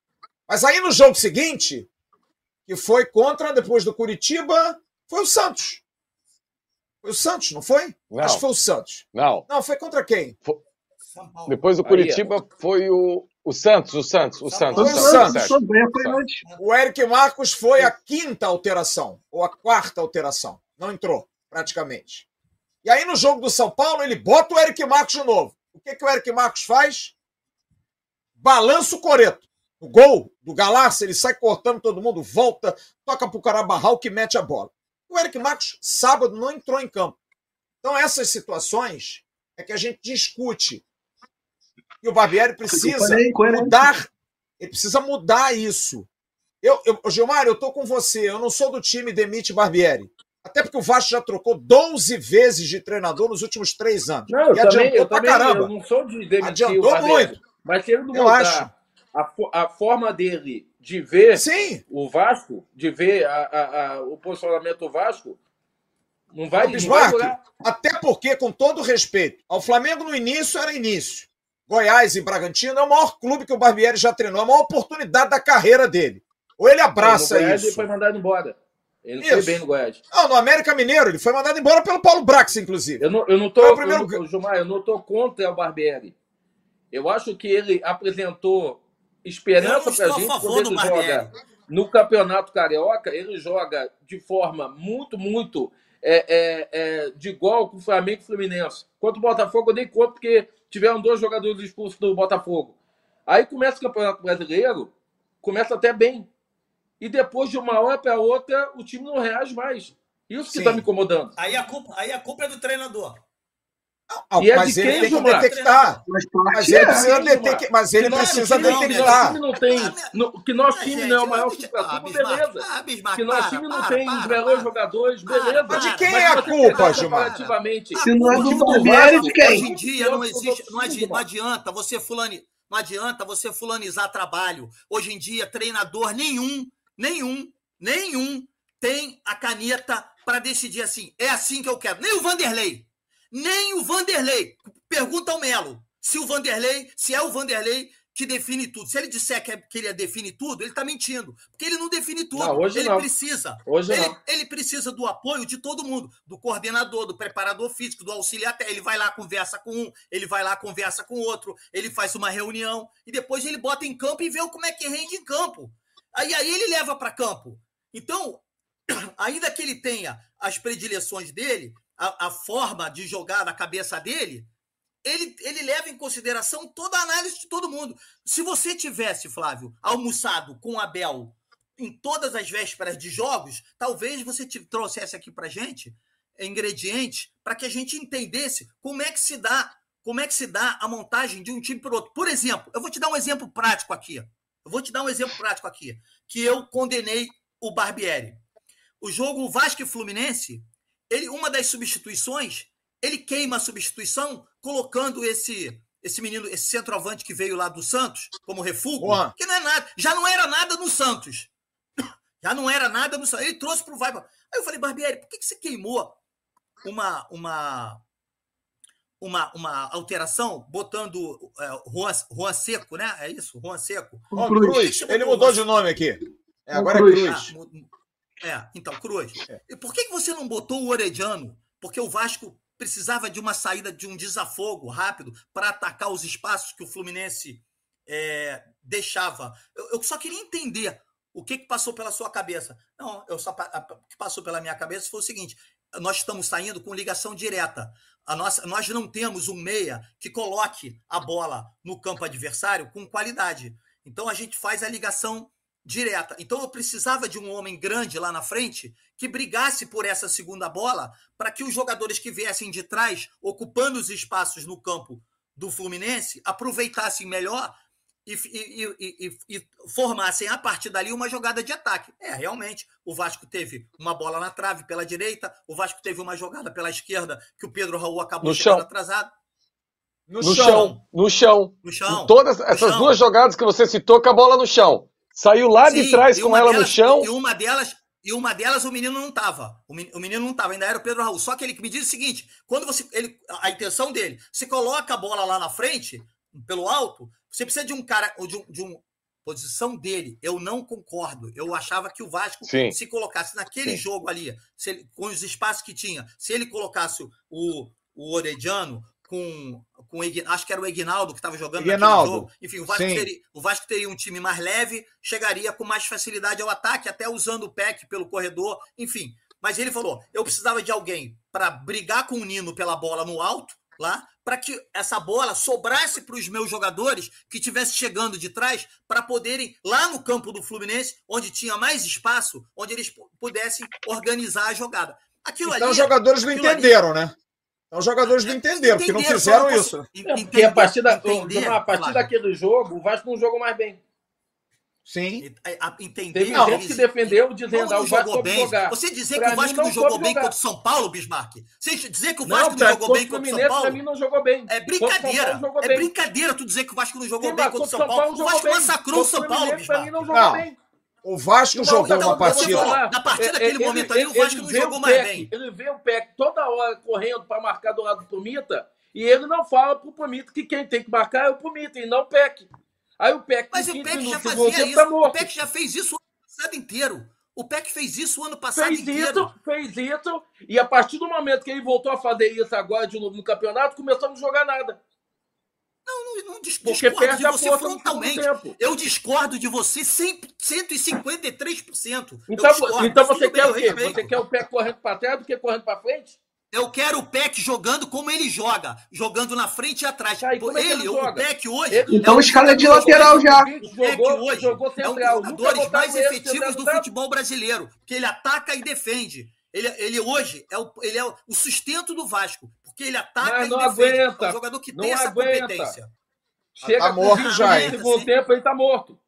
Mas aí no jogo seguinte, que foi contra, depois do Curitiba, foi o Santos. Foi o Santos, não foi? Não. Acho que foi o Santos. Não. Não, foi contra quem? Depois do Bahia. Curitiba foi o, o Santos, o Santos, o Santos. Foi o Santos. foi antes. O Eric Marcos foi a quinta alteração, ou a quarta alteração. Não entrou, praticamente. E aí no jogo do São Paulo, ele bota o Eric Marcos de novo. O que, que o Eric Marcos faz? Balança o coreto. O gol do Galarça, ele sai cortando todo mundo, volta, toca pro Carabarral que mete a bola. O Eric Marcos, sábado, não entrou em campo. Então, essas situações é que a gente discute. E o Barbieri precisa falei, mudar. Ele precisa mudar isso. Eu, eu, ô, Gilmar, eu tô com você. Eu não sou do time demite Barbieri. Até porque o Vasco já trocou 12 vezes de treinador nos últimos três anos. Não, eu e também, adiantou eu pra também caramba. eu não sou de demitir Adiantou o Barbieri. muito. Mas se ele não Eu mudar acho. a, a forma dele de ver Sim, o Vasco, de ver a- a- a- o posicionamento do Vasco, não vai, não vai Bismarck, durar. até porque, com todo respeito, ao Flamengo no início era início. Goiás e Bragantino é o maior clube que o Barbieri já treinou, é a maior oportunidade da carreira dele. Ou ele abraça Goiás isso. Ele foi mandado embora. Ele não foi Isso. bem no Goiás. Não, no América Mineiro, ele foi mandado embora pelo Paulo Brax, inclusive. Eu não, eu não tô, Foi o eu primeiro não- Gilmar, eu não tô contra o Barbieri. Eu acho que ele apresentou Eu esperança estou a gente quando do ele joga no Campeonato Carioca, ele joga de forma muito, muito é, é, é, de igual com o Flamengo e o Fluminense. Quanto o Botafogo, eu nem conto porque tiveram dois jogadores expulsos do Botafogo. Aí começa o Campeonato Brasileiro, começa até bem. E depois, de uma hora para outra, o time não reage mais. Isso que está me incomodando. Aí a culpa, aí a culpa é do treinador. Ah, E é mas de ele quem, tem que Gilmar? detectar. Mas Mas ele é. precisa, Gilmar. detec... mas ele precisa time- não, detectar. não tem. No- que nosso time gente, não é o maior ah, Bismarck, beleza. ah, Bismarck, Que nosso para, time não para, tem para, melhores para. jogadores, Para, beleza. para. De quem Mas é a culpa, Gilmar? comparativamente, Se não é do Vasco, de quem? Hoje em dia não existe, não, não adianta você fulani, não adianta você fulanizar trabalho. Hoje em dia treinador nenhum, nenhum, nenhum tem a caneta para decidir assim. É assim que eu quero. Nem o Vanderlei, nem o Vanderlei. Pergunta ao Melo se o Vanderlei, se é o Vanderlei que define tudo. Se ele disser que, é, que ele define tudo, ele está mentindo, porque ele não define tudo. Não, hoje ele não. precisa Hoje ele, não. ele precisa do apoio de todo mundo, do coordenador, do preparador físico, do auxiliar. Ele vai lá, conversa com um, ele vai lá, conversa com outro, ele faz uma reunião e depois ele bota em campo e vê como é que rende em campo. Aí, aí ele leva para campo. Então, ainda que ele tenha as predileções dele, a, a forma de jogar na cabeça dele, ele, ele leva em consideração toda a análise de todo mundo. Se você tivesse, Flávio, almoçado com Abel em todas as vésperas de jogos, talvez você te trouxesse aqui para gente ingredientes para que a gente entendesse como é que se dá, como é que se dá a montagem de um time para outro. Por exemplo, eu vou te dar um exemplo prático aqui. Eu vou te dar um exemplo prático aqui, que eu condenei o Barbieri. O jogo Vasco e Fluminense, ele, uma das substituições, ele queima a substituição colocando esse esse menino, esse centroavante que veio lá do Santos como refúgio, Juan. que não é nada, já não era nada no Santos. Já não era nada no Santos. Ele trouxe pro Vai. Aí eu falei, Barbieri, por que, que você queimou uma uma uma, uma alteração botando é, Juan, Juan Seco, né? É isso? Juan Seco. Ó, Cruz. Cruz, ele mudou de nome aqui. É, agora é Cruz. Cruz. Ah, é, então, Cruz. E por que você não botou o Orediano? Porque o Vasco precisava de uma saída, de um desafogo rápido para atacar os espaços que o Fluminense é, deixava. Eu, eu só queria entender o que, que passou pela sua cabeça. Não, eu só, o que passou pela minha cabeça foi o seguinte: nós estamos saindo com ligação direta. A nossa, nós não temos um meia que coloque a bola no campo adversário com qualidade. Então a gente faz a ligação direta. Então eu precisava de um homem grande lá na frente que brigasse por essa segunda bola para que os jogadores que viessem de trás, ocupando os espaços no campo do Fluminense, aproveitassem melhor e, e- e- e- e formassem a partir dali uma jogada de ataque. É, realmente, o Vasco teve uma bola na trave pela direita, o Vasco teve uma jogada pela esquerda que o Pedro Raul acabou No chegando chão. atrasado. No, No chão. chão, no chão. No chão. Em todas essas chão. duas jogadas que você citou com a bola no chão. Saiu lá de Sim, trás e com ela no delas- chão. E uma delas, e uma delas o menino não estava. O men- o menino não estava, ainda era o Pedro Raul. Só que ele me diz o seguinte: quando você. Ele, a intenção dele, você coloca a bola lá na frente, pelo alto, você precisa de um cara, ou de um. De um posição dele, eu não concordo. Eu achava que o Vasco, Sim. se colocasse naquele Sim. jogo ali, ele- com os espaços que tinha, se ele colocasse o, o Orediano com, com acho que era o Egnaldo que estava jogando Ignaldo. jogo. Enfim, o Vasco, teria, o Vasco teria um time mais leve, chegaria com mais facilidade ao ataque, até usando o PEC pelo corredor, enfim. Mas ele falou: eu precisava de alguém para brigar com o Nino pela bola no alto, lá, para que essa bola sobrasse para os meus jogadores que estivessem chegando de trás, para poderem, lá no campo do Fluminense, onde tinha mais espaço, onde eles pu- pudessem organizar a jogada. Aquilo Então ali. os jogadores não aquilo ali- entenderam, né? Então os jogadores não entenderam, porque não fizeram não isso. É, porque a partir, da, entender, a partir Flávio. daquele jogo, o Vasco não jogou mais bem. Sim. Entender Teve Não, gente que defendeu dizendo ah, não o Vasco jogou bem? jogar. Você dizer Pra que o Vasco não, não jogou bem jogar. contra o São Paulo, Bismarck? Você dizer que o Não, Vasco não, pra- jogou bem contra o São Paulo? pra mim, não jogou bem. É brincadeira. Paulo, É bem. brincadeira tu dizer que o Vasco não jogou Sim, bem contra o São contra Paulo. O Vasco massacrou o São Paulo, Bismarck. não jogou Não. bem. O Vasco Não, jogou então, uma partida. falar. na partida É, daquele ele- momento ali, o ele Vasco não jogou mais Peck, bem. Ele vê o Peck toda hora correndo para marcar do lado do Pumita e ele não fala pro Pumita que quem tem que marcar é o Pumita e não o Peck. Aí o Peck, Mas o 15 Peck já fazia tempo, isso. tá O. Peck já fez isso o ano passado inteiro. O Peck fez isso o ano passado Fez inteiro. isso, fez isso, e a partir do momento que ele voltou a fazer isso agora de novo no campeonato, começou a não jogar nada. Não, não dis- Porque discordo perde de você frontalmente. Eu discordo de você 100, 153%. Eu Então, discordo, então você quer bem, o eu quê? Você quer o Peck correndo para trás do que correndo para frente? Eu quero o Peck jogando como ele joga, jogando na frente e atrás. Tá, e como é que ele, ele o? Peck hoje. Ele- Então um escala de lateral já. O Peck hoje jogou é um dos jogadores mais ele efetivos do central. futebol brasileiro, porque ele ataca e defende. Ele, ele hoje é o, ele é o sustento do Vasco, porque ele ataca Mas e não aguenta, É um jogador que não tem essa aguenta. competência. Chega Tá morto 20 já? No segundo tempo, ele tá morto.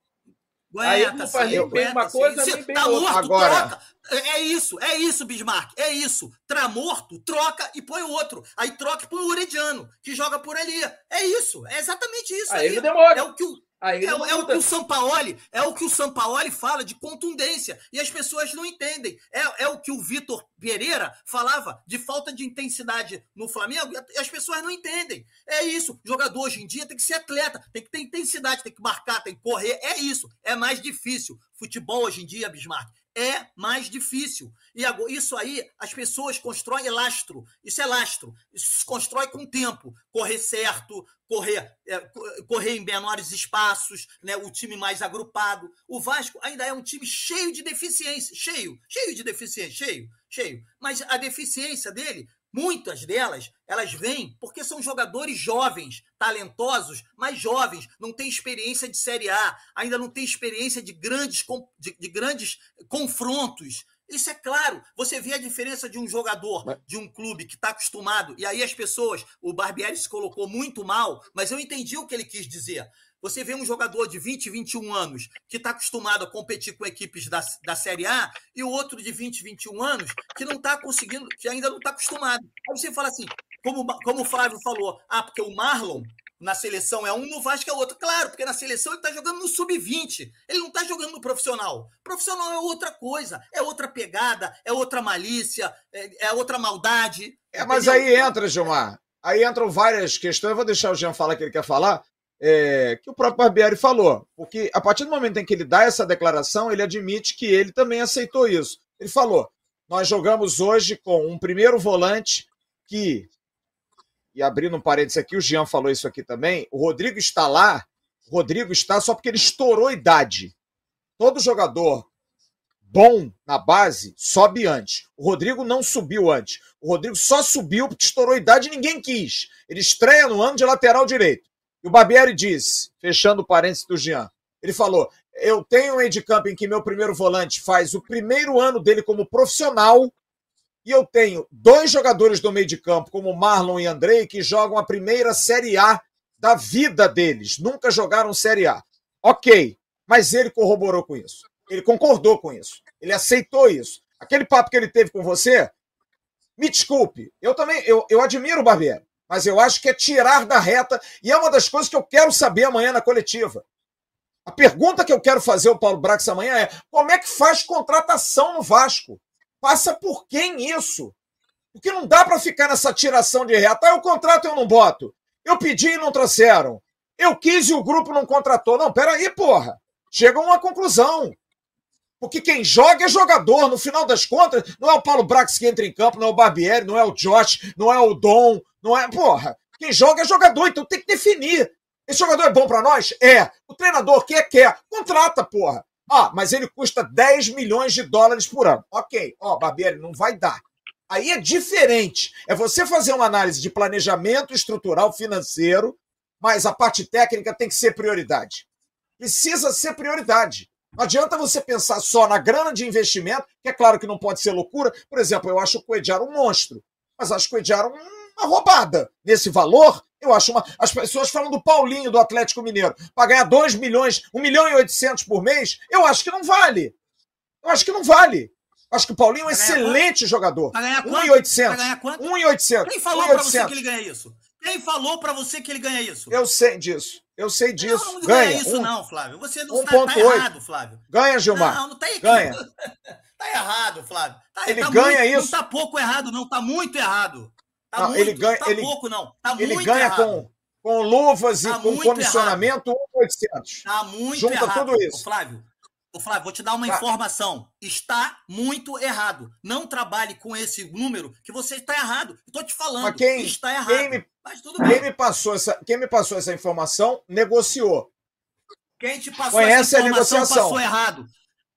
Aí ele não faz nem bem uma aguenta, coisa, nem bem tá outra. morto, Agora- troca. É isso, é isso, Bismarck. É isso. Tá morto, troca e põe o outro. Aí troca e põe o Orediano, que joga por ali. É isso. É exatamente isso. Aí aí. ele demora. É o que o, Aí é, é o muda. que o Sampaoli, é o que o Sampaoli fala de contundência e as pessoas não entendem. É, é o que o Vitor Pereira falava de falta de intensidade no Flamengo e as pessoas não entendem. É isso. O jogador hoje em dia tem que ser atleta, tem que ter intensidade, tem que marcar, tem que correr. É isso. É mais difícil. Futebol hoje em dia, Bismarck, é mais difícil. E isso aí, as pessoas constroem lastro. Isso é lastro. Isso se constrói com tempo. Correr certo, correr, é, co- correr em menores espaços, né? o time mais agrupado. O Vasco ainda é um time cheio de deficiência. Cheio, cheio de deficiência, cheio, cheio. Mas a deficiência dele, muitas delas, elas vêm porque são jogadores jovens, talentosos, mas jovens, não têm experiência de Série A, ainda não têm experiência de grandes, de, de grandes confrontos. Isso é claro. Você vê a diferença de um jogador Mas- de um clube que está acostumado, e aí as pessoas, o Barbieri se colocou muito mal, mas eu entendi o que ele quis dizer. Você vê um jogador de 20, 21 anos que está acostumado a competir com equipes da, da Série A e o outro de 20, 21 anos que não está conseguindo, que ainda não está acostumado. Aí você fala assim, como, como o Flávio falou, ah, porque o Marlon na seleção é um, no Vasco é outro. Claro, porque na seleção ele está jogando no sub-20. Ele não está jogando no profissional. Profissional é outra coisa, é outra pegada, é outra malícia, é, é outra maldade. É, mas entendeu? aí entra, Gilmar. Aí entram várias questões. Eu vou deixar o Jean falar o que ele quer falar. É, que o próprio Barbieri falou. Porque a partir do momento em que ele dá essa declaração, ele admite que ele também aceitou isso. Ele falou: nós jogamos hoje com um primeiro volante que. E abrindo um parênteses aqui, o Jean falou isso aqui também. O Rodrigo está lá. O Rodrigo está só porque ele estourou idade. Todo jogador bom na base sobe antes. O Rodrigo não subiu antes. O Rodrigo só subiu porque estourou idade e ninguém quis. Ele estreia no ano de lateral direito. E o Barbieri disse, fechando o parênteses do Jean, ele falou: Eu tenho um campo em que meu primeiro volante faz o primeiro ano dele como profissional. E eu tenho dois jogadores do meio de campo, como Marlon e Andrei, que jogam a primeira Série A da vida deles. Nunca jogaram Série A. Ok, mas ele corroborou com isso. Ele concordou com isso. Ele aceitou isso. Aquele papo que ele teve com você, me desculpe, eu também, eu, eu admiro o Barbieri, mas eu acho que é tirar da reta, e é uma das coisas que eu quero saber amanhã na coletiva. A pergunta que eu quero fazer ao Paulo Brax amanhã é: como é que faz contratação no Vasco? Passa por quem isso? Porque não dá para ficar nessa tiração de reta. Ah, o contrato eu não boto. Eu pedi e não trouxeram. Eu quis e o grupo não contratou. Não, peraí, porra. Chega a uma conclusão. Porque quem joga é jogador. No final das contas, não é o Paulo Brax que entra em campo, não é o Barbieri, não é o Josh, não é o Dom, não é. Porra. Quem joga é jogador, então tem que definir. Esse jogador é bom para nós? É. O treinador quer, quer. Contrata, porra. Ah, mas ele custa 10 milhões de dólares por ano. Ok. Ó, Barbieri, não vai dar. Aí é diferente. É você fazer uma análise de planejamento estrutural financeiro, mas a parte técnica tem que ser prioridade. Precisa ser prioridade. Não adianta você pensar só na grana de investimento, que é claro que não pode ser loucura. Por exemplo, eu acho o Coediar um monstro, mas acho o Coediar uma roubada. Nesse valor, eu acho uma. As pessoas falam do Paulinho do Atlético Mineiro. Para ganhar 2 milhões, 1 milhão e 800 por mês, eu acho que não vale. Eu acho que não vale. Acho que o Paulinho é um excelente jogador. Pra ganhar quanto? 1,800. Pra ganhar quanto? 1,800. Quem falou pra você 1,800. que ele ganha isso? Quem falou pra você que ele ganha isso? Eu sei disso. Eu sei disso. Não, não ganha. ganha isso Um- não, Flávio. Você não 1,8. tá, tá errado, Flávio. Ganha, Gilmar. Não, não tá Ganha. tá errado, Flávio. Tá, Ele tá ganha muito- isso. Não tá pouco errado, não. Tá muito errado. Tá Não, muito, ele ganha- Tá ele- pouco, não. Tá Ele ganha errado. com, com luvas e Tá com muito comissionamento 1,800. Tá muito Junta errado. tudo isso. Ô, Flávio, ô, Flávio, vou te dar uma Tá. informação. Está muito errado. Não trabalhe com esse número que você está errado. Estou te falando. Mas quem- está errado. quem me- Mas tudo Quem bem. me, passou essa, quem me passou essa informação negociou. Quem te passou Conhece essa a informação negociação. passou errado.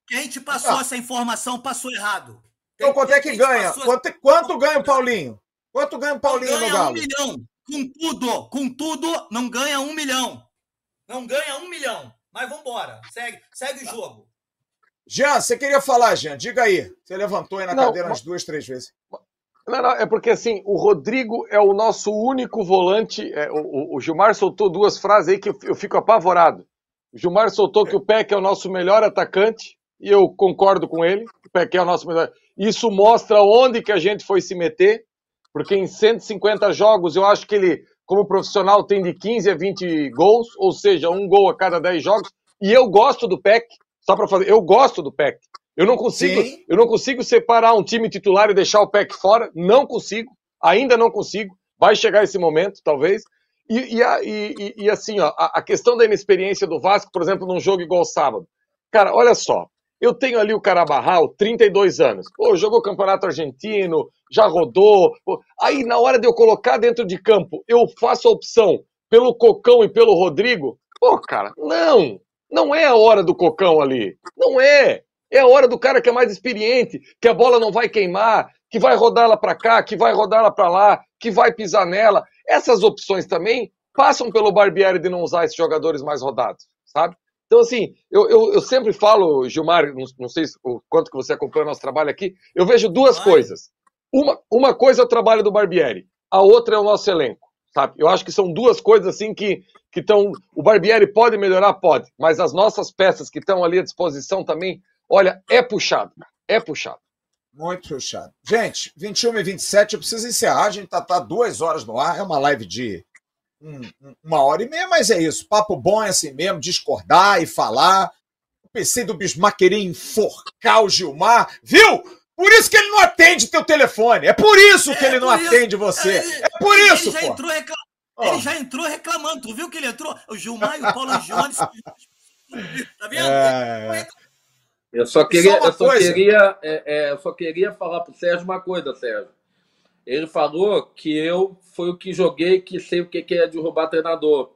Quem te passou Ah. essa informação passou errado. Então quanto é que ganha? passou- Quanto, quanto ganha o Paulinho? Quanto ganha o Paulinho não no ganha um Galo? milhão. Com tudo, com tudo, não ganha um milhão. Não ganha um milhão. Mas vambora. Segue, segue o jogo. Jean, você queria falar, Jean? Diga aí. Você levantou aí na Não, cadeira mas- umas duas, três vezes. Não, não, é porque assim, o Rodrigo é o nosso único volante. é, o, o- o Gilmar soltou duas frases aí que eu, eu fico apavorado. O Gilmar soltou que o Peck é o nosso melhor atacante, e eu concordo com ele. O Peck é o nosso melhor. Isso mostra onde que a gente foi se meter, porque em 150 jogos eu acho que ele, como profissional, tem de 15 a 20 gols, ou seja, um gol a cada 10 jogos. E eu gosto do Peck, só para fazer, eu gosto do Peck. Eu não consigo, Sim. eu não consigo separar um time titular e deixar o Peck fora. Não consigo. Ainda não consigo. Vai chegar esse momento, talvez. E, e- e- e assim, ó, a, a questão da inexperiência do Vasco, por exemplo, num jogo igual sábado. Cara, olha só. Eu tenho ali o Carabarral, 32 anos. Pô, jogou campeonato argentino, já rodou. Pô, Aí, na hora de eu colocar dentro de campo, eu faço a opção pelo Cocão e pelo Rodrigo. Pô, cara, não. Não é a hora do Cocão ali. Não é. É a hora do cara que é mais experiente, que a bola não vai queimar, que vai rodar ela para cá, que vai rodar ela para lá, que vai pisar nela. Essas opções também passam pelo Barbieri de não usar esses jogadores mais rodados, sabe? Então, assim, eu, eu, eu sempre falo, Gilmar, não, não sei se- o quanto que você acompanha o nosso trabalho aqui, eu vejo duas Vai. coisas. Uma, uma coisa é o trabalho do Barbieri, a outra é o nosso elenco, sabe? Eu acho que são duas coisas, assim, que que estão. O Barbieri pode melhorar? Pode, mas as nossas peças que estão ali à disposição também, olha, é puxado, cara, é puxado. Muito puxado. Gente, 21 e 27, eu preciso encerrar. A gente tá, tá duas horas no ar. É uma live de um- um- uma hora e meia, mas é isso. Papo bom é assim mesmo, discordar e falar. Eu pensei do Bismarck querer enforcar o Gilmar. Viu? Por isso que ele não atende teu telefone. É por isso que É ele não isso. atende você. Ele- É por ele isso, já pô. entrou recla- Ó. Ele já entrou reclamando. Tu viu que ele entrou? O Gilmar e o Paulo Jones. Tá vendo? É, Eu só queria, Só eu só coisa. queria, é, é, eu só queria falar pro Sérgio uma coisa, Sérgio. Ele falou que eu fui o que joguei, que sei o que é derrubar treinador.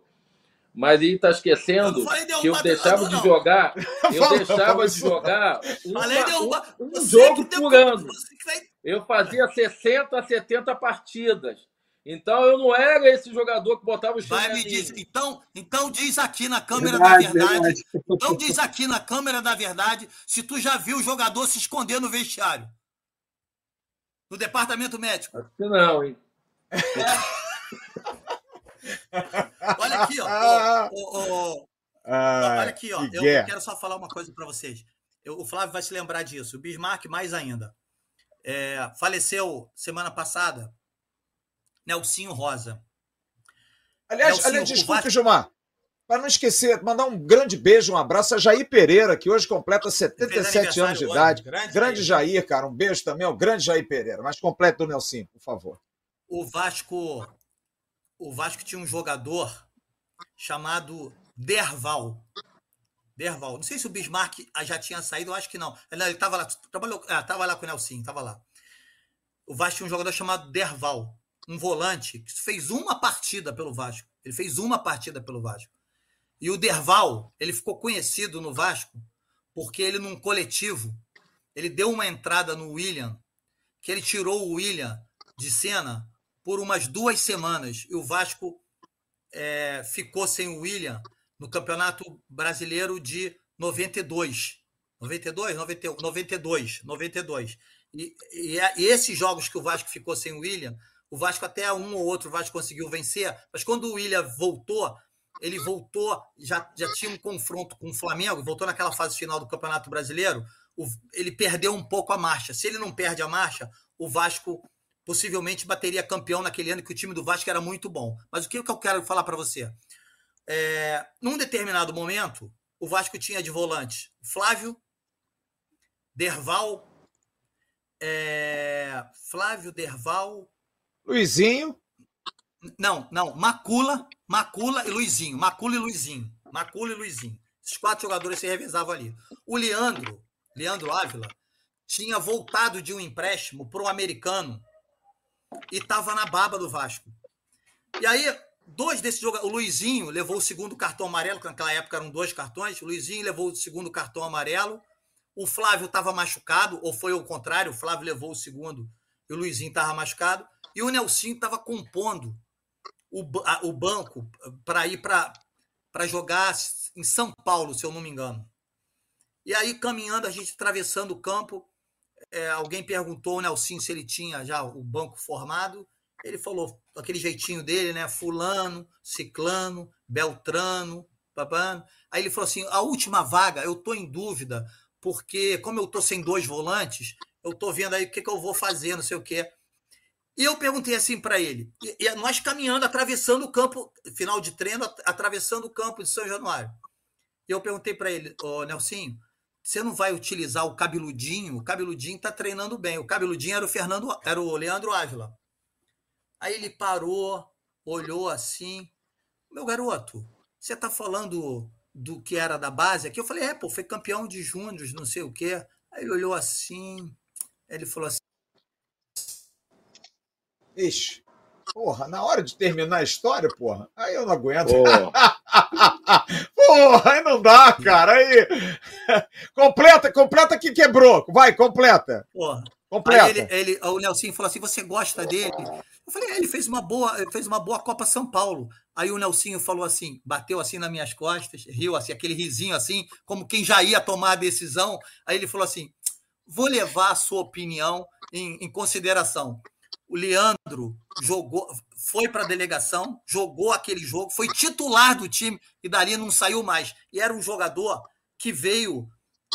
Mas ele está Eu esquecendo derrubar que eu deixava de jogar, eu Fala- deixava de jogar uma- um, um jogo por ano. Eu fazia 60 a 70 partidas. Então eu não era esse jogador que botava o Vai me diz. Então, então diz aqui na câmera Verdade, da verdade. verdade. Então diz aqui na câmera da verdade se tu já viu o jogador se esconder no vestiário. No departamento médico. Acho que não, hein? Olha aqui, ó. Ah, Olha aqui, ó. que Eu guerra. quero só falar uma coisa para vocês. Eu- o Flávio vai se lembrar disso. O Bismarck, mais ainda. É, faleceu semana passada Nelsinho Rosa. Aliás, Nelsinho, aliás Vasco- Gilmar. Para não esquecer, mandar um grande beijo, um abraço a Jair Pereira, que hoje completa 77 anos de hoje. idade. Grande Grande Jair, cara. Um beijo também ao grande Jair Pereira. Mas completo do Nelson, por favor. O Vasco, o Vasco tinha um jogador chamado Derval. Derval. Não sei se o Bismarck já tinha saído, eu acho que não. Não, ele estava lá, trabalhou, ah, tava lá com o Nelson, estava lá. O Vasco tinha um jogador chamado Derval, um volante que fez uma partida pelo Vasco. Ele fez uma partida pelo Vasco. E o Derval, ele ficou conhecido no Vasco porque ele num coletivo, ele deu uma entrada no William, que ele tirou o William de cena por umas duas semanas. E o Vasco é, ficou sem o William no Campeonato Brasileiro de 92. 92? 90, 92. 92. E, e, é- e esses jogos que o Vasco ficou sem o William, o Vasco até um ou outro Vasco conseguiu vencer, mas quando o William voltou, ele voltou, já, já tinha um confronto com o Flamengo, voltou naquela fase final do Campeonato Brasileiro, o- ele perdeu um pouco a marcha. Se ele não perde a marcha, o Vasco possivelmente bateria campeão naquele ano que o time do Vasco era muito bom. Mas o que que eu quero falar para você? É, num determinado momento, o Vasco tinha de volante Flávio, Derval, é, Flávio, Derval, Luizinho, não, não, Macula, Macula e Luizinho. Macula e Luizinho. Macula e Luizinho. Esses quatro jogadores se revezavam ali. O Leandro, Leandro Ávila, tinha voltado de um empréstimo para o americano e estava na baba do Vasco. E aí, dois desses jogadores. O Luizinho levou o segundo cartão amarelo, que naquela época eram dois cartões. O Luizinho levou o segundo cartão amarelo. O Flávio estava machucado, ou foi o contrário, o Flávio levou o segundo e o Luizinho estava machucado. E o Nelsinho estava compondo o, a- o banco para ir para jogar em São Paulo, se eu não me engano. E aí, caminhando, a gente atravessando o campo, é, alguém perguntou ao Nelson se ele tinha já o banco formado. Ele falou, aquele jeitinho dele, né? Fulano, Ciclano, Beltrano, babano. Aí ele falou assim: a última vaga, eu tô em dúvida, porque como eu tô sem dois volantes, eu tô vendo aí o que, que eu vou fazer, não sei o quê. E eu perguntei assim para ele, e, e, nós caminhando, atravessando o campo, final de treino, atravessando o campo de São Januário. E eu perguntei para ele, ô oh, Nelsinho, você não vai utilizar o cabeludinho? O cabeludinho tá treinando bem. O cabeludinho era o Fernando, era o Leandro Ávila. Aí ele parou, olhou assim. Meu garoto, você tá falando do que era da base aqui? Eu falei, é, pô, foi campeão de júniors, não sei o quê. Aí ele olhou assim, ele falou assim. Ixi, porra, na hora de terminar a história, porra, aí eu não aguento. Porra, porra aí não dá, cara. Aí. completa, completa que quebrou. Vai, completa. Porra. Completa. Aí ele, ele, o Nelson falou assim: você gosta dele? Eu falei, é, ele fez uma boa, fez uma boa Copa São Paulo. Aí o Nelsinho falou assim, bateu assim nas minhas costas, riu assim, aquele risinho assim, como quem já ia tomar a decisão. Aí ele falou assim: vou levar a sua opinião em, em consideração. O Leandro jogou, foi para a delegação, jogou aquele jogo, foi titular do time e dali não saiu mais. E era um jogador que veio,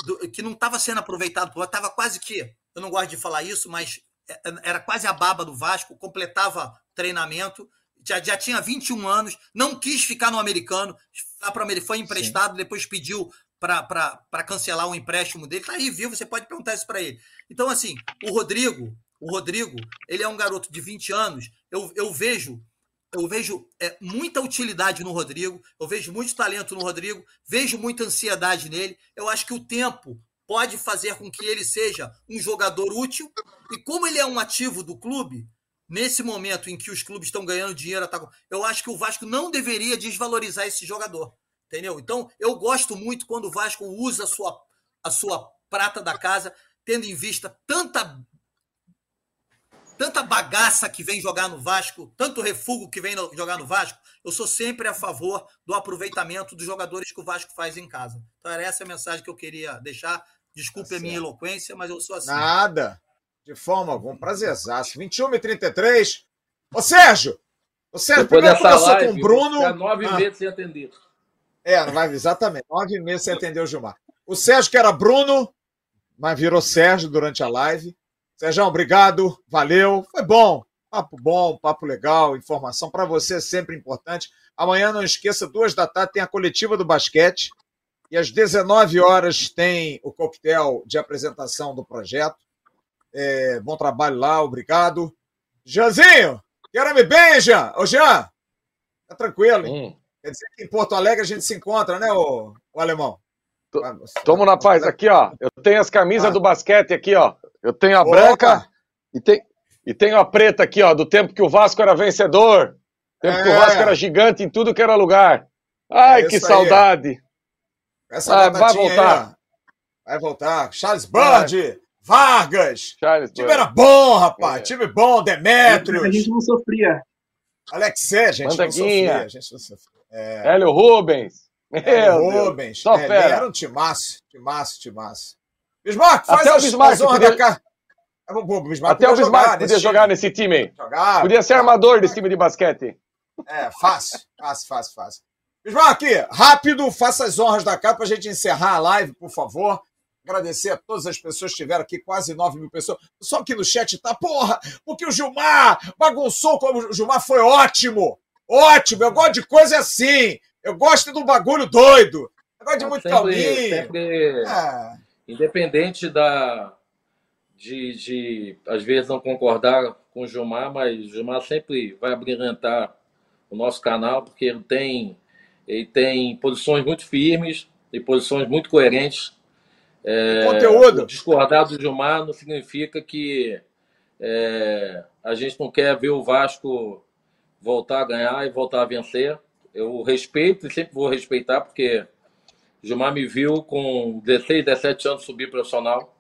do, que não estava sendo aproveitado, estava quase que, eu não gosto de falar isso, mas é, é, era quase a baba do Vasco, completava treinamento já, já tinha 21 anos, não quis ficar no americano, foi emprestado, Sim. depois pediu para cancelar o empréstimo dele. Tá aí vivo, você pode perguntar isso para ele. Então, assim, o Rodrigo, o Rodrigo, ele é um garoto de 20 anos. Eu, eu vejo eu vejo é, muita utilidade no Rodrigo, eu vejo muito talento no Rodrigo, vejo muita ansiedade nele. Eu acho que o tempo pode fazer com que ele seja um jogador útil. E como ele é um ativo do clube, nesse momento em que os clubes estão ganhando dinheiro, eu acho que o Vasco não deveria desvalorizar esse jogador. Entendeu? Então, eu gosto muito quando o Vasco usa a sua, a sua prata da casa, tendo em vista tanta tanta bagaça que vem jogar no Vasco, tanto refúgio que vem jogar no Vasco, eu sou sempre a favor do aproveitamento dos jogadores que o Vasco faz em casa. Então, era essa a mensagem que eu queria deixar. Desculpe tá a minha eloquência, mas eu sou assim. Nada. De forma alguma. Prazerzaço. 21 e 33. Ô, Sérgio! Ô, Sérgio, Depois primeiro começou live, com o Bruno. nove ah. meses sem atender. É, não vai, exatamente. Nove meses sem atender o Gilmar. O Sérgio, que era Bruno, mas virou Sérgio durante a live. Sérgio, obrigado. Valeu. Foi bom. Papo bom, papo legal, informação para você é sempre importante. Amanhã, não esqueça, duas da tarde tem a coletiva do basquete. E às 19 horas tem o coquetel de apresentação do projeto. É, bom trabalho lá, obrigado. Janzinho, quero me bem, Jean. Ô, Jean, tá tranquilo, hein? Hum. Quer dizer que em Porto Alegre a gente se encontra, né, o, o alemão? Tomo na paz, aqui, ó. Eu tenho as camisas ah. do basquete aqui, ó. Eu tenho a Opa. branca e, tem, e tenho a preta aqui, ó, do tempo que o Vasco era vencedor. Tempo é. que o Vasco era gigante em tudo que era lugar. Ai, é que saudade. Essa ah, vai voltar. Aí, vai voltar. Charles Bird. Vargas. Charles time era bom, rapaz. É. Time bom, Demetrios. A gente não sofria. Alexé, gente não sofria. A gente não sofria. É... Hélio Rubens. Meu Hélio Rubens. Só é, fera. Era um timaço, timaço, timaço. Bismarck, faz Até as, o Bismarck podia... da cara. Bismarck Até o Bismarck podia nesse jogar time. nesse time. Jogar, podia ser armador desse time de basquete. É, fácil, fácil, fácil, fácil. Bismarck, rápido, faça as honras da casa para a gente encerrar a live, por favor. Agradecer a todas as pessoas que estiveram aqui, quase 9 mil pessoas. Só que no chat tá, porra, porque o Gilmar bagunçou como o Gilmar foi ótimo. Ótimo, eu gosto de coisa assim. Eu gosto do bagulho doido. Eu gosto de muito sempre, calminho. Sempre, é. Independente da, de, de, às vezes, não concordar com o Gilmar, mas o Gilmar sempre vai abrilhantar o nosso canal, porque ele tem, ele tem posições muito firmes e posições muito coerentes é, conteúdo. Discordar do Gilmar não significa que é, a gente não quer ver o Vasco voltar a ganhar e voltar a vencer. Eu respeito e sempre vou respeitar, porque Gilmar me viu com 16, 17 anos subir profissional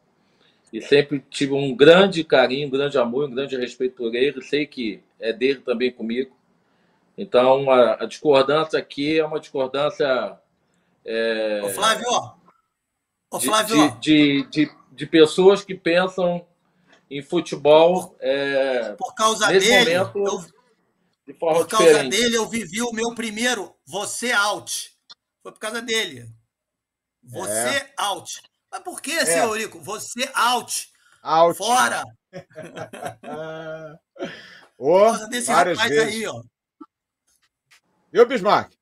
e sempre tive um grande carinho, um grande amor, um grande respeito por ele. Sei que é dele também comigo. Então, a, a discordância aqui é uma discordância. É... Ô, Flávio, Ô, Flávio, de, de, de, de pessoas que pensam em futebol é, por causa nesse dele, momento eu, de por causa diferente. dele, eu vivi o meu primeiro você out. Foi por causa dele. Você out. Mas por que, seu Eurico? Você out. Out. Fora. Ô, Por desse várias rapaz vezes. aí, ó. Viu, Bismarck?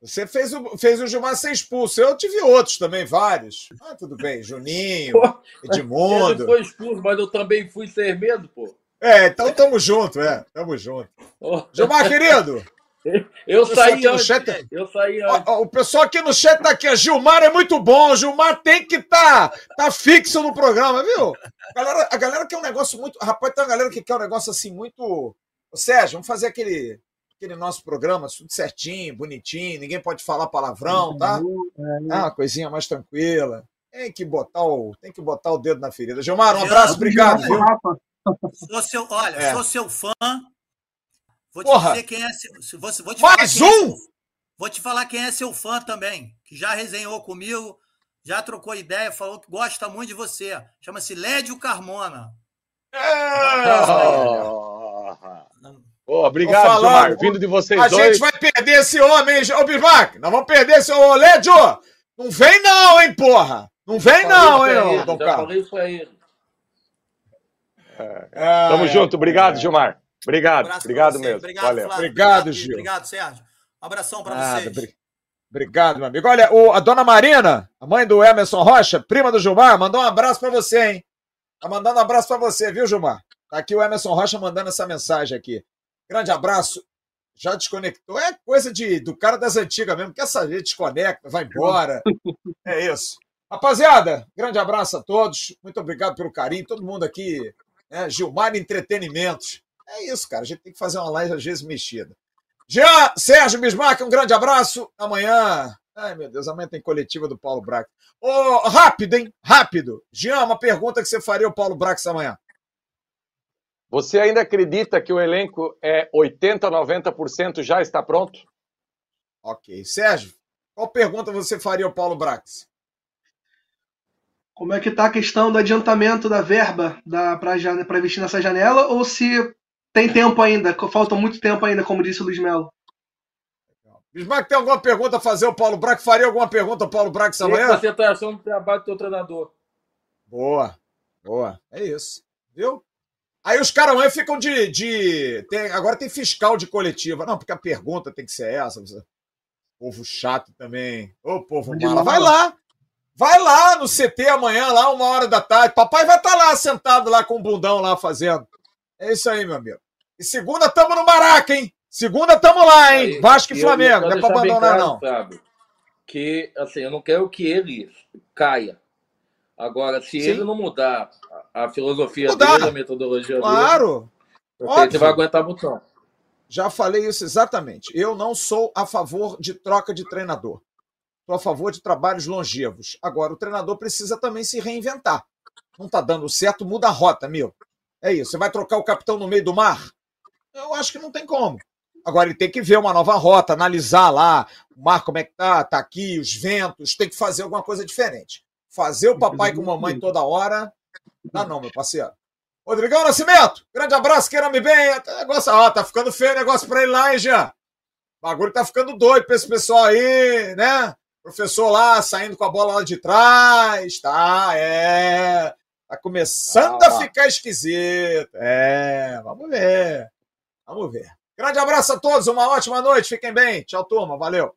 Você fez o, fez o Gilmar ser expulso. Eu tive outros também, vários. Ah, tudo bem. Juninho, Pô, Ele Edmundo. foi expulso, mas eu também fui sem medo, pô. É, então tamo junto, é. Tamo junto. Ó, Gilmar, querido, Eu pessoal saí antes. chat- Eu saí antes. ó, o pessoal aqui no chat tá aqui. Gilmar é muito bom. Gilmar tem que tá, tá fixo no programa, viu? A galera, a galera quer um negócio muito. Rapaz, tem uma galera que quer um negócio assim muito. Ô, Sérgio, vamos fazer aquele, aquele nosso programa, tudo certinho, bonitinho, ninguém pode falar palavrão, tá? É uma coisinha mais tranquila. Tem que botar o, tem que botar o dedo na ferida. Gilmar, um abraço, obrigado, viu? Sou seu, olha, É. sou seu fã. Vou te Porra. dizer quem é seu. se- Vou, vou te Mais falar quem é um? seu- vou te falar quem é seu fã também, que já resenhou comigo, já trocou ideia, falou que gosta muito de você. Chama-se Lédio Carmona. Ô, obrigado, Tô falando. Gilmar. Vindo de vocês A dois. gente vai perder esse homem, hein? Ô, Bismarck, nós vamos perder esse ô, Lédio! Não vem não, hein, porra! Não vem não, hein, ô, Já Dom falei Carlos? isso pra ele. É, Tamo é, junto. Obrigado, é. Gilmar. Obrigado, pra obrigado mesmo. Obrigado, Valeu. Flávio. Obrigado, Gui. Gil. Obrigado, Sérgio. Um abração para vocês. bri- Obrigado, meu amigo. Olha, o- a dona Marina, a mãe do Emerson Rocha, prima do Gilmar, mandou um abraço pra você, hein? Tá mandando um abraço pra você, viu, Gilmar? Tá aqui o Emerson Rocha mandando essa mensagem aqui. Grande abraço. Já desconectou. É coisa de, do cara das antigas mesmo. Quer saber? Desconecta, vai embora. É isso. Rapaziada, grande abraço a todos. Muito obrigado pelo carinho. Todo mundo aqui. Né? Gilmar Entretenimentos. É isso, cara. A gente tem que fazer uma live às vezes mexida. Jean, Sérgio Bismarck, um grande abraço. Amanhã. Ai, meu Deus, amanhã tem coletiva do Paulo Brax. Ô, rápido, hein? Rápido. Jean, uma pergunta que você faria ao Paulo Brax amanhã. Você ainda acredita que o elenco é 80, 90% já está pronto? Ok. Sérgio, qual pergunta você faria ao Paulo Brax? como é que tá a questão do adiantamento da verba da, para investir nessa janela ou se tem tempo ainda, falta muito tempo ainda, como disse o Luiz Melo. Bismarck, tem alguma pergunta a fazer ao Paulo Brax? Faria alguma pergunta ao Paulo Brax amanhã? tá achando do trabalho do teu treinador? Boa, boa. É isso. Viu? Aí os caras amanhã ficam de. de tem- agora tem fiscal de coletiva. Não, porque a pergunta tem que ser essa. você- Povo chato também. Ô, povo De mala. mala. Vai lá. Vai lá no CT amanhã, lá, uma hora da tarde. Papai vai estar lá, sentado lá com o bundão lá fazendo. É isso aí, meu amigo. E segunda tamo no Maraca, hein? Segunda tamo lá, hein? Aí, Vasco e Flamengo. Não é pra abandonar, claro, não. Fábio, que, assim, eu não quero que ele caia. Agora, se Sim. ele não mudar a, filosofia Mudar. dele, a metodologia Claro. dele, óbvio. você vai aguentar botão. Já falei isso exatamente. Eu não sou a favor de troca de treinador. Estou a favor de trabalhos longevos. Agora, o treinador precisa também se reinventar. Não está dando certo, muda a rota, meu. É isso. Você vai trocar o capitão no meio do mar? Eu acho que não tem como. Agora, ele tem que ver uma nova rota, analisar lá o mar, como é que tá, tá aqui, os ventos, tem que fazer alguma coisa diferente. Fazer o papai com mamãe toda hora, dá não, meu parceiro. Rodrigão Nascimento, grande abraço, queira-me bem. Negócio, ó, tá ficando feio o negócio pra ele lá, hein, Jean? O bagulho tá ficando doido pra esse pessoal aí, né? Professor lá saindo com a bola lá de trás, tá? É. Tá começando Ah, a ficar esquisito. É, vamos ver. Vamos ver. Grande abraço a todos, uma ótima noite, fiquem bem. Tchau, turma, valeu.